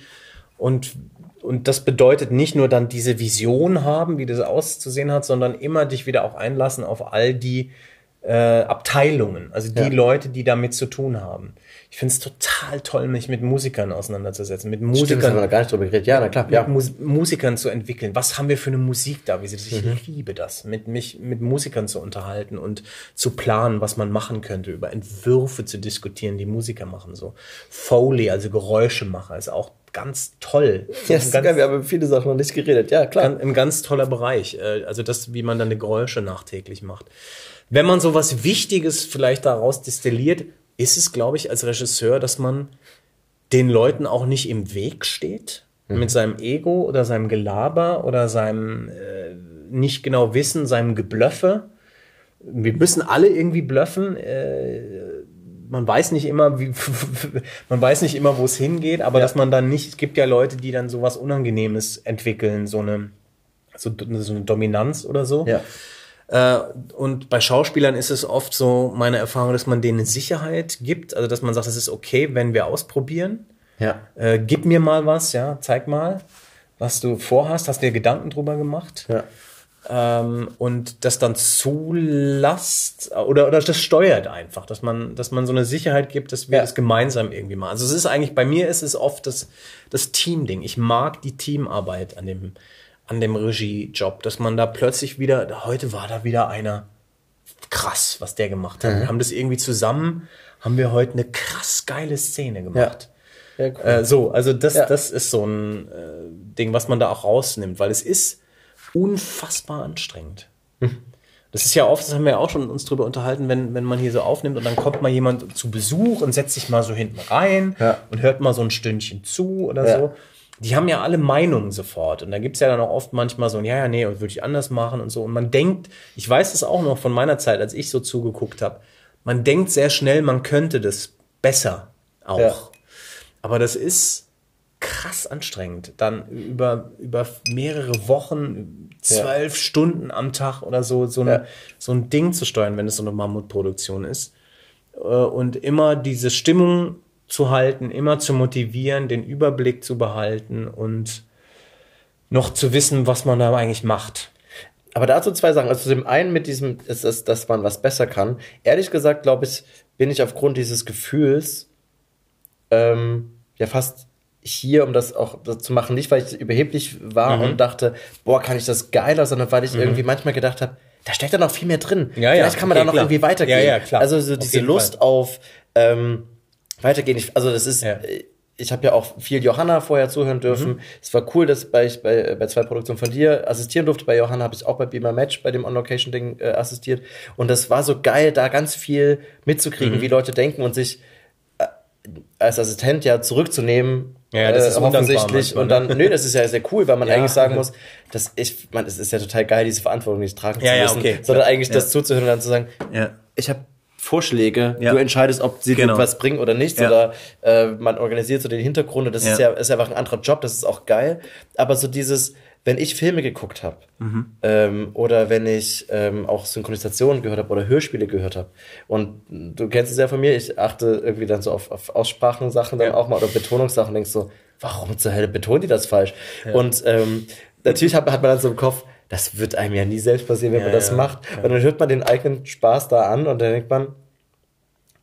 und und das bedeutet nicht nur dann diese Vision haben, wie das auszusehen hat, sondern immer dich wieder auch einlassen auf all die äh, Abteilungen, also die ja. Leute, die damit zu tun haben ich finde es total toll, mich mit Musikern auseinanderzusetzen, mit Musikern. Stimmt, haben gar nicht drüber geredet. Ja, na klar, ja. Mus Musikern zu entwickeln. Was haben wir für eine Musik da? Wie ich mhm. liebe das, mit mich mit Musikern zu unterhalten und zu planen, was man machen könnte, über Entwürfe zu diskutieren, die Musiker machen so. Foley, also Geräuschemacher, ist auch ganz toll. Ja, ganz, geil, wir haben über viele Sachen noch nicht geredet. Ja, klar. Ein ganz toller Bereich. Äh, also das, wie man dann die Geräusche nachträglich macht. Wenn man so was Wichtiges vielleicht daraus destilliert, ist es, glaube ich, als Regisseur, dass man den Leuten auch nicht im Weg steht mhm. mit seinem Ego oder seinem Gelaber oder seinem äh, nicht genau Wissen, seinem Geblöffe. Wir müssen alle irgendwie blöffen. Äh, man weiß nicht immer, wie, man weiß nicht immer, wo es hingeht, aber ja. dass man dann nicht, es gibt ja Leute, die dann sowas Unangenehmes entwickeln, so eine, so, so eine Dominanz oder so. Ja. Äh, und bei Schauspielern ist es oft so meine Erfahrung, dass man denen Sicherheit gibt, also dass man sagt, es ist okay, wenn wir ausprobieren. Ja. Äh, gib mir mal was, ja, zeig mal, was du vorhast, hast dir Gedanken drüber gemacht. Ja. Ähm, und das dann zulasst oder, oder das steuert einfach, dass man, dass man so eine Sicherheit gibt, dass wir ja. das gemeinsam irgendwie machen. Also es ist eigentlich, bei mir ist es oft das, das Team-Ding. Ich mag die Teamarbeit an dem, an dem Regiejob, dass man da plötzlich wieder, heute war da wieder einer, krass, was der gemacht hat. Mhm. Wir haben das irgendwie zusammen, haben wir heute eine krass geile Szene gemacht. Ja. Ja, cool. äh, so, also das, ja. das ist so ein äh, Ding, was man da auch rausnimmt, weil es ist unfassbar anstrengend. Mhm. Das ist ja oft, das haben wir ja auch schon uns drüber unterhalten, wenn, wenn man hier so aufnimmt und dann kommt mal jemand zu Besuch und setzt sich mal so hinten rein ja. und hört mal so ein Stündchen zu oder so. Die haben ja alle Meinungen sofort. Und da gibt's ja dann auch oft manchmal so, ja, ja, nee, und würde ich anders machen und so. Und man denkt, ich weiß es auch noch von meiner Zeit, als ich so zugeguckt habe, man denkt sehr schnell, man könnte das besser auch. Ja. Aber das ist krass anstrengend. Dann über, über mehrere Wochen, zwölf ja. Stunden am Tag oder so, so ein, ja. so ein Ding zu steuern, wenn es so eine Mammutproduktion ist. Äh, und immer diese Stimmung zu halten, immer zu motivieren, den Überblick zu behalten und noch zu wissen, was man da eigentlich macht. Aber dazu zwei Sachen. Also zu dem einen mit diesem, ist es, dass man was besser kann. Ehrlich gesagt, glaube ich, bin ich aufgrund dieses Gefühls ähm, ja fast hier, um das auch zu machen, nicht weil ich überheblich war mhm. und dachte, boah, kann ich das geiler, sondern weil ich mhm. irgendwie manchmal gedacht habe, da steckt da noch viel mehr drin. Ja, Vielleicht ja, kann man okay, da noch klar. irgendwie weitergehen. Ja, ja, klar. Also so diese Lust Fall. auf ähm, weitergehen. Ich, also das ist, ja. ich habe ja auch viel Johanna vorher zuhören dürfen. Mhm. Es war cool, dass bei, ich bei, bei zwei Produktionen von dir assistieren durfte. Bei Johanna habe ich auch bei Beamer Match bei dem On-Location-Ding äh, assistiert. Und das war so geil, da ganz viel mitzukriegen, mhm. wie Leute denken und sich äh, als Assistent ja zurückzunehmen. Ja, das ist äh, offensichtlich. Und dann, nö, das ist ja sehr cool, weil man ja. eigentlich sagen muss, dass ich, man, es ist ja total geil, diese Verantwortung nicht tragen ja, zu müssen, okay. sondern eigentlich das zuzuhören und dann zu sagen, ja. ich habe Vorschläge, ja. du entscheidest, ob sie genau. was bringen oder nicht, Ja. oder äh, man organisiert so den Hintergrund und das Ja. ist ja ist einfach ein anderer Job, das ist auch geil. Aber so dieses, wenn ich Filme geguckt habe Mhm. ähm, oder wenn ich ähm, auch Synchronisationen gehört habe oder Hörspiele gehört habe und du kennst es ja von mir, ich achte irgendwie dann so auf, auf Aussprachensachen dann auch mal oder Betonungssachen, denkst so, warum zur Hölle betonen die das falsch? Und ähm, natürlich hat, hat man dann so im Kopf, das wird einem ja nie selbst passieren, wenn Ja, man das ja. macht. Ja. Und dann hört man den eigenen Spaß da an und dann denkt man,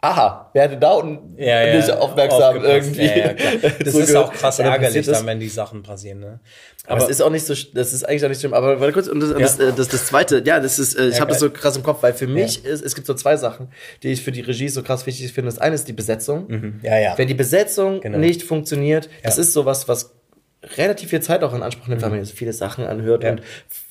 aha, wer hätte da unten ja, ja, nicht aufmerksam aufgepasst. irgendwie. Das so ist auch krass ärgerlich, dann, wenn die Sachen passieren. Ne? Aber, es ist auch nicht so, das ist eigentlich auch nicht schlimm. Aber warte kurz, und das, das, äh, das, das zweite, ja, das ist, äh, ich habe das so krass im Kopf, weil für mich ist, es gibt so zwei Sachen, die ich für die Regie so krass wichtig finde. Das eine ist die Besetzung. Mhm. Ja, ja. Wenn die Besetzung Genau. nicht funktioniert, das ist sowas, was relativ viel Zeit auch in Anspruch nimmt, weil man so viele Sachen anhört Mhm. Ja. und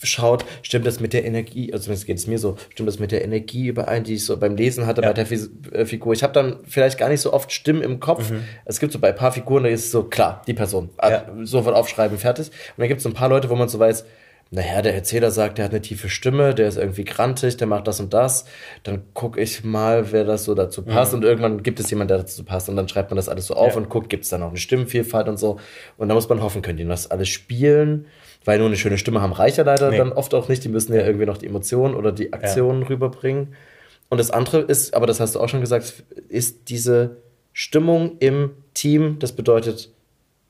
schaut, stimmt das mit der Energie, also zumindest geht es mir so, stimmt das mit der Energie überein, die ich so beim Lesen hatte Ja. bei der Fis äh, Figur. Ich habe dann vielleicht gar nicht so oft Stimmen im Kopf. Mhm. Es gibt so bei ein paar Figuren, da ist es so klar, die Person. Ah, Sofort aufschreiben, fertig. Und dann gibt es so ein paar Leute, wo man so weiß, naja, der Erzähler sagt, der hat eine tiefe Stimme, der ist irgendwie grantig, der macht das und das. Dann gucke ich mal, wer das so dazu passt. Mhm. Und irgendwann gibt es jemanden, der dazu passt. Und dann schreibt man das alles so auf Ja. und guckt, gibt es da noch eine Stimmenvielfalt und so. Und da muss man hoffen, können die das alles spielen. Weil nur eine schöne Stimme haben reicht ja leider Nee. dann oft auch nicht. Die müssen ja irgendwie noch die Emotionen oder die Aktionen rüberbringen. Und das andere ist, aber das hast du auch schon gesagt, ist diese Stimmung im Team. Das bedeutet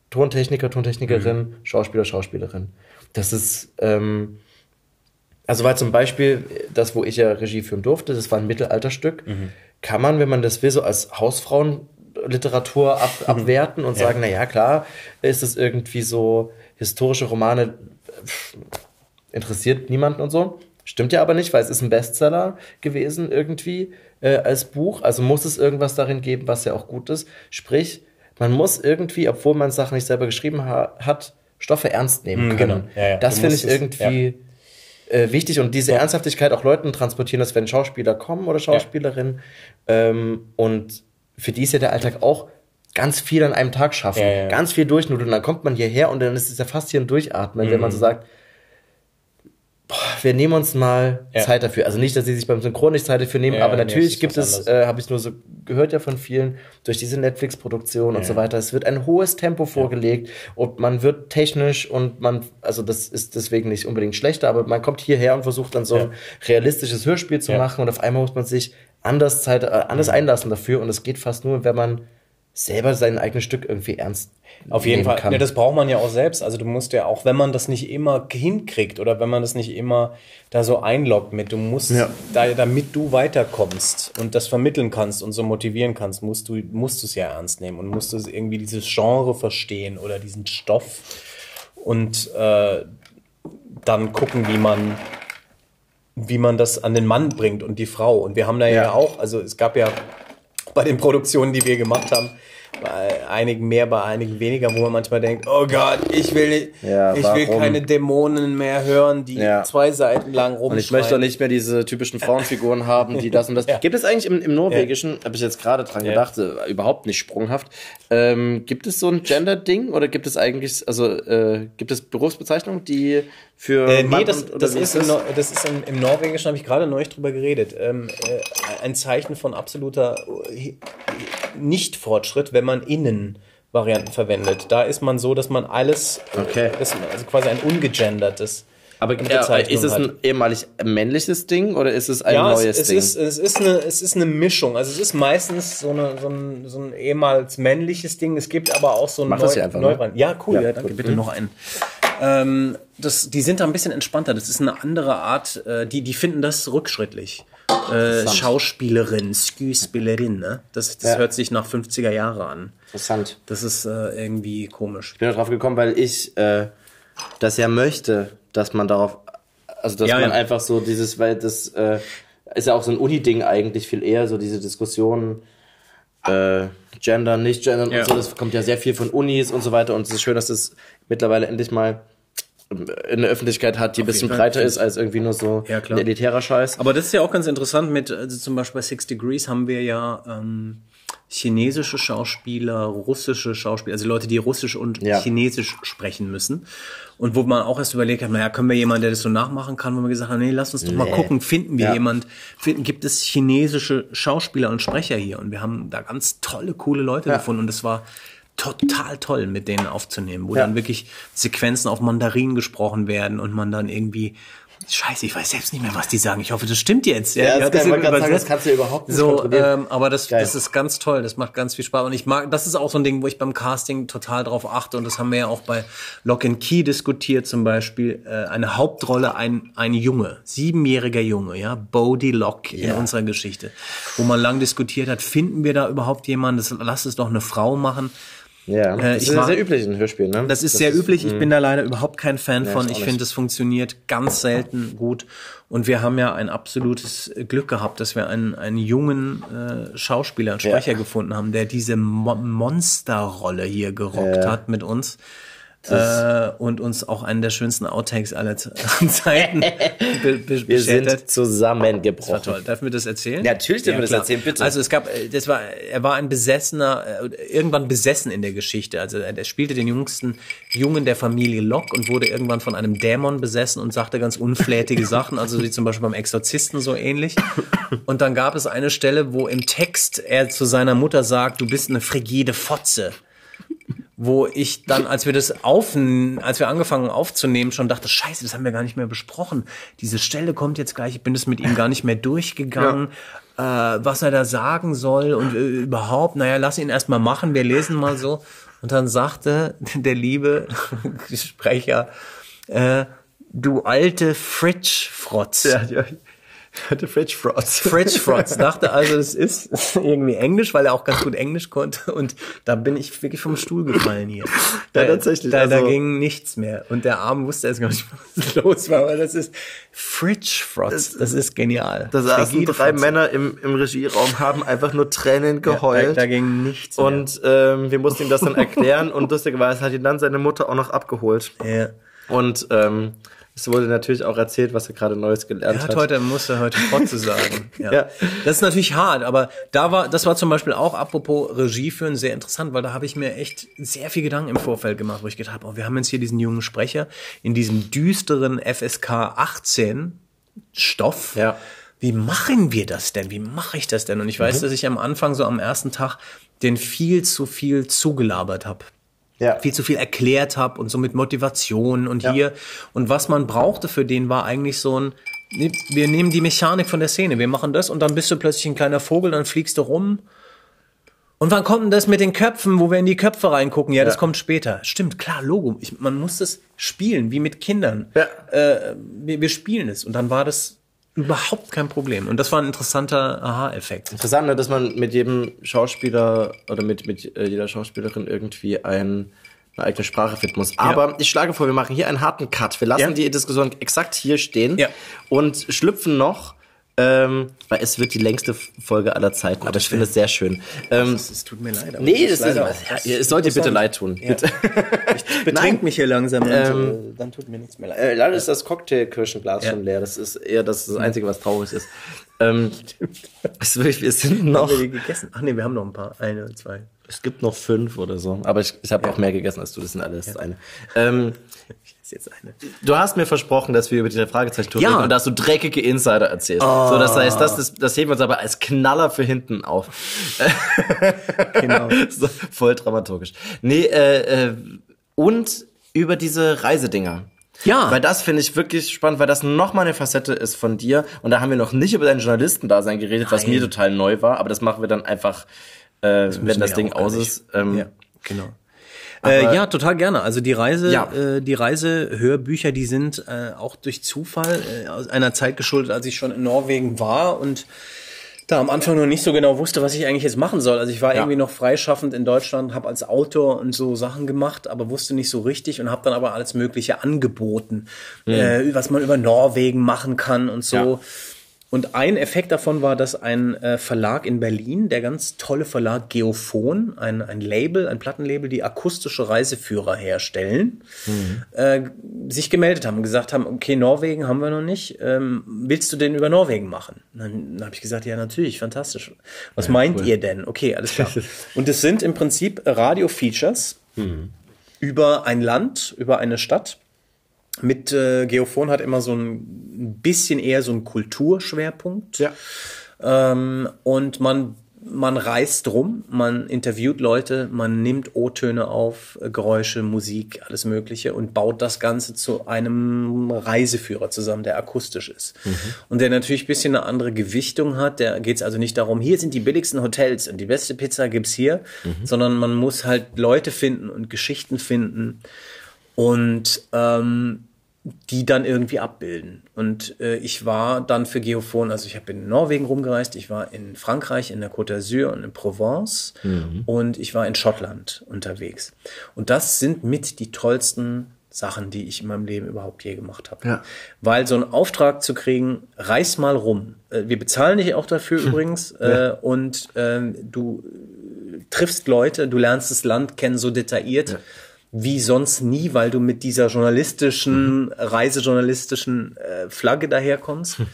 Tontechniker, Tontechnikerin, Mhm. Schauspieler, Schauspielerin. Das ist, ähm, also weil zum Beispiel das, wo ich ja Regie führen durfte, das war ein Mittelalterstück, Mhm. kann man, wenn man das will, so als Hausfrauenliteratur ab, abwerten und Ja. sagen, na ja, klar, ist es irgendwie so historische Romane pff, interessiert niemanden und so. Stimmt ja aber nicht, weil es ist ein Bestseller gewesen irgendwie äh, als Buch. Also muss es irgendwas darin geben, was ja auch gut ist. Sprich, man muss irgendwie, obwohl man Sachen nicht selber geschrieben ha hat, Stoffe ernst nehmen Mhm, können. genau. Ja, ja. Das finde ich irgendwie äh, wichtig und diese Ernsthaftigkeit auch Leuten transportieren, dass wenn Schauspieler kommen oder Schauspielerinnen ähm, und für die ist ja der Alltag auch ganz viel an einem Tag schaffen, Ja, ja. ganz viel durchnudeln. Dann kommt man hierher und dann ist es ja fast hier ein Durchatmen, wenn man Mhm. so sagt, boah, wir nehmen uns mal Ja. Zeit dafür. Also nicht, dass sie sich beim Synchron nicht Zeit dafür nehmen, Ja, aber nee, natürlich ist gibt es, äh, habe ich nur so gehört ja von vielen, durch diese Netflix-Produktion und Ja. so weiter, es wird ein hohes Tempo vorgelegt und man wird technisch und man, also das ist deswegen nicht unbedingt schlechter, aber man kommt hierher und versucht dann so ein realistisches Hörspiel zu machen und auf einmal muss man sich anders Zeit, äh, anders einlassen dafür und es geht fast nur, wenn man selber sein eigenes Stück irgendwie ernst Auf jeden Fall. kann. Ja, das braucht man ja auch selbst. Also du musst ja auch, wenn man das nicht immer hinkriegt oder wenn man das nicht immer da so einloggt mit, du musst, Ja. da, damit du weiterkommst und das vermitteln kannst und so motivieren kannst, musst du musst du es ja ernst nehmen und musst du es irgendwie dieses Genre verstehen oder diesen Stoff und äh, dann gucken, wie man wie man das an den Mann bringt und die Frau. Und wir haben da ja, Ja. auch, also es gab ja bei den Produktionen, die wir gemacht haben, bei einigen mehr, bei einigen weniger, wo man manchmal denkt, oh Gott, ich will nicht, ja, ich will keine Dämonen mehr hören, die ja. zwei Seiten lang rumschreien. Und ich möchte auch nicht mehr diese typischen Frauenfiguren haben, die das und das. ja. Gibt es eigentlich im, im Norwegischen, habe ich jetzt gerade dran gedacht, äh, überhaupt nicht sprunghaft, ähm, gibt es so ein Gender-Ding oder gibt es eigentlich, also äh, gibt es Berufsbezeichnungen, die für äh, nee, das, und, das, ist, das? No das ist im, im Norwegischen, habe ich gerade neulich drüber geredet, ähm, äh, ein Zeichen von absoluter äh, Nicht-Fortschritt, wenn man innen Varianten verwendet. Da ist man so, dass man alles, okay. das, also quasi ein ungegendertes. Aber ja, ist es ein ehemalig männliches Ding oder ist es ein ja, neues es, es Ding? Ist, es, ist eine, es ist eine Mischung. Also es ist meistens so, eine, so, ein, so ein ehemals männliches Ding. Es gibt aber auch so ein Mach neu, das hier einfach, ne? Ja, cool. Ja, ja danke. Gut. Bitte mhm. noch einen. Ähm, das, die sind da ein bisschen entspannter. Das ist eine andere Art. Äh, die, die finden das rückschrittlich. Äh, Schauspielerin, Sküspielerin, ne? Das, das ja. hört sich nach 50er Jahre an. Interessant. Das ist äh, irgendwie komisch. Ich bin darauf gekommen, weil ich äh, das ja möchte, dass man darauf, also dass ja, man ja. einfach so dieses, weil das äh, ist ja auch so ein Uni-Ding eigentlich viel eher, so diese Diskussionen, äh, Gender, nicht Gender ja. und so, das kommt ja sehr viel von Unis und so weiter und es ist schön, dass es mittlerweile endlich mal in der Öffentlichkeit hat, die ein bisschen breiter ist als irgendwie nur so ja, ein elitärer Scheiß. Aber das ist ja auch ganz interessant mit, also zum Beispiel bei Six Degrees haben wir ja ähm, chinesische Schauspieler, russische Schauspieler, also Leute, die Russisch und ja. Chinesisch sprechen müssen. Und wo man auch erst überlegt hat, naja, können wir jemanden, der das so nachmachen kann, wo man gesagt hat, nee, lass uns doch nee. mal gucken, finden wir ja. jemand, finden, gibt es chinesische Schauspieler und Sprecher hier? Und wir haben da ganz tolle, coole Leute ja. gefunden und es war total toll, mit denen aufzunehmen, wo ja. dann wirklich Sequenzen auf Mandarin gesprochen werden und man dann irgendwie Scheiße, ich weiß selbst nicht mehr, was die sagen. Ich hoffe, das stimmt jetzt. Ja, ja das, das, sagen, das kannst du überhaupt nicht so, ähm, aber das, das ist ganz toll. Das macht ganz viel Spaß. Und ich mag, das ist auch so ein Ding, wo ich beim Casting total drauf achte. Und das haben wir ja auch bei Lock and Key diskutiert, zum Beispiel. Äh, eine Hauptrolle, ein, ein Junge, siebenjähriger Junge, ja, Bodie Lock ja. in unserer Geschichte. Wo man lang diskutiert hat, finden wir da überhaupt jemanden? Das, lass es doch eine Frau machen. Ja, äh, das ist mag, sehr üblich in Hörspielen, ne? Das ist das sehr ist, üblich. Ich bin da leider überhaupt kein Fan ja, von. Ich finde, es funktioniert ganz selten gut. Und wir haben ja ein absolutes Glück gehabt, dass wir einen, einen jungen äh, Schauspieler, einen Sprecher ja. gefunden haben, der diese Mo Monsterrolle hier gerockt ja. hat mit uns äh, und uns auch einen der schönsten Outtakes aller Zeiten be be Wir sind zusammengebrochen. Das war toll. Darf mir das erzählen? Ja, natürlich dürfen ja, wir das erzählen, bitte. Also es gab, äh, das war, er war ein Besessener, äh, irgendwann besessen in der Geschichte. Also er spielte den jüngsten Jungen der Familie Locke und wurde irgendwann von einem Dämon besessen und sagte ganz unflätige Sachen, also wie zum Beispiel beim Exorzisten so ähnlich. Und dann gab es eine Stelle, wo im Text er zu seiner Mutter sagt, du bist eine frigide Fotze wo ich dann, als wir das auf, als wir angefangen aufzunehmen, schon dachte, scheiße, das haben wir gar nicht mehr besprochen. Diese Stelle kommt jetzt gleich, ich bin das mit ihm gar nicht mehr durchgegangen, ja. äh, was er da sagen soll und äh, überhaupt, naja, lass ihn erst mal machen, wir lesen mal so. Und dann sagte der liebe Sprecher, äh, du alte Fritsch-Frotz. Ja, ja. The Fridge Frots. Fridge Frots. Dachte also, es ist irgendwie Englisch, weil er auch ganz gut Englisch konnte. Und da bin ich wirklich vom Stuhl gefallen hier. Da, ja, tatsächlich. Da, also, da ging nichts mehr. Und der Arm wusste erst gar nicht, was los war. Aber das ist Fridge Frots. Das ist genial. Da saßen drei Frotze. Männer im, im Regieraum, haben einfach nur Tränen geheult. Ja, da, da, ging nichts mehr. Und ähm, wir mussten ihm das dann erklären. und lustigerweise hat ihn dann seine Mutter auch noch abgeholt. Ja. Und ähm, es wurde natürlich auch erzählt, was er gerade Neues gelernt er hat. Heute musste heute Fotze sagen. Ja. ja. Das ist natürlich hart, aber da war, das war zum Beispiel auch apropos Regie führen sehr interessant, weil da habe ich mir echt sehr viel Gedanken im Vorfeld gemacht, wo ich gedacht habe, oh, wir haben jetzt hier diesen jungen Sprecher in diesem düsteren FSK 18 Stoff. Ja. Wie machen wir das denn? Wie mache ich das denn? Und ich weiß, mhm. dass ich am Anfang so am ersten Tag den viel zu viel zugelabert habe ja. viel zu viel erklärt habe und so mit Motivation und ja. hier. Und was man brauchte für den war eigentlich so ein, wir nehmen die Mechanik von der Szene, wir machen das und dann bist du plötzlich ein kleiner Vogel, dann fliegst du rum. Und wann kommt denn das mit den Köpfen, wo wir in die Köpfe reingucken? Ja, ja. das kommt später. Stimmt, klar, Logo. Ich, man muss das spielen, wie mit Kindern. Ja. Äh, wir, wir spielen es. Und dann war das überhaupt kein Problem. Und das war ein interessanter Aha-Effekt. Interessant, ne, dass man mit jedem Schauspieler oder mit, mit äh, jeder Schauspielerin irgendwie ein, eine eigene Sprache finden muss. Aber ja. ich schlage vor, wir machen hier einen harten Cut. Wir lassen ja. die Diskussion exakt hier stehen ja. und schlüpfen noch Ähm, weil es wird die längste Folge aller Zeiten, aber ich finde es sehr schön. Ähm, es, es, tut mir leid. Aber nee, das ist, ja, es sollte dir bitte leid tun. Ja. Bitte. Ich betrink mich hier langsam und ähm, äh, dann tut mir nichts mehr leid. Äh, leider ist das Cocktailkirschenglas ja. schon leer. Das ist eher das, das Einzige, was traurig ist. Ähm, es wir sind noch. Haben wir die gegessen? Ach nee, wir haben noch ein paar. Eine, zwei. Es gibt noch fünf oder so. Aber ich, ich habe ja. auch mehr gegessen als du. Das sind alles eine. Ähm, jetzt eine. Du hast mir versprochen, dass wir über die Fragezeichen-Tour ja. reden und dass du dreckige Insider erzählst. Oh. So, das heißt, das, das, das heben wir uns aber als Knaller für hinten auf. genau. so, voll dramaturgisch. Nee, äh, äh, und über diese Reisedinger. Ja. Weil das finde ich wirklich spannend, weil das nochmal eine Facette ist von dir. Und da haben wir noch nicht über deinen Journalistendasein geredet, Nein. was mir total neu war. Aber das machen wir dann einfach, äh, das wenn das Ding aus ist. Ähm, ja, genau. Äh, ja, total gerne. Also die Reise, ja. äh, die Reisehörbücher, die sind äh, auch durch Zufall äh, aus einer Zeit geschuldet, als ich schon in Norwegen war und da am Anfang noch nicht so genau wusste, was ich eigentlich jetzt machen soll. Also ich war ja. irgendwie noch freischaffend in Deutschland, habe als Autor und so Sachen gemacht, aber wusste nicht so richtig und habe dann aber alles Mögliche angeboten, mhm. äh, was man über Norwegen machen kann und so. Ja. Und ein Effekt davon war, dass ein äh, Verlag in Berlin, der ganz tolle Verlag Geophon, ein, ein Label, ein Plattenlabel, die akustische Reiseführer herstellen, mhm. äh, sich gemeldet haben und gesagt haben, okay, Norwegen haben wir noch nicht, ähm, willst du denn über Norwegen machen? dann, dann habe ich gesagt, ja, natürlich, fantastisch. Was ja, meint cool. ihr denn? Okay, alles klar. und es sind im Prinzip Radio-Features mhm. über ein Land, über eine Stadt mit äh, Geophon hat immer so ein bisschen eher so einen Kulturschwerpunkt. Ja. Ähm, und man man reist rum, man interviewt Leute, man nimmt O-Töne auf, Geräusche, Musik, alles Mögliche und baut das Ganze zu einem Reiseführer zusammen, der akustisch ist. Mhm. Und der natürlich ein bisschen eine andere Gewichtung hat. Da geht es also nicht darum, hier sind die billigsten Hotels und die beste Pizza gibt's hier, mhm. sondern man muss halt Leute finden und Geschichten finden. Und ähm, die dann irgendwie abbilden. Und äh, ich war dann für Geophon, also ich habe in Norwegen rumgereist, ich war in Frankreich, in der Côte d'Azur und in Provence mhm. und ich war in Schottland unterwegs. Und das sind mit die tollsten Sachen, die ich in meinem Leben überhaupt je gemacht habe. Ja. Weil so einen Auftrag zu kriegen, reis mal rum. Äh, wir bezahlen dich auch dafür übrigens. Ja. Äh, und äh, du triffst Leute, du lernst das Land kennen so detailliert. Ja wie sonst nie, weil du mit dieser journalistischen, mhm. reisejournalistischen äh, Flagge daherkommst. Hm.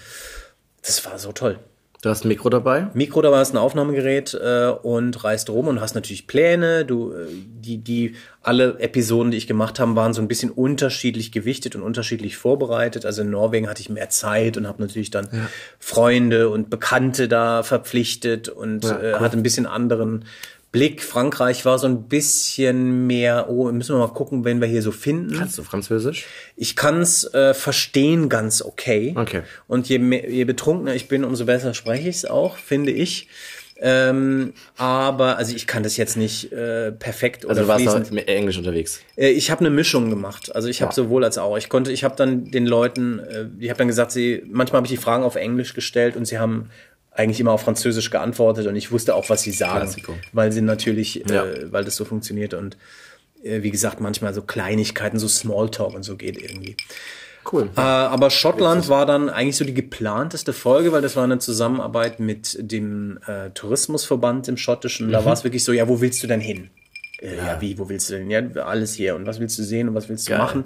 Das war so toll. Du hast ein Mikro dabei? Mikro dabei hast ein Aufnahmegerät äh, und reist rum und hast natürlich Pläne. Du, äh, die, die, alle Episoden, die ich gemacht habe, waren so ein bisschen unterschiedlich gewichtet und unterschiedlich vorbereitet. Also in Norwegen hatte ich mehr Zeit und habe natürlich dann ja. Freunde und Bekannte da verpflichtet und ja, äh, cool. äh, hatte ein bisschen anderen Blick. Frankreich war so ein bisschen mehr, oh, müssen wir mal gucken, wenn wir hier so finden. Kannst du Französisch? Ich kann es äh, verstehen ganz okay. Okay. Und je, mehr, je betrunkener ich bin, umso besser spreche ich es auch, finde ich. Ähm, aber also ich kann das jetzt nicht äh, perfekt oder also du warst mit Englisch unterwegs. Äh, ich habe eine Mischung gemacht. Also ich habe ja. sowohl als auch. Ich konnte, ich habe dann den Leuten, äh, ich habe dann gesagt, sie manchmal habe ich die Fragen auf Englisch gestellt und sie haben eigentlich immer auf Französisch geantwortet und ich wusste auch, was sie sagen, Klassiko. weil sie natürlich, ja. äh, weil das so funktioniert und äh, wie gesagt, manchmal so Kleinigkeiten, so Smalltalk und so geht irgendwie. Cool. Äh, aber Schottland war dann eigentlich so die geplanteste Folge, weil das war eine Zusammenarbeit mit dem äh, Tourismusverband im Schottischen. Da mhm. war es wirklich so, ja, wo willst du denn hin? Äh, ja. ja. wie, wo willst du denn? Ja, alles hier. Und was willst du sehen und was willst du Geil. machen?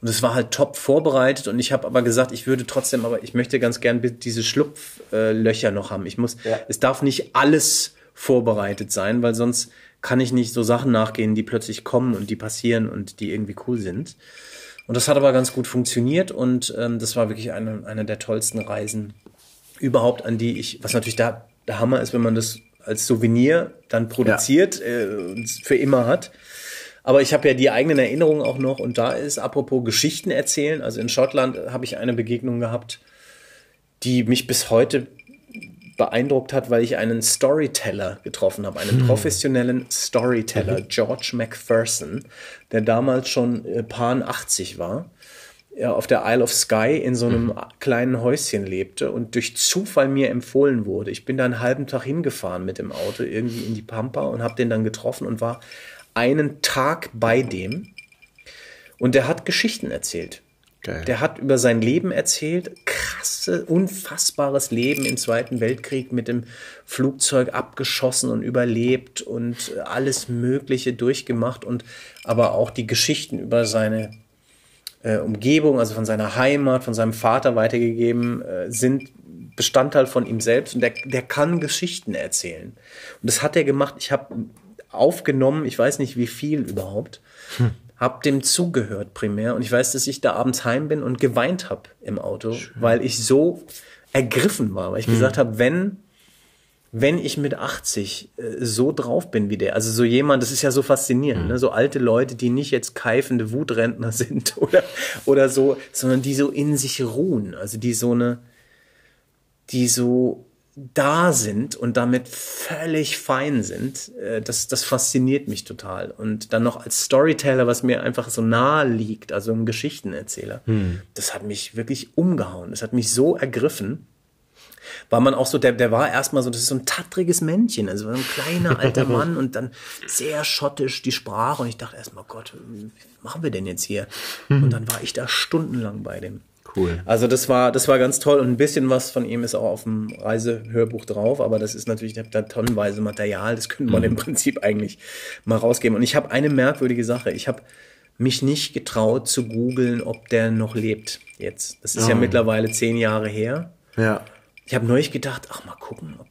Und es war halt top vorbereitet. Und ich habe aber gesagt, ich würde trotzdem, aber ich möchte ganz gern diese Schlupflöcher noch haben. Ich muss, ja. es darf nicht alles vorbereitet sein, weil sonst kann ich nicht so Sachen nachgehen, die plötzlich kommen und die passieren und die irgendwie cool sind. Und das hat aber ganz gut funktioniert und ähm, das war wirklich eine, eine der tollsten Reisen überhaupt, an die ich, was natürlich da der Hammer ist, wenn man das als Souvenir dann produziert ja. äh, für immer hat. Aber ich habe ja die eigenen Erinnerungen auch noch und da ist apropos Geschichten erzählen. Also in Schottland habe ich eine Begegnung gehabt, die mich bis heute beeindruckt hat, weil ich einen Storyteller getroffen habe, einen hm. professionellen Storyteller, mhm. George McPherson, der damals schon äh, Pan 80 war auf der Isle of Skye in so einem mhm. kleinen Häuschen lebte und durch Zufall mir empfohlen wurde. Ich bin da einen halben Tag hingefahren mit dem Auto irgendwie in die Pampa und habe den dann getroffen und war einen Tag bei dem. Und der hat Geschichten erzählt. Geil. Der hat über sein Leben erzählt. Krasse, unfassbares Leben im Zweiten Weltkrieg mit dem Flugzeug abgeschossen und überlebt und alles Mögliche durchgemacht und aber auch die Geschichten über seine äh, Umgebung, also von seiner Heimat, von seinem Vater weitergegeben, äh, sind Bestandteil von ihm selbst und der, der kann Geschichten erzählen. Und das hat er gemacht. Ich habe aufgenommen, ich weiß nicht wie viel überhaupt. Hm habe dem zugehört primär und ich weiß, dass ich da abends heim bin und geweint habe im Auto, Schön. weil ich so ergriffen war, weil ich mhm. gesagt habe, wenn wenn ich mit 80 äh, so drauf bin wie der, also so jemand, das ist ja so faszinierend, mhm. ne? so alte Leute, die nicht jetzt keifende Wutrentner sind oder oder so, sondern die so in sich ruhen, also die so eine die so da sind und damit völlig fein sind, äh, das, das fasziniert mich total. Und dann noch als Storyteller, was mir einfach so nahe liegt, also ein Geschichtenerzähler, hm. das hat mich wirklich umgehauen. Das hat mich so ergriffen. War man auch so, der, der war erstmal so, das ist so ein tattriges Männchen, also ein kleiner alter Mann und dann sehr schottisch die Sprache. Und ich dachte erstmal, Gott, was machen wir denn jetzt hier? Und dann war ich da stundenlang bei dem. Cool. Also das war, das war ganz toll und ein bisschen was von ihm ist auch auf dem Reisehörbuch drauf, aber das ist natürlich da tonnenweise Material, das könnte man mhm. im Prinzip eigentlich mal rausgeben. Und ich habe eine merkwürdige Sache. Ich habe mich nicht getraut zu googeln, ob der noch lebt jetzt. Das ist oh. ja mittlerweile zehn Jahre her. Ja. Ich habe neulich gedacht, ach mal gucken, ob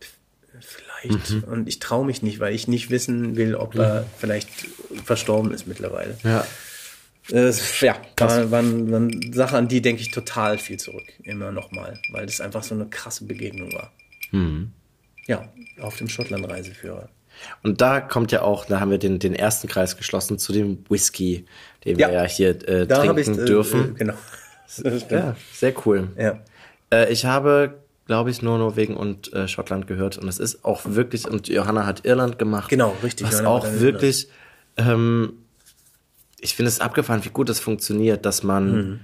vielleicht. Mhm. Und ich traue mich nicht, weil ich nicht wissen will, ob er mhm. vielleicht verstorben ist mittlerweile. Ja. Das, ja, war, waren, waren Sachen, an die denke ich total viel zurück. Immer nochmal, weil das einfach so eine krasse Begegnung war. Mhm. Ja, auf dem Schottland-Reiseführer. Und da kommt ja auch, da haben wir den, den ersten Kreis geschlossen zu dem Whisky, den ja, wir ja hier äh, trinken äh, dürfen. Äh, genau. ja, sehr cool. Ja. Äh, ich habe, glaube ich, nur Norwegen und äh, Schottland gehört und es ist auch wirklich, und Johanna hat Irland gemacht. Genau, richtig. Was auch wirklich ähm, ich finde es abgefahren, wie gut das funktioniert, dass man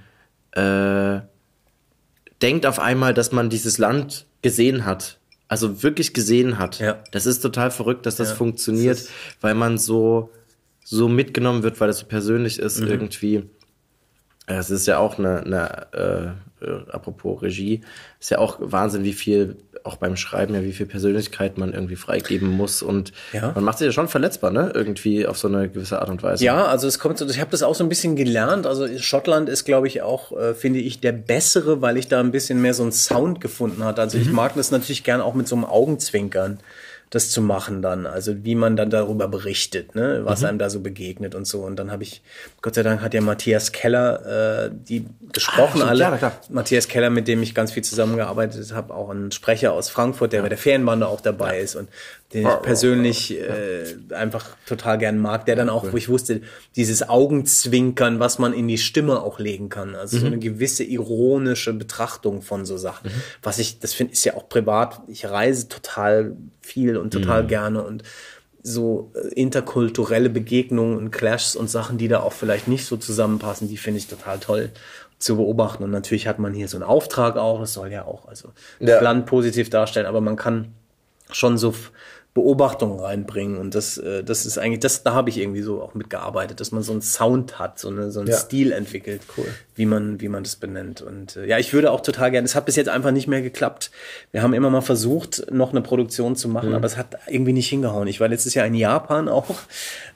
mhm. äh, denkt auf einmal, dass man dieses Land gesehen hat. Also wirklich gesehen hat. Ja. Das ist total verrückt, dass das ja, funktioniert, das weil man so, so mitgenommen wird, weil das so persönlich ist mhm. irgendwie. Es ist ja auch eine, eine äh, äh, apropos Regie, ist ja auch Wahnsinn, wie viel, auch beim Schreiben, ja, wie viel Persönlichkeit man irgendwie freigeben muss. Und ja. man macht sich ja schon verletzbar, ne? Irgendwie auf so eine gewisse Art und Weise. Ja, also es kommt, ich habe das auch so ein bisschen gelernt. Also Schottland ist, glaube ich, auch, äh, finde ich, der bessere, weil ich da ein bisschen mehr so einen Sound gefunden hat. Also mhm. ich mag das natürlich gern auch mit so einem Augenzwinkern das zu machen dann, also wie man dann darüber berichtet, ne, was mhm. einem da so begegnet und so. Und dann habe ich, Gott sei Dank hat ja Matthias Keller äh, die gesprochen ah, alle. Klar, klar. Matthias Keller, mit dem ich ganz viel zusammengearbeitet habe, auch ein Sprecher aus Frankfurt, der ja. bei der Ferienbande auch dabei ja. ist und den ich persönlich äh, einfach total gern mag, der dann auch, wo ich wusste, dieses Augenzwinkern, was man in die Stimme auch legen kann, also mhm. so eine gewisse ironische Betrachtung von so Sachen. Mhm. Was ich, das finde, ist ja auch privat. Ich reise total viel und total mhm. gerne und so äh, interkulturelle Begegnungen und Clashs und Sachen, die da auch vielleicht nicht so zusammenpassen, die finde ich total toll zu beobachten. Und natürlich hat man hier so einen Auftrag auch, das soll ja auch also ja. das Land positiv darstellen, aber man kann schon so Beobachtungen reinbringen und das, äh, das ist eigentlich, das, da habe ich irgendwie so auch mitgearbeitet, dass man so einen Sound hat, so, eine, so einen ja. Stil entwickelt, cool. Wie man, wie man das benennt. Und äh, ja, ich würde auch total gerne, es hat bis jetzt einfach nicht mehr geklappt. Wir haben immer mal versucht, noch eine Produktion zu machen, mhm. aber es hat irgendwie nicht hingehauen. Ich war letztes Jahr in Japan auch,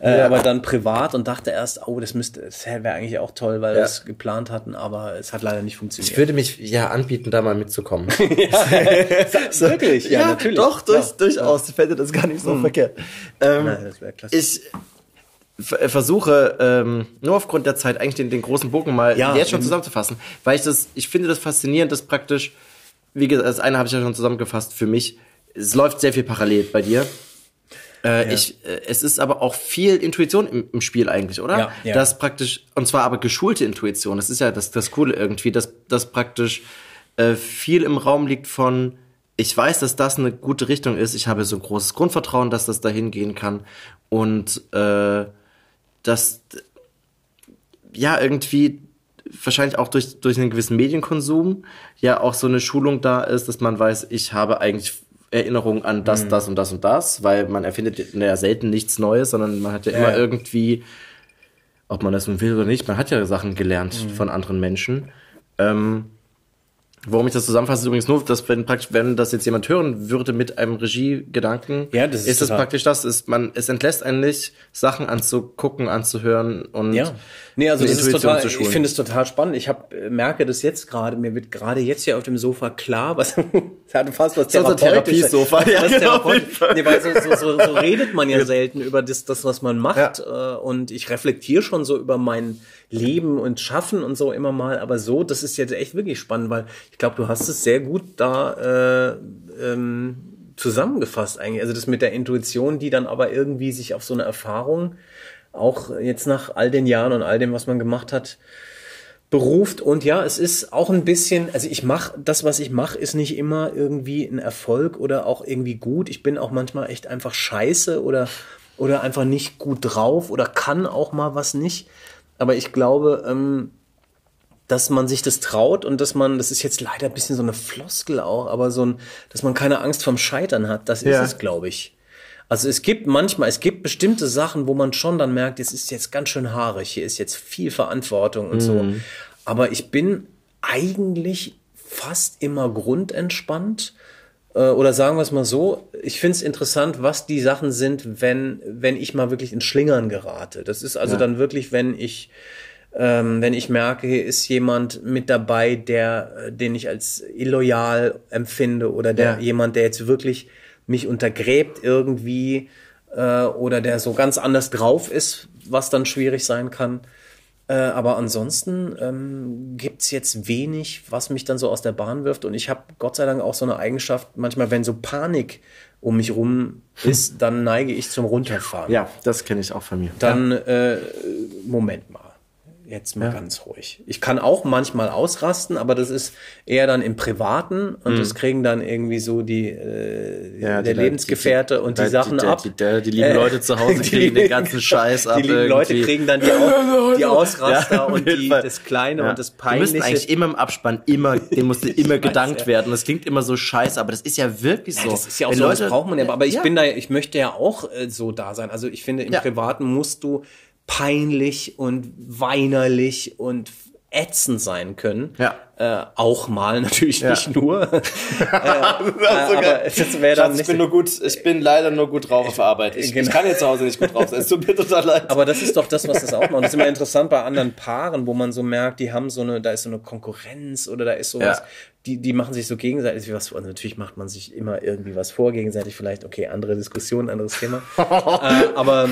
äh, ja. aber dann privat und dachte erst, oh, das müsste, das wäre eigentlich auch toll, weil ja. wir es geplant hatten, aber es hat leider nicht funktioniert. Ich würde mich ja anbieten, da mal mitzukommen. ja, so, wirklich, ja, natürlich. Doch, durch, durchaus. Ich fände das gar nicht so hm. verkehrt. Ähm, Nein, das wäre klasse. Ich versuche ähm, nur aufgrund der Zeit eigentlich den, den großen Bogen mal ja, jetzt schon zusammenzufassen, weil ich das, ich finde das faszinierend, dass praktisch, wie gesagt, das eine habe ich ja schon zusammengefasst für mich. Es läuft sehr viel parallel bei dir. Äh, ja. ich, äh, es ist aber auch viel Intuition im, im Spiel eigentlich, oder? Ja, ja. Das praktisch, und zwar aber geschulte Intuition. Das ist ja das, das Coole irgendwie, dass, dass praktisch äh, viel im Raum liegt von, ich weiß, dass das eine gute Richtung ist. Ich habe so ein großes Grundvertrauen, dass das dahin gehen kann. Und äh, dass ja irgendwie wahrscheinlich auch durch, durch einen gewissen Medienkonsum ja auch so eine Schulung da ist, dass man weiß, ich habe eigentlich Erinnerungen an das, mhm. das und das und das, weil man erfindet ja selten nichts Neues, sondern man hat ja, ja immer irgendwie, ob man das nun will oder nicht, man hat ja Sachen gelernt mhm. von anderen Menschen. Ähm, Warum ich das zusammenfasse, ist übrigens nur, dass wenn praktisch, wenn das jetzt jemand hören würde mit einem Regiegedanken, ja, das ist, ist es praktisch das, ist man, es entlässt eigentlich Sachen anzugucken, anzuhören und ja. nee, also das ist total, ich finde es total spannend. Ich hab, merke das jetzt gerade, mir wird gerade jetzt hier auf dem Sofa klar, was, hat fast was Therapiesofa, ja, genau. Nee, weil so, so, so, so redet man ja selten über das, das was man macht ja. Äh, und ich reflektiere schon so über meinen Leben und Schaffen und so immer mal, aber so, das ist jetzt echt wirklich spannend, weil ich glaube, du hast es sehr gut da äh, ähm, zusammengefasst eigentlich. Also das mit der Intuition, die dann aber irgendwie sich auf so eine Erfahrung auch jetzt nach all den Jahren und all dem, was man gemacht hat, beruft. Und ja, es ist auch ein bisschen, also ich mache, das, was ich mache, ist nicht immer irgendwie ein Erfolg oder auch irgendwie gut. Ich bin auch manchmal echt einfach scheiße oder, oder einfach nicht gut drauf oder kann auch mal was nicht. Aber ich glaube, ähm, dass man sich das traut und dass man, das ist jetzt leider ein bisschen so eine Floskel auch, aber so ein, dass man keine Angst vom Scheitern hat, das ist ja. es, glaube ich. Also es gibt manchmal, es gibt bestimmte Sachen, wo man schon dann merkt, es ist jetzt ganz schön haarig, hier ist jetzt viel Verantwortung und mhm. so. Aber ich bin eigentlich fast immer grundentspannt. Äh, oder sagen wir es mal so, ich finde es interessant, was die Sachen sind, wenn, wenn ich mal wirklich in Schlingern gerate. Das ist also ja. dann wirklich, wenn ich, ähm, wenn ich merke, hier ist jemand mit dabei, der, äh, den ich als illoyal empfinde oder der ja. jemand, der jetzt wirklich mich untergräbt irgendwie äh, oder der so ganz anders drauf ist, was dann schwierig sein kann. Äh, aber ansonsten ähm, gibt jetzt wenig, was mich dann so aus der Bahn wirft. Und ich habe Gott sei Dank auch so eine Eigenschaft, manchmal, wenn so Panik um mich rum ist, dann neige ich zum Runterfahren. Ja, das kenne ich auch von mir. Dann, ja. äh, Moment mal jetzt mal ja. ganz ruhig. Ich kann auch manchmal ausrasten, aber das ist eher dann im Privaten und mhm. das kriegen dann irgendwie so die, äh, ja, der die Lebensgefährte die, und die, die Sachen die, ab. Die, lieben Leute zu Hause kriegen den ganzen Scheiß ab. Die lieben Leute kriegen dann die, die Ausraster ja, und die, das Kleine und das Peinliche. Die müssen eigentlich immer im Abspann immer, den musste immer gedankt werden. Das klingt immer so scheiße, aber das ist ja wirklich so. das ist ja auch Wenn so, Leute, das braucht man ja. Aber ich bin da, ich möchte ja auch äh, so da sein. Also ich finde, im Privaten musst du peinlich und weinerlich und ätzend sein können. Ja. Äh, auch mal, natürlich ja. nicht nur. äh, das wäre dann Schatz, ich bin nur gut, ich bin leider nur gut drauf auf Arbeit. Ich, genau. ich kann jetzt zu Hause nicht gut drauf sein. Es tut mir total leid. Aber das ist doch das, was das auch macht. Und das ist immer interessant bei anderen Paaren, wo man so merkt, die haben so eine, da ist so eine Konkurrenz oder da ist sowas, ja. die, die machen sich so gegenseitig was vor. Also natürlich macht man sich immer irgendwie was vor, gegenseitig vielleicht, okay, andere Diskussion, anderes Thema. äh, aber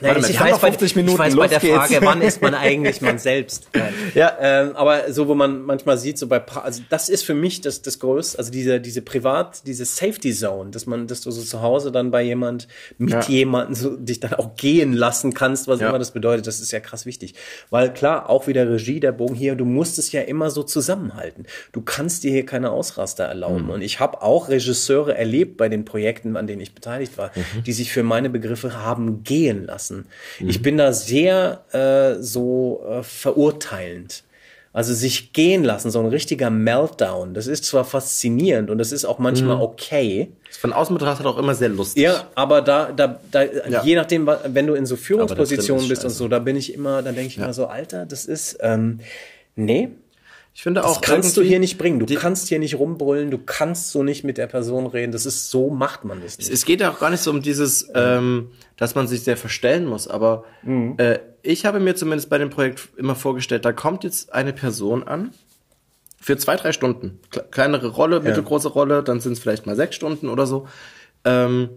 Warte mal, ich, weiß, 50 Minuten, ich weiß bei der geht's. Frage, wann ist man eigentlich man selbst? ja. Ähm, aber so, wo man manchmal sieht, so bei, pa also das ist für mich das, das Größte, also diese, diese Privat, diese Safety Zone, dass man, dass du so zu Hause dann bei jemand, mit ja. jemandem so dich dann auch gehen lassen kannst, was ja. immer das bedeutet, das ist ja krass wichtig. Weil klar, auch wieder Regie, der Bogen hier, du musst es ja immer so zusammenhalten. Du kannst dir hier keine Ausraster erlauben. Mhm. Und ich habe auch Regisseure erlebt bei den Projekten, an denen ich beteiligt war, mhm. die sich für meine Begriffe haben gehen lassen lassen. Mhm. Ich bin da sehr äh, so äh, verurteilend. Also sich gehen lassen, so ein richtiger Meltdown. Das ist zwar faszinierend und das ist auch manchmal mhm. okay. Von außen betrachtet auch immer sehr lustig. Ja, aber da, da, da ja. je nachdem, wenn du in so Führungspositionen bist und so, da bin ich immer, da denke ich ja. immer so, Alter, das ist, ähm, nee, ich finde auch. Das kannst du hier nicht bringen. Du kannst hier nicht rumbrüllen. Du kannst so nicht mit der Person reden. Das ist so, macht man das nicht. Es geht ja auch gar nicht so um dieses, ähm, dass man sich sehr verstellen muss. Aber mhm. äh, ich habe mir zumindest bei dem Projekt immer vorgestellt, da kommt jetzt eine Person an für zwei, drei Stunden. Kleinere Rolle, ja. mittelgroße Rolle, dann sind es vielleicht mal sechs Stunden oder so. Ähm,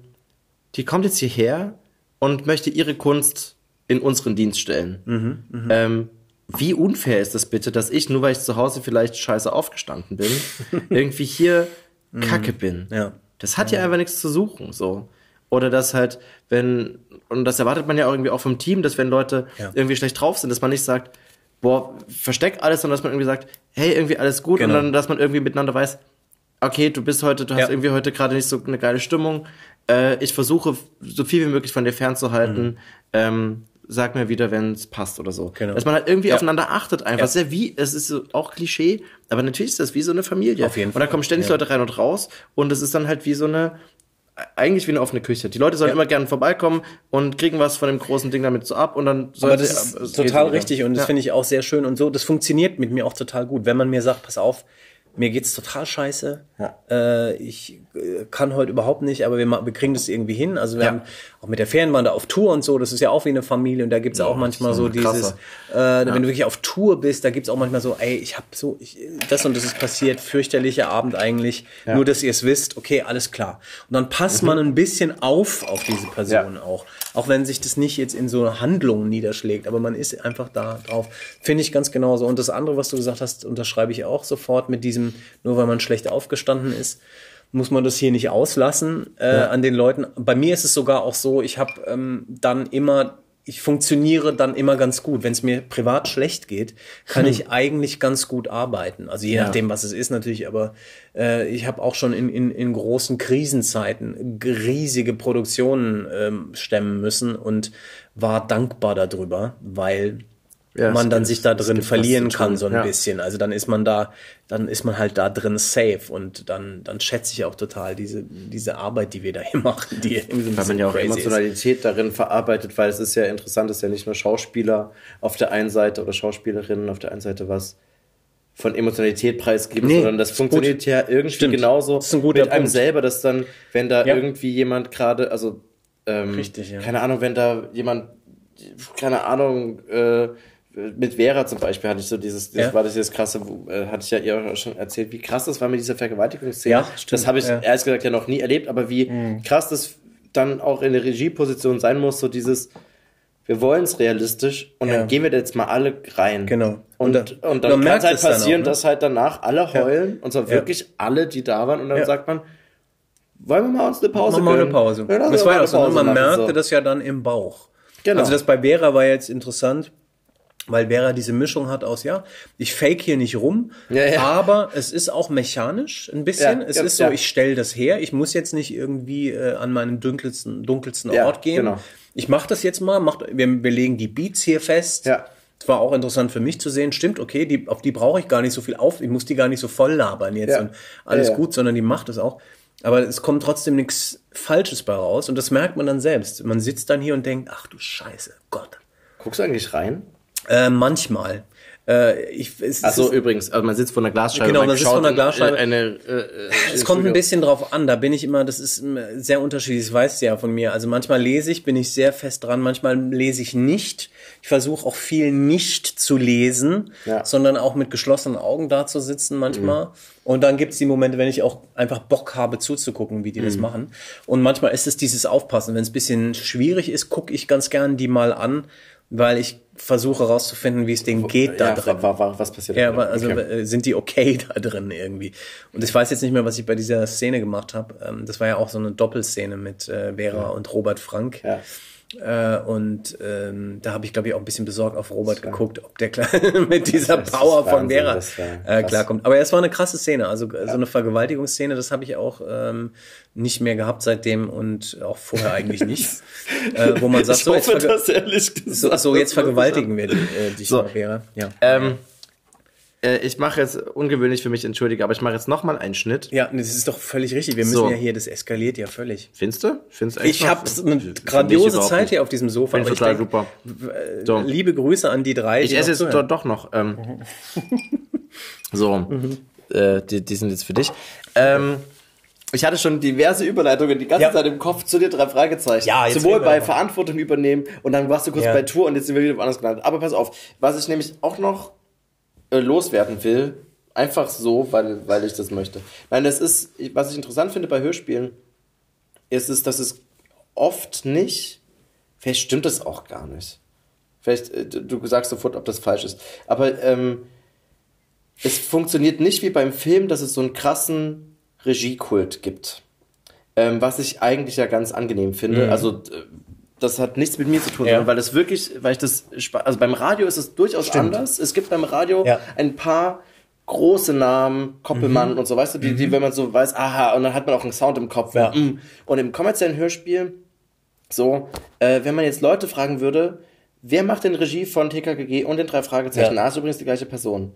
die kommt jetzt hierher und möchte ihre Kunst in unseren Dienst stellen. Mhm, mh. ähm, wie unfair ist das bitte, dass ich, nur weil ich zu Hause vielleicht scheiße aufgestanden bin, irgendwie hier mhm. Kacke bin. Ja. Das hat ja. ja einfach nichts zu suchen, so. Oder dass halt, wenn, und das erwartet man ja auch irgendwie auch vom Team, dass wenn Leute ja. irgendwie schlecht drauf sind, dass man nicht sagt, boah, versteck alles, sondern dass man irgendwie sagt, hey, irgendwie alles gut genau. und dann, dass man irgendwie miteinander weiß, okay, du bist heute, du ja. hast irgendwie heute gerade nicht so eine geile Stimmung, äh, ich versuche so viel wie möglich von dir fernzuhalten, mhm. ähm, sag mir wieder, wenn es passt oder so. Genau. Dass man halt irgendwie ja. aufeinander achtet einfach. Ja. Sehr wie, es ist so auch Klischee, aber natürlich ist das wie so eine Familie. Auf jeden Fall. Und da kommen ständig ja. Leute rein und raus und es ist dann halt wie so eine eigentlich wie eine offene Küche. Die Leute sollen ja. immer gerne vorbeikommen und kriegen was von dem großen Ding damit so ab und dann soll Aber das ist total richtig und das ja. finde ich auch sehr schön und so. Das funktioniert mit mir auch total gut. Wenn man mir sagt, pass auf, mir geht's total scheiße. Ja. Äh, ich äh, kann heute überhaupt nicht, aber wir, wir kriegen das irgendwie hin. Also wir ja. haben auch mit der Fernbahn da auf Tour und so, das ist ja auch wie eine Familie und da gibt's ja, auch manchmal so dieses, äh, wenn du wirklich auf Tour bist, da gibt's auch manchmal so, ey, ich habe so, ich, das und das ist passiert, fürchterlicher Abend eigentlich, nur dass ihr es wisst, okay, alles klar. Und dann passt mhm. man ein bisschen auf auf diese Person auch, auch wenn sich das nicht jetzt in so Handlungen niederschlägt, aber man ist einfach da drauf. Finde ich ganz genauso. Und das andere, was du gesagt hast, unterschreibe ich auch sofort mit diesem, nur weil man schlecht aufgestanden ist muss man das hier nicht auslassen äh, ja. an den Leuten. Bei mir ist es sogar auch so, ich habe ähm, dann immer ich funktioniere dann immer ganz gut. Wenn es mir privat schlecht geht, kann hm. ich eigentlich ganz gut arbeiten. Also je ja. nachdem, was es ist natürlich, aber äh, ich habe auch schon in, in, in großen Krisenzeiten riesige Produktionen ähm, stemmen müssen und war dankbar darüber, weil ja, man dann sich da drin verlieren kann, so ein ja. bisschen. Also dann ist man da, dann ist man halt da drin safe und dann, dann schätze ich auch total diese, diese Arbeit, die wir da hier machen, die irgendwie Weil man ja auch Emotionalität ist. darin verarbeitet, weil es ist ja interessant, es ist ja nicht nur Schauspieler auf der einen Seite oder Schauspielerinnen auf der einen Seite was von Emotionalität preisgeben, nee, sondern das funktioniert gut. ja irgendwie Stimmt. genauso das ist ein guter mit einem Punkt. selber, dass dann, wenn da ja. irgendwie jemand gerade, also ähm, Richtig, ja. keine Ahnung, wenn da jemand, keine Ahnung, äh, mit Vera zum Beispiel hatte ich so dieses, das ja. war das dieses krasse, äh, hatte ich ja ihr schon erzählt, wie krass das war mit dieser Vergewaltigungsszene. Ja, stimmt. Das habe ich ja. ehrlich gesagt ja noch nie erlebt, aber wie mhm. krass das dann auch in der Regieposition sein muss, so dieses, wir wollen es realistisch und ja. dann gehen wir da jetzt mal alle rein. Genau. Und, und, und dann kann es halt passieren, auch, ne? dass halt danach alle heulen, und zwar wirklich alle, die da waren, und dann sagt man, wollen wir mal uns eine Pause machen? Mal eine Pause. Das war ja auch so, ne? man merkte so. das ja dann im Bauch. Genau. Also das bei Vera war jetzt interessant weil Vera diese Mischung hat aus, ja, ich fake hier nicht rum, ja, ja. aber es ist auch mechanisch ein bisschen. Ja, es ist so, ich stelle das her, ich muss jetzt nicht irgendwie äh, an meinen dunkelsten, dunkelsten Ort gehen. Genau. Ich mache das jetzt mal, mach, wir, wir legen die Beats hier fest. Ja. Das war auch interessant für mich zu sehen, stimmt, okay, die, auf die brauche ich gar nicht so viel auf, ich muss die gar nicht so voll labern jetzt und alles gut, sondern die macht es auch. Aber es kommt trotzdem nichts Falsches bei raus und das merkt man dann selbst. Man sitzt dann hier und denkt, ach du Scheiße, Gott. Guckst du eigentlich rein? Äh, manchmal. Äh, ich, es, also übrigens, also man sitzt vor einer Glasscheibe. Genau, man sitzt vor einer Glasscheibe. Eine, äh, äh, es kommt ein bisschen drauf an. Da bin ich immer, das ist sehr unterschiedlich. Das weißt du ja von mir. Also manchmal lese ich, bin ich sehr fest dran. Manchmal lese ich nicht. Ich versuche auch viel nicht zu lesen, ja. sondern auch mit geschlossenen Augen da zu sitzen manchmal. Mhm. Und dann gibt's die Momente, wenn ich auch einfach Bock habe zuzugucken, wie die mhm. das machen. Und manchmal ist es dieses Aufpassen. Wenn es bisschen schwierig ist, gucke ich ganz gern die mal an weil ich versuche herauszufinden, wie es denen geht da ja, drin. War, war, was passiert? Ja, also okay. Sind die okay da drin irgendwie? Und ich weiß jetzt nicht mehr, was ich bei dieser Szene gemacht habe. Ähm, das war ja auch so eine Doppelszene mit äh, Vera ja. und Robert Frank. Ja. Äh, und ähm, da habe ich, glaube ich, auch ein bisschen besorgt auf Robert geguckt, ob der klar mit dieser Power von Vera äh, klarkommt. Aber es war eine krasse Szene, also ja. so eine Vergewaltigungsszene, das habe ich auch ähm, nicht mehr gehabt seitdem und auch vorher eigentlich nicht. äh, wo man sagt, so, jetzt, so, so, jetzt vergewaltigen wir äh, dich, so. Vera. Ja. Ähm, äh, ich mache jetzt ungewöhnlich für mich, entschuldige, aber ich mache jetzt nochmal einen Schnitt. Ja, das ist doch völlig richtig. Wir müssen so. ja hier, das eskaliert ja völlig. Findest du? Findest ich habe eine grandiose Zeit hier auf diesem Sofa. Finde total denk, super. So. Liebe Grüße an die drei. Ich esse jetzt doch, doch noch. Ähm, so, mhm. äh, die, die sind jetzt für dich. Ähm, ich hatte schon diverse Überleitungen die ganze ja. Zeit im Kopf zu dir drei Fragezeichen. Ja, jetzt Sowohl bei Verantwortung übernehmen und dann warst du kurz ja. bei Tour und jetzt sind wir wieder woanders gelandet. Aber pass auf, was ich nämlich auch noch äh, loswerden will. Einfach so, weil, weil ich das möchte. Nein, das ist, was ich interessant finde bei Hörspielen, ist es, dass es oft nicht, vielleicht stimmt das auch gar nicht. Vielleicht, äh, du sagst sofort, ob das falsch ist. Aber ähm, es funktioniert nicht wie beim Film, dass es so einen krassen Regiekult gibt. Ähm, was ich eigentlich ja ganz angenehm finde. Mhm. Also das hat nichts mit mir zu tun, ja. weil das wirklich, weil ich das, also beim Radio ist es durchaus Stimmt. anders. Es gibt beim Radio ja. ein paar große Namen, Koppelmann mhm. und so, weißt du, die, die, mhm. wenn man so weiß, aha, und dann hat man auch einen Sound im Kopf. Ja. Mm. Und im kommerziellen Hörspiel, so, äh, wenn man jetzt Leute fragen würde, wer macht denn Regie von TKGG und den drei Fragezeichen? Ja. Ah, ist übrigens die gleiche Person.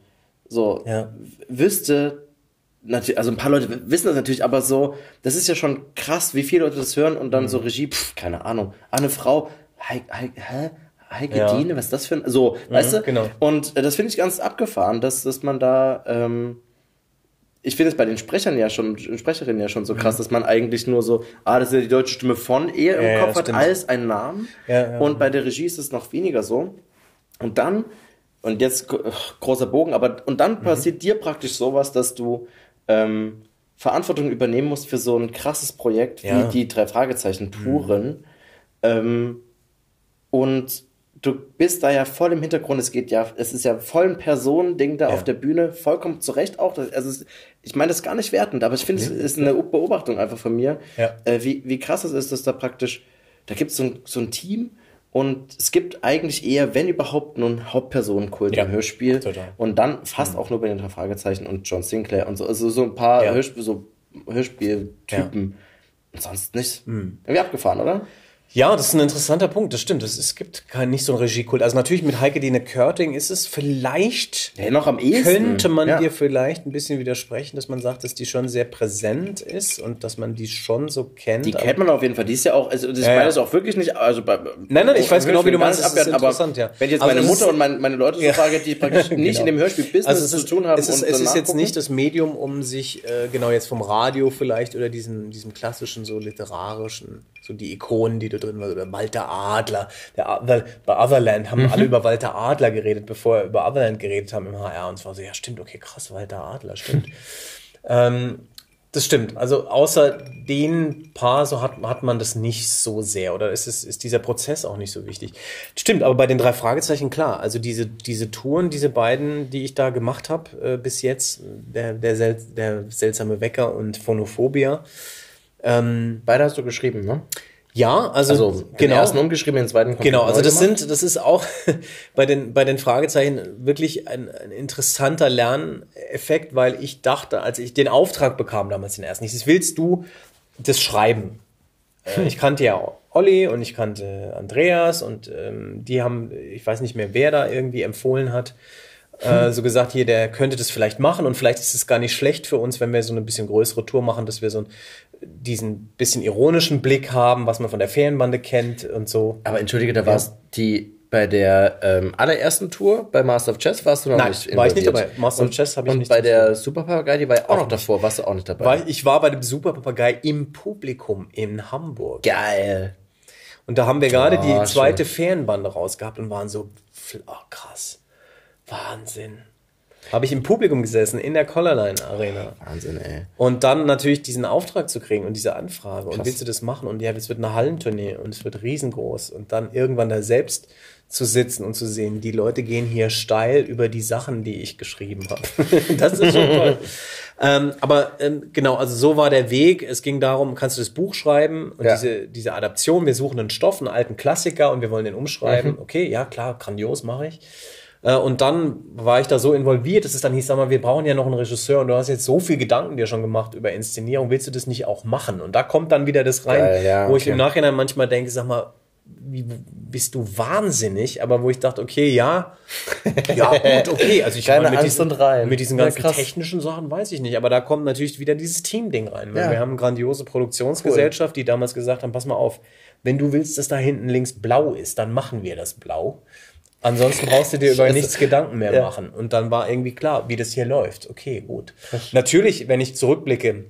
So, ja. wüsste also ein paar Leute wissen das natürlich, aber so, das ist ja schon krass, wie viele Leute das hören und dann mhm. so Regie, pff, keine Ahnung, eine Frau, hä? Heike ja. Diene, was ist das für ein, so, mhm, weißt du? Genau. Und äh, das finde ich ganz abgefahren, dass, dass man da, ähm, ich finde es bei den Sprechern ja schon, Sprecherinnen ja schon so krass, mhm. dass man eigentlich nur so, ah, das ist ja die deutsche Stimme von eher im ja, Kopf ja, hat als einen Namen. Ja, und bei der Regie ist es noch weniger so. Und dann, und jetzt großer Bogen, aber und dann mhm. passiert dir praktisch sowas, dass du ähm, Verantwortung übernehmen musst für so ein krasses Projekt wie die drei Fragezeichen Touren. Mhm. Ähm, und du bist da ja voll im Hintergrund. Es geht ja, es ist ja voll ein Personending da ja. auf der Bühne, vollkommen zurecht auch. Also ich meine das gar nicht wertend, aber ich finde, es ist eine Beobachtung einfach von mir, ja. äh, wie, wie krass es ist, dass da praktisch, da gibt so es so ein Team und es gibt eigentlich eher, wenn überhaupt, nur einen Hauptpersonenkult ja. im Hörspiel. Total. Und dann fast mhm. auch nur bei den Fragezeichen und John Sinclair und so. Also so ein paar ja. Hörspiel, so Hörspieltypen. Und sonst nichts. Mhm. Irgendwie abgefahren, oder? Ja, das ist ein interessanter Punkt, das stimmt. Es, es gibt kein, nicht so ein Regiekult. Also natürlich mit Heike Dine Körting ist es vielleicht, ja, noch am ehesten. könnte man ja. dir vielleicht ein bisschen widersprechen, dass man sagt, dass die schon sehr präsent ist und dass man die schon so kennt. Die kennt man auf jeden Fall. Die ist ja auch, also das meine das auch wirklich nicht, also bei, Nein, nein, ich weiß genau, wie du meinst, das ist interessant, ja. Wenn ich jetzt also meine Mutter und meine, meine Leute so frage, die praktisch nicht genau. in dem Hörspiel-Business also zu tun haben es ist, es ist jetzt nicht das Medium, um sich, äh, genau jetzt vom Radio vielleicht oder diesen, diesem klassischen, so literarischen so die Ikonen, die da drin waren, oder Walter Adler. Der, weil bei Otherland haben mhm. alle über Walter Adler geredet, bevor wir über Otherland geredet haben im HR. Und es war so, ja, stimmt, okay, krass, Walter Adler, stimmt. ähm, das stimmt. Also außer den paar so hat, hat man das nicht so sehr oder ist, es, ist dieser Prozess auch nicht so wichtig. Stimmt, aber bei den drei Fragezeichen klar. Also diese, diese Touren, diese beiden, die ich da gemacht habe äh, bis jetzt, der, der, sel der seltsame Wecker und Phonophobia, ähm, Beide hast du geschrieben, ne? Ja, also, also den genau. ersten umgeschrieben, den zweiten Genau, also das gemacht. sind, das ist auch bei den bei den Fragezeichen wirklich ein, ein interessanter Lerneffekt, weil ich dachte, als ich den Auftrag bekam damals den ersten, ich willst du das schreiben? Äh, hm. Ich kannte ja Olli und ich kannte Andreas und ähm, die haben, ich weiß nicht mehr, wer da irgendwie empfohlen hat, äh, so gesagt, hier, der könnte das vielleicht machen und vielleicht ist es gar nicht schlecht für uns, wenn wir so eine bisschen größere Tour machen, dass wir so diesen bisschen ironischen Blick haben, was man von der Ferienbande kennt und so. Aber entschuldige, da ja. war es die bei der ähm, allerersten Tour bei Master of Chess warst du noch Nein, nicht involviert. war ich nicht dabei. Master of Chess habe ich und nicht. Und bei der Super Papagei, die war ja auch, auch noch davor, warst du auch nicht dabei. War, ich war bei dem Super Papagei im Publikum in Hamburg. Geil. Und da haben wir gerade oh, die zweite schön. Ferienbande rausgehabt und waren so, oh, krass. Wahnsinn. Habe ich im Publikum gesessen, in der Collarline Arena. Wahnsinn, ey. Und dann natürlich diesen Auftrag zu kriegen und diese Anfrage. Krass. Und willst du das machen? Und ja, das wird eine Hallentournee und es wird riesengroß. Und dann irgendwann da selbst zu sitzen und zu sehen, die Leute gehen hier steil über die Sachen, die ich geschrieben habe. das ist schon toll. ähm, aber ähm, genau, also so war der Weg. Es ging darum, kannst du das Buch schreiben und ja. diese, diese Adaption, wir suchen einen Stoff, einen alten Klassiker und wir wollen den umschreiben. Mhm. Okay, ja klar, grandios mache ich. Äh, und dann war ich da so involviert, dass es dann hieß, sag mal, wir brauchen ja noch einen Regisseur und du hast jetzt so viel Gedanken dir schon gemacht über Inszenierung, willst du das nicht auch machen? Und da kommt dann wieder das rein, Geil, ja, wo okay. ich im Nachhinein manchmal denke, sag mal, wie bist du wahnsinnig? Aber wo ich dachte, okay, ja, ja, gut, okay. Also ich Keine mit, diesen, mit diesen ganzen ja, technischen Sachen weiß ich nicht. Aber da kommt natürlich wieder dieses Team-Ding rein. Ja. Wir haben eine grandiose Produktionsgesellschaft, cool. die damals gesagt haben, pass mal auf, wenn du willst, dass da hinten links blau ist, dann machen wir das blau. Ansonsten brauchst du dir über nichts Gedanken mehr ja. machen. Und dann war irgendwie klar, wie das hier läuft. Okay, gut. Natürlich, wenn ich zurückblicke,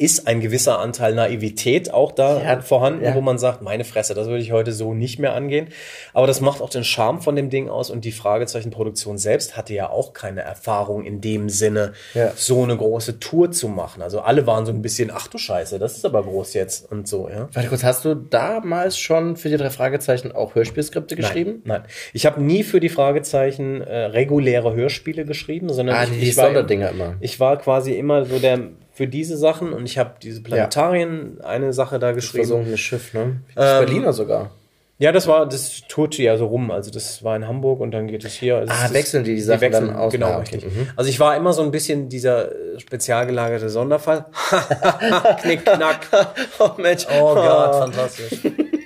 ist ein gewisser Anteil Naivität auch da ja, vorhanden, ja. wo man sagt, meine Fresse, das würde ich heute so nicht mehr angehen. Aber das macht auch den Charme von dem Ding aus und die Fragezeichenproduktion selbst hatte ja auch keine Erfahrung in dem Sinne, ja. so eine große Tour zu machen. Also alle waren so ein bisschen, ach du Scheiße, das ist aber groß jetzt und so, ja. Warte kurz, hast du damals schon für die drei Fragezeichen auch Hörspielskripte geschrieben? Nein, nein. ich habe nie für die Fragezeichen äh, reguläre Hörspiele geschrieben, sondern ah, ich, die ich Sonderdinger immer. Ich war quasi immer so der für diese Sachen und ich habe diese Planetarien ja. eine Sache da geschrieben. Das versunkene Schiff, ne? Das ähm, Berliner sogar. Ja, das war, das tourt ja so rum. Also das war in Hamburg und dann geht es hier. Also ah, wechseln die die Sachen die wechseln, dann aus? Genau, ah, richtig. Mhm. Also ich war immer so ein bisschen dieser spezial gelagerte Sonderfall. Knick, knack. oh Mensch. Oh Gott, fantastisch.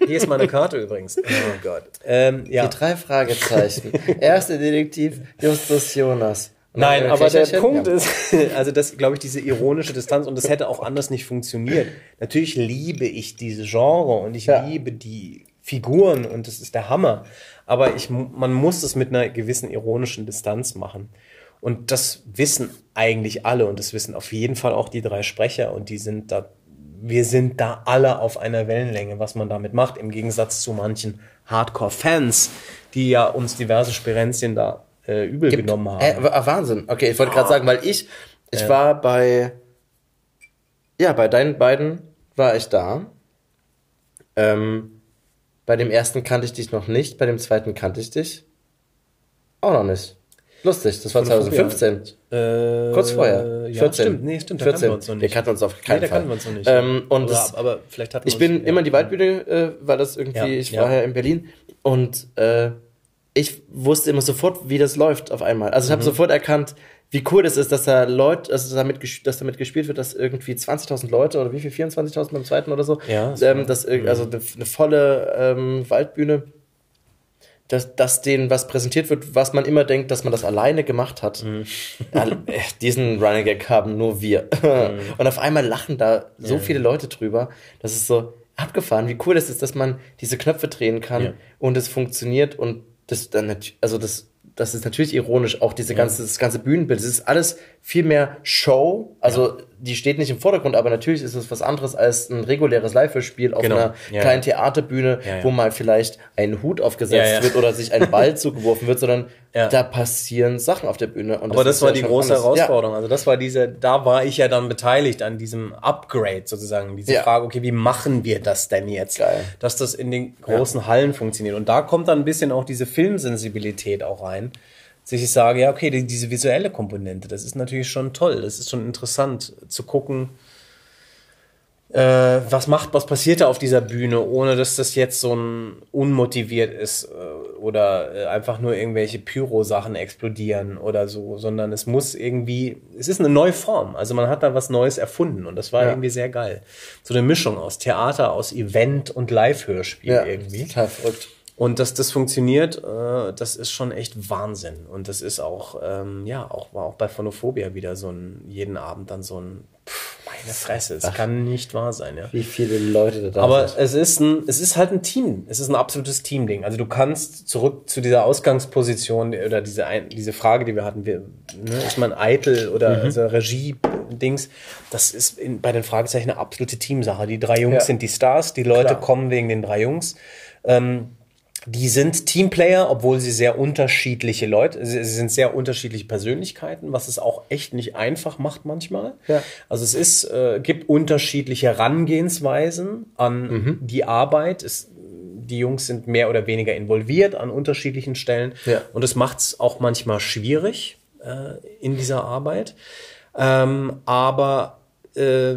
Hier ist meine Karte übrigens. Oh Gott. Ähm, ja. Die drei Fragezeichen. Erster Detektiv Justus Jonas. Nein, aber der Punkt ja. ist, also das, glaube ich, diese ironische Distanz und das hätte auch anders nicht funktioniert. Natürlich liebe ich diese Genre und ich ja. liebe die Figuren und das ist der Hammer. Aber ich, man muss es mit einer gewissen ironischen Distanz machen. Und das wissen eigentlich alle und das wissen auf jeden Fall auch die drei Sprecher und die sind da, wir sind da alle auf einer Wellenlänge, was man damit macht, im Gegensatz zu manchen Hardcore-Fans, die ja uns diverse Sperenzien da äh, übel Gibt, genommen haben. Äh, Wahnsinn. Okay, ich wollte gerade sagen, weil ich, ich äh. war bei, ja, bei deinen beiden war ich da. Ähm, bei dem ersten kannte ich dich noch nicht, bei dem zweiten kannte ich dich auch noch nicht. Lustig, das war 2015. Äh, Kurz vorher. Ja, 14. Stimmt, nee, stimmt, da 14. wir uns noch nicht. Wir kannten uns auf keinen nee, Fall. wir uns noch nicht. Ähm, und aber, das, aber vielleicht hatten Ich bin ja. immer in die Waldbühne, äh, weil das irgendwie, ja, ich war ja in Berlin und äh, ich wusste immer sofort, wie das läuft auf einmal. Also ich habe mhm. sofort erkannt, wie cool das ist, dass da Leute, also damit, dass damit gespielt wird, dass irgendwie 20.000 Leute oder wie viel, 24.000 beim zweiten oder so, ja, ähm, das, mhm. also eine, eine volle ähm, Waldbühne dass, dass denen was präsentiert wird, was man immer denkt, dass man das alleine gemacht hat. Mhm. Äh, diesen Running Gag haben nur wir. Mhm. Und auf einmal lachen da so ja. viele Leute drüber. Das ist so abgefahren, wie cool das ist, dass man diese Knöpfe drehen kann und es funktioniert und das dann, also das das ist natürlich ironisch, auch diese ganze, das ganze Bühnenbild, das ist alles viel mehr Show. Also ja. Die steht nicht im Vordergrund, aber natürlich ist es was anderes als ein reguläres Live-Spiel auf genau. einer ja. kleinen Theaterbühne, ja, wo mal vielleicht ein Hut aufgesetzt wird oder sich ein Ball zugeworfen wird, sondern da passieren Sachen auf der Bühne. Und aber das, das war die große anders. Herausforderung. Also das war diese, da war ich ja dann beteiligt an diesem Upgrade sozusagen, diese Frage, okay, wie machen wir das denn jetzt? Geil. Dass das in den großen Hallen funktioniert. Und da kommt dann ein bisschen auch diese Filmsensibilität auch rein sich ich sage, ja, okay, die, diese visuelle Komponente, das ist natürlich schon toll, das ist schon interessant zu gucken, äh, was macht, was passiert da auf dieser Bühne, ohne dass das jetzt so ein unmotiviert ist äh, oder äh, einfach nur irgendwelche Pyro-Sachen explodieren oder so, sondern es muss irgendwie, es ist eine neue Form, also man hat da was Neues erfunden und das war ja. irgendwie sehr geil. So eine Mischung aus Theater, aus Event und Live-Hörspiel ja, irgendwie. Total verrückt. Und dass das funktioniert, äh, das ist schon echt Wahnsinn. Und das ist auch, ähm, ja, auch war auch bei Phonophobia wieder so ein, jeden Abend dann so ein, pff, meine Fresse, es Ach, kann nicht wahr sein, ja. Wie viele Leute da Aber sind. es ist ein, es ist halt ein Team. Es ist ein absolutes Teamding. Also du kannst zurück zu dieser Ausgangsposition oder diese, diese Frage, die wir hatten, wir, ne, ist man eitel oder mhm. also Regie-Dings, das ist in, bei den Fragezeichen eine absolute Teamsache. Die drei Jungs ja. sind die Stars, die Leute Klar. kommen wegen den drei Jungs. Ähm, die sind Teamplayer, obwohl sie sehr unterschiedliche Leute, sie sind sehr unterschiedliche Persönlichkeiten, was es auch echt nicht einfach macht manchmal. Ja. Also es ist, äh, gibt unterschiedliche Herangehensweisen an mhm. die Arbeit. Es, die Jungs sind mehr oder weniger involviert an unterschiedlichen Stellen ja. und es macht es auch manchmal schwierig äh, in dieser Arbeit. Ähm, aber äh,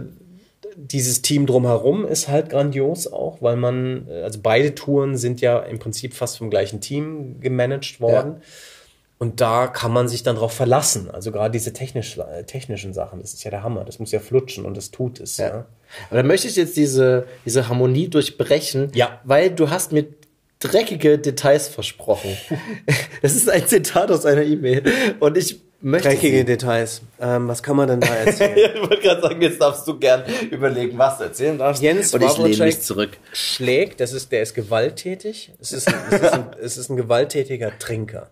dieses Team drumherum ist halt grandios auch, weil man, äh, also beide Touren sind ja im Prinzip fast vom gleichen Team gemanagt worden. Ja. Und da kann man sich dann drauf verlassen. Also gerade diese technisch, äh, technischen Sachen, das ist ja der Hammer. Das muss ja flutschen und das tut es. Ja. ja. Aber dann möchte ich jetzt diese, diese Harmonie durchbrechen, ja. weil du hast mir dreckige Details versprochen. das ist ein Zitat aus einer E-Mail. Und ich Möchte Dreckige Details. Ähm, was kann man denn da erzählen? ich wollte gerade sagen, jetzt darfst du gern überlegen, was du erzählen darfst. Jens Und ich lehne mich zurück. schlägt, das ist, der ist gewalttätig. Es ist, es, ist ein, es ist ein gewalttätiger Trinker.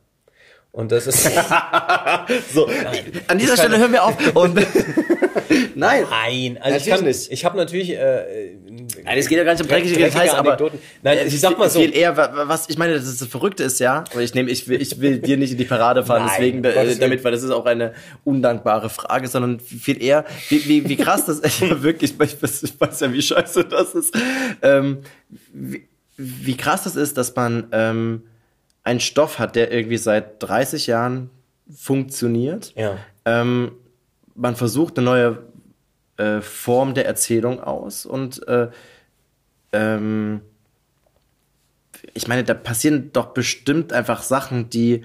Und das ist so. Nein. An dieser Stelle hören wir auf. Und Nein. Nein. Also ich, kann, ich habe natürlich. Äh, Nein, es geht ja gar nicht um dreckige, dreckige Details, aber Nein, ich sag mal so. Viel eher, was ich meine, das, ist das Verrückte ist ja. Aber ich nehme, ich will, ich will dir nicht in die Parade fahren, Nein, deswegen äh, damit, weil das ist auch eine undankbare Frage, sondern viel eher, wie, wie, wie krass das ist. wirklich, ich weiß, ich weiß ja, wie scheiße das ist. Ähm, wie, wie krass das ist, dass man ähm, einen Stoff hat, der irgendwie seit 30 Jahren funktioniert. Ja. Ähm, man versucht eine neue äh, Form der Erzählung aus und äh, ähm, ich meine, da passieren doch bestimmt einfach Sachen, die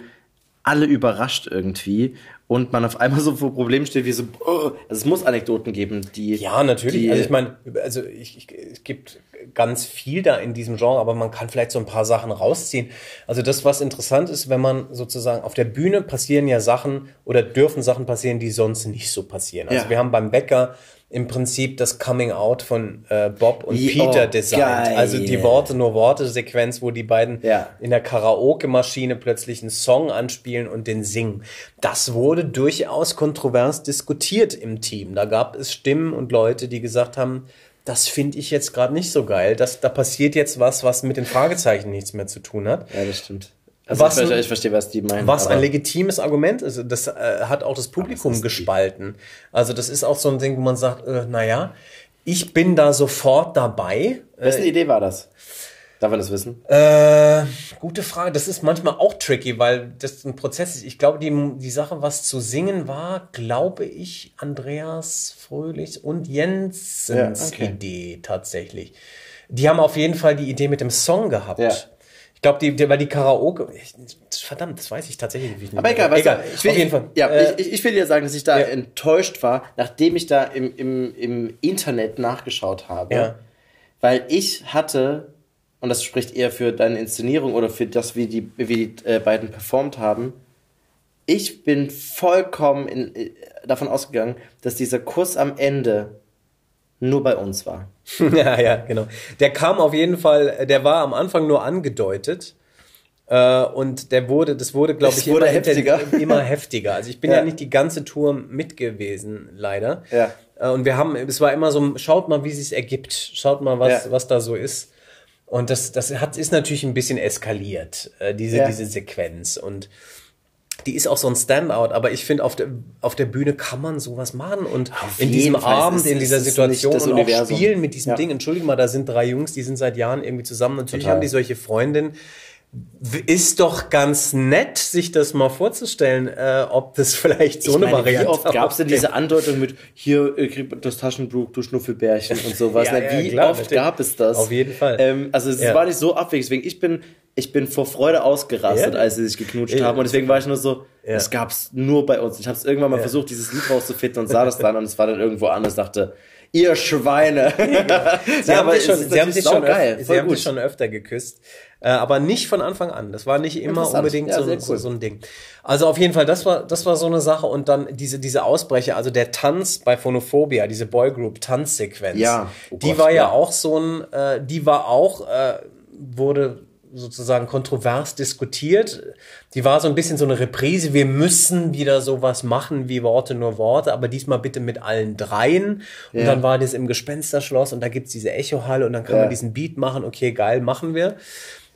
alle überrascht irgendwie und man auf einmal so vor Problemen steht wie so, oh, also es muss Anekdoten geben, die ja natürlich. Die, also ich meine, also ich, ich, es gibt ganz viel da in diesem Genre, aber man kann vielleicht so ein paar Sachen rausziehen. Also das, was interessant ist, wenn man sozusagen auf der Bühne passieren ja Sachen oder dürfen Sachen passieren, die sonst nicht so passieren. Also Ja. wir haben beim Bäcker im Prinzip das Coming Out von äh, Bob und Ja, Peter oh, designt. geil. Also die Worte nur Worte Sequenz, wo die beiden in der Karaoke-Maschine plötzlich einen Song anspielen und den singen. Das wurde durchaus kontrovers diskutiert im Team. Da gab es Stimmen und Leute, die gesagt haben, das finde ich jetzt gerade nicht so geil. Das, da passiert jetzt was, was mit den Fragezeichen nichts mehr zu tun hat. Ja, das stimmt. Also ich verstehe- ich verstehe, was die meinen, Was ein legitimes Argument ist. Das äh, hat auch das Publikum gespalten. Also das ist auch so ein Ding, wo man sagt, äh, naja, ich bin da sofort dabei. Wessen Äh, Idee war das? Darf man das wissen? äh, gute Frage. Das ist manchmal auch tricky, weil das ein Prozess ist. Ich glaube, die, die Sache, was zu singen war, glaube ich, Andreas Fröhlichs und Jensens Ja, okay. Idee tatsächlich. Die haben auf jeden Fall die Idee mit dem Song gehabt. Ich glaube, die, die, weil die Karaoke, ich, verdammt, das weiß ich tatsächlich nicht. Aber egal, egal. Du, ich will, auf jeden Fall. Ja, Äh, ich, ich will dir sagen, dass ich da enttäuscht war, nachdem ich da im, im, im Internet nachgeschaut habe. Ja. Weil ich hatte, und das spricht eher für deine Inszenierung oder für das, wie die, wie die äh, beiden performt haben, ich bin vollkommen in, äh, davon ausgegangen, dass dieser Kuss am Ende nur bei uns war. ja, ja, genau. Der kam auf jeden Fall, der war am Anfang nur angedeutet. Äh, und der wurde, das wurde, glaube ich, wurde immer, heftiger. inten- immer heftiger. Also ich bin ja. Ja. nicht die ganze Tour mit gewesen, leider. Ja. Äh, Und wir haben, es war immer so, schaut mal, wie es ergibt. Schaut mal, was, Ja. was da so ist. Und das, das hat, ist natürlich ein bisschen eskaliert, äh, diese, Ja. diese Sequenz. Und die ist auch so ein Standout, aber ich finde, auf der, auf der Bühne kann man sowas machen und Auf in diesem Fall. Abend, in es dieser Situation und auch spielen mit diesem Ja. Ding. Entschuldige mal, da sind drei Jungs, die sind seit Jahren irgendwie zusammen. Natürlich Total. haben die solche Freundinnen. Ist doch ganz nett, sich das mal vorzustellen, äh, ob das vielleicht so Ich eine meine, Variante Wie oft gab es denn diese Andeutung mit, hier äh, kriegt das Taschenbuch, du Schnuffelbärchen und sowas. Ja, ne? ja, wie klar, oft gab es das? Auf jeden Fall. Ähm, also es Ja. war nicht so abwegig. Deswegen, ich bin, ich bin vor Freude ausgerastet, Ja. als sie sich geknutscht Ja. haben. Und deswegen war ich nur so, Ja. das gab's nur bei uns. Ich habe es irgendwann mal Ja. versucht, dieses Lied rauszufinden und sah das dann und es war dann irgendwo anders. Dachte, ihr Schweine. Sie haben sich schon, sie haben sich schon, saugeil, öf- voll sie haben gut. sich schon öfter geküsst. Äh, aber nicht von Anfang an. Das war nicht immer unbedingt Ja, so, sehr so, cool. so ein Ding. Also auf jeden Fall, das war, das war so eine Sache. Und dann diese, diese Ausbrecher, also der Tanz bei Phonophobia, diese Boygroup-Tanzsequenz. Ja. Oh die war ja, ja. auch so ein, äh, die war auch, äh, wurde sozusagen kontrovers diskutiert. Die war so ein bisschen so eine Reprise. Wir müssen wieder sowas machen wie Worte nur Worte, aber diesmal bitte mit allen dreien. Und Ja. dann war das im Gespensterschloss und da gibt's diese Echohalle und dann kann Ja. man diesen Beat machen. Okay, geil, machen wir.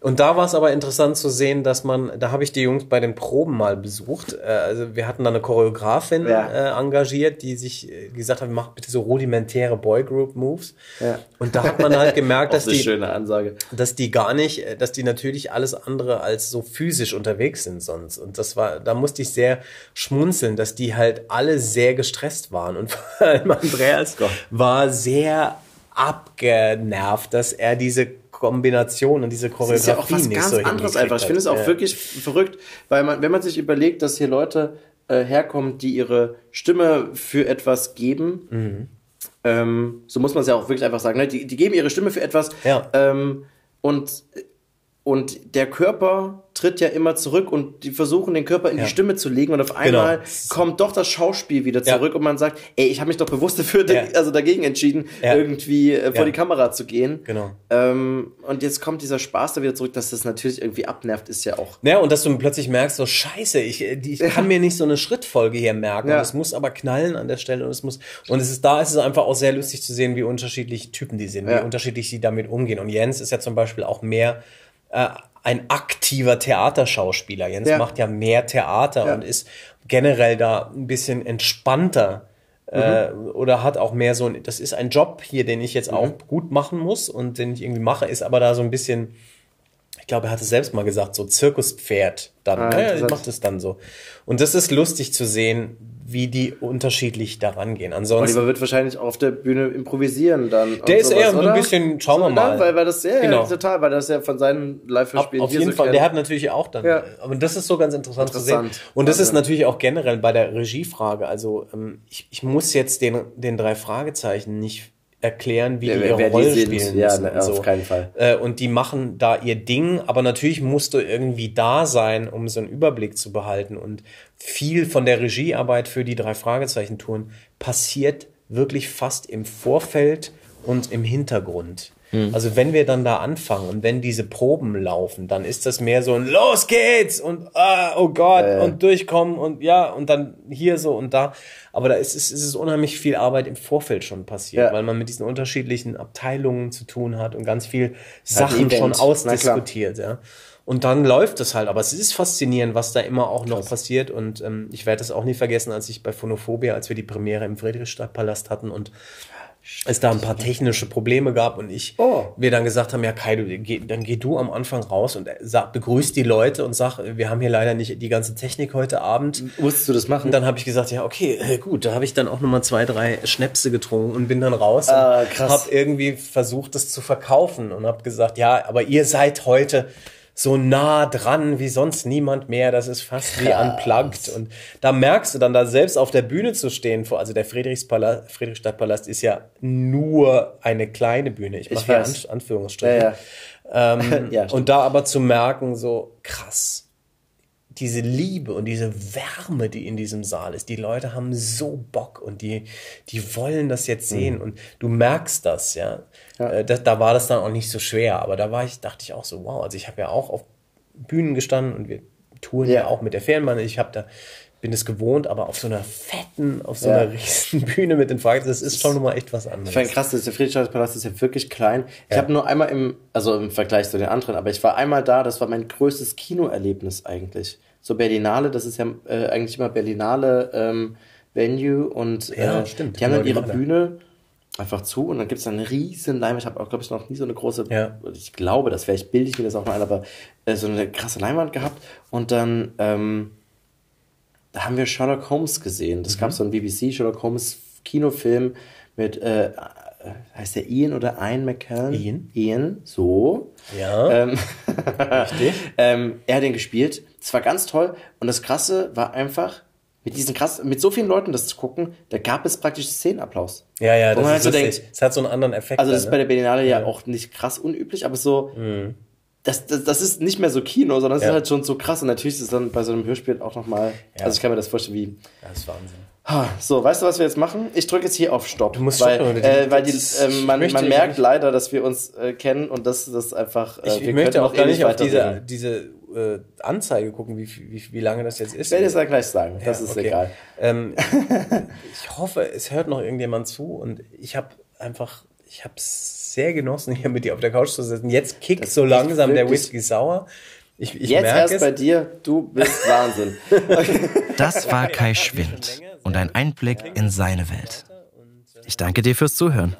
Und da war es aber interessant zu sehen, dass man, da habe ich die Jungs bei den Proben mal besucht. Äh, Also wir hatten da eine Choreografin Ja. äh, engagiert, die sich äh, gesagt hat, mach bitte so rudimentäre Boygroup-Moves. Ja. Und da hat man halt gemerkt, dass die, schöne Ansage. dass die gar nicht, äh, dass die natürlich alles andere als so physisch unterwegs sind sonst. Und das war, da musste ich sehr schmunzeln, dass die halt alle sehr gestresst waren. Und vor allem Andreas war sehr abgenervt, dass er diese Kombination und diese Das Choreografie ist ja auch was ganz so anderes einfach. Ich finde es auch Ja. wirklich verrückt, weil man, wenn man sich überlegt, dass hier Leute äh, herkommen, die ihre Stimme für etwas geben, Mhm. ähm, so muss man es ja auch wirklich einfach sagen, ne? die, die geben ihre Stimme für etwas Ja. ähm, und, und der Körper tritt ja immer zurück und die versuchen den Körper in Ja. die Stimme zu legen und auf einmal Genau. kommt doch das Schauspiel wieder Ja. zurück und man sagt, ey, ich habe mich doch bewusst dafür, Ja. also dagegen entschieden, Ja. irgendwie äh, vor Ja. die Kamera zu gehen. Genau. Ähm, und jetzt kommt dieser Spaß da wieder zurück, dass das natürlich irgendwie abnervt, ist ja auch. Ja, und dass du plötzlich merkst, so scheiße, ich, äh, ich kann mir nicht so eine Schrittfolge hier merken. Ja. Und es muss aber knallen an der Stelle und es muss, und es ist, da ist es einfach auch sehr lustig zu sehen, wie unterschiedliche Typen die sind, Ja. wie unterschiedlich sie damit umgehen. Und Jens ist ja zum Beispiel auch mehr, äh, ein aktiver Theaterschauspieler. Jens Ja. macht ja mehr Theater Ja. und ist generell da ein bisschen entspannter. Äh, Mhm. oder hat auch mehr so ein, das ist ein Job hier, den ich jetzt Mhm. auch gut machen muss und den ich irgendwie mache, ist aber da so ein bisschen, ich glaube, er hatte selbst mal gesagt, so Zirkuspferd dann. Ah, ja, ja, ich interessant. mach das dann so. Und das ist lustig zu sehen, wie die unterschiedlich daran gehen. Ansonsten. Oliver wird wahrscheinlich auf der Bühne improvisieren dann. Der ist sowas, eher so ein bisschen, schauen wir So, mal. ne? Weil, weil das ja, Genau. ja, total, weil das ja von seinen Auf, Live-Spielen auf jeden Fall, der hat natürlich auch dann. Ja. Aber das ist so ganz interessant, zu Interessant. sehen. Und das ist Wahnsinn. natürlich auch generell bei der Regiefrage. Also ähm, ich, ich muss jetzt den, den drei Fragezeichen nicht erklären, wie ja, die ihre Rollen spielen müssen. Ja, ne, so. auf keinen Fall. Äh, und die machen da ihr Ding, aber natürlich musst du irgendwie da sein, um so einen Überblick zu behalten. Und viel von der Regiearbeit für die drei Fragezeichen-Touren passiert wirklich fast im Vorfeld und im Hintergrund. Mhm. Also wenn wir dann da anfangen und wenn diese Proben laufen, dann ist das mehr so ein Los geht's und ah, oh Gott äh. und durchkommen und ja und dann hier so und da. Aber da ist, ist, ist es unheimlich viel Arbeit im Vorfeld schon passiert, ja. weil man mit diesen unterschiedlichen Abteilungen zu tun hat und ganz viel Sachen schon ausdiskutiert. Ja. Und dann läuft es halt. Aber es ist faszinierend, was da immer auch noch Krass. passiert. Und ähm, ich werde das auch nie vergessen, als ich bei Phonophobia, als wir die Premiere im Friedrichstadtpalast hatten und es da ein paar technische Probleme gab und ich oh. wir dann gesagt haben, ja Kai, du, geh, dann geh du am Anfang raus und sag, begrüßt die Leute und sag, wir haben hier leider nicht die ganze Technik heute Abend. Musstest du das machen? Und dann habe ich gesagt, ja okay, äh, gut, da habe ich dann auch nochmal zwei, drei Schnäpse getrunken und bin dann raus ah, und habe irgendwie versucht, das zu verkaufen und habe gesagt, ja, aber ihr seid heute so nah dran wie sonst niemand mehr. Das ist fast Krass. wie unplugged. Und da merkst du dann da selbst auf der Bühne zu stehen, also der Friedrichspalast, Friedrichstadtpalast ist ja nur eine kleine Bühne. Ich mache ja An Anführungsstriche. Ja, ja. Ähm, ja, und da aber zu merken, so krass diese Liebe und diese Wärme, die in diesem Saal ist. Die Leute haben so Bock und die, die wollen das jetzt sehen mhm. und du merkst das, ja. Ja. Äh, da, da, war das dann auch nicht so schwer, aber da war ich, dachte ich auch so, wow, also ich habe ja auch auf Bühnen gestanden und wir touren ja, ja auch mit der Fernbahn. Ich habe da bin es gewohnt, aber auf so einer fetten, auf so ja. einer riesen Bühne mit den Fragezeichen, das ist schon nochmal echt was anderes. Ich fand krass, der Friedrichstadtpalast ist ja wirklich klein. Ich ja. habe nur einmal im, also im Vergleich zu den anderen, aber ich war einmal da, das war mein größtes Kinoerlebnis eigentlich. So Berlinale, das ist ja äh, eigentlich immer Berlinale ähm, Venue und äh, ja, stimmt. die haben dann ihre Bühne einfach zu und dann gibt es eine riesen Leinwand. Ich habe auch, glaube ich, noch nie so eine große, ja. ich glaube, das wäre, ich bilde ich mir das auch mal ein, aber äh, so eine krasse Leinwand gehabt und dann ähm, da haben wir Sherlock Holmes gesehen. Das mhm. gab so einen BBC Sherlock Holmes Kinofilm mit, äh, heißt der Ian oder Ian McKellen? Ian. Ian, so. Ja. Ähm, Richtig. ähm, er hat den gespielt. Das war ganz toll. Und das Krasse war einfach, mit diesen krass, mit so vielen Leuten das zu gucken, da gab es praktisch Szenenapplaus. Ja, ja, das, halt so denkt, das hat so einen anderen Effekt. Also das ist ne? bei der Berlinale ja. ja auch nicht krass unüblich, aber so, mhm das, das, das ist nicht mehr so Kino, sondern es ja. ist halt schon so krass. Und natürlich ist es dann bei so einem Hörspiel auch nochmal. Ja. Also ich kann mir das vorstellen, wie. Das ist Wahnsinn. So, weißt du, was wir jetzt machen? Ich drücke jetzt hier auf Stopp. Du musst weil, stoppen, äh, weil die, äh, man, man merkt leider, dass wir uns äh, kennen und dass das einfach. Äh, ich, ich möchte auch gar nicht auf diese, diese äh, Anzeige gucken, wie, wie, wie lange das jetzt ist. Ich werde es ja gleich sagen. Das ja, ist okay. egal. Ähm, ich hoffe, es hört noch irgendjemand zu und ich habe einfach, ich habe sehr genossen, hier mit dir auf der Couch zu sitzen. Jetzt kickt das so langsam der Whisky sauer. Ich, ich Jetzt erst es. bei dir, du bist Wahnsinn. Das war Kai Schwind und ein Einblick in seine Welt. Ich danke dir fürs Zuhören.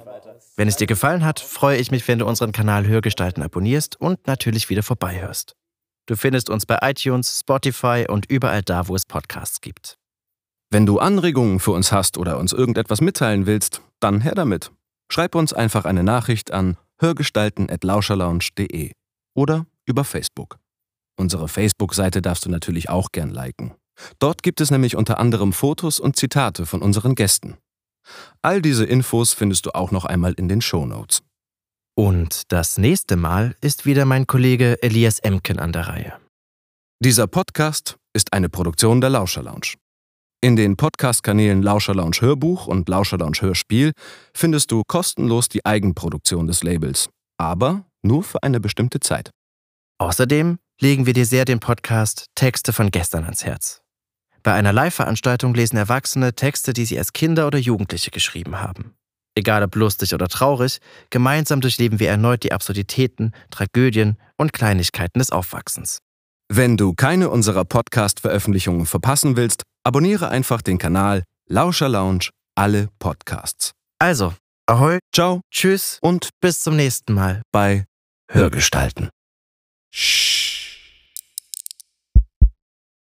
Wenn es dir gefallen hat, freue ich mich, wenn du unseren Kanal Hörgestalten abonnierst und natürlich wieder vorbeihörst. Du findest uns bei iTunes, Spotify und überall da, wo es Podcasts gibt. Wenn du Anregungen für uns hast oder uns irgendetwas mitteilen willst, dann her damit. Schreib uns einfach eine Nachricht an hörgestalten.lauscherlounge.de oder über Facebook. Unsere Facebook-Seite darfst du natürlich auch gern liken. Dort gibt es nämlich unter anderem Fotos und Zitate von unseren Gästen. All diese Infos findest du auch noch einmal in den Show Notes. Und das nächste Mal ist wieder mein Kollege Elias Emken an der Reihe. Dieser Podcast ist eine Produktion der Lauscher Lounge. In den Podcast-Kanälen Lauscher Lounge Hörbuch und Lauscher Lounge Hörspiel findest du kostenlos die Eigenproduktion des Labels, aber nur für eine bestimmte Zeit. Außerdem legen wir dir sehr den Podcast Texte von gestern ans Herz. Bei einer Live-Veranstaltung lesen Erwachsene Texte, die sie als Kinder oder Jugendliche geschrieben haben. Egal ob lustig oder traurig, gemeinsam durchleben wir erneut die Absurditäten, Tragödien und Kleinigkeiten des Aufwachsens. Wenn du keine unserer Podcast-Veröffentlichungen verpassen willst, abonniere einfach den Kanal Lauscher Lounge alle Podcasts. Also, ahoi, ciao, tschüss und bis zum nächsten Mal bei Hörgestalten. Shh.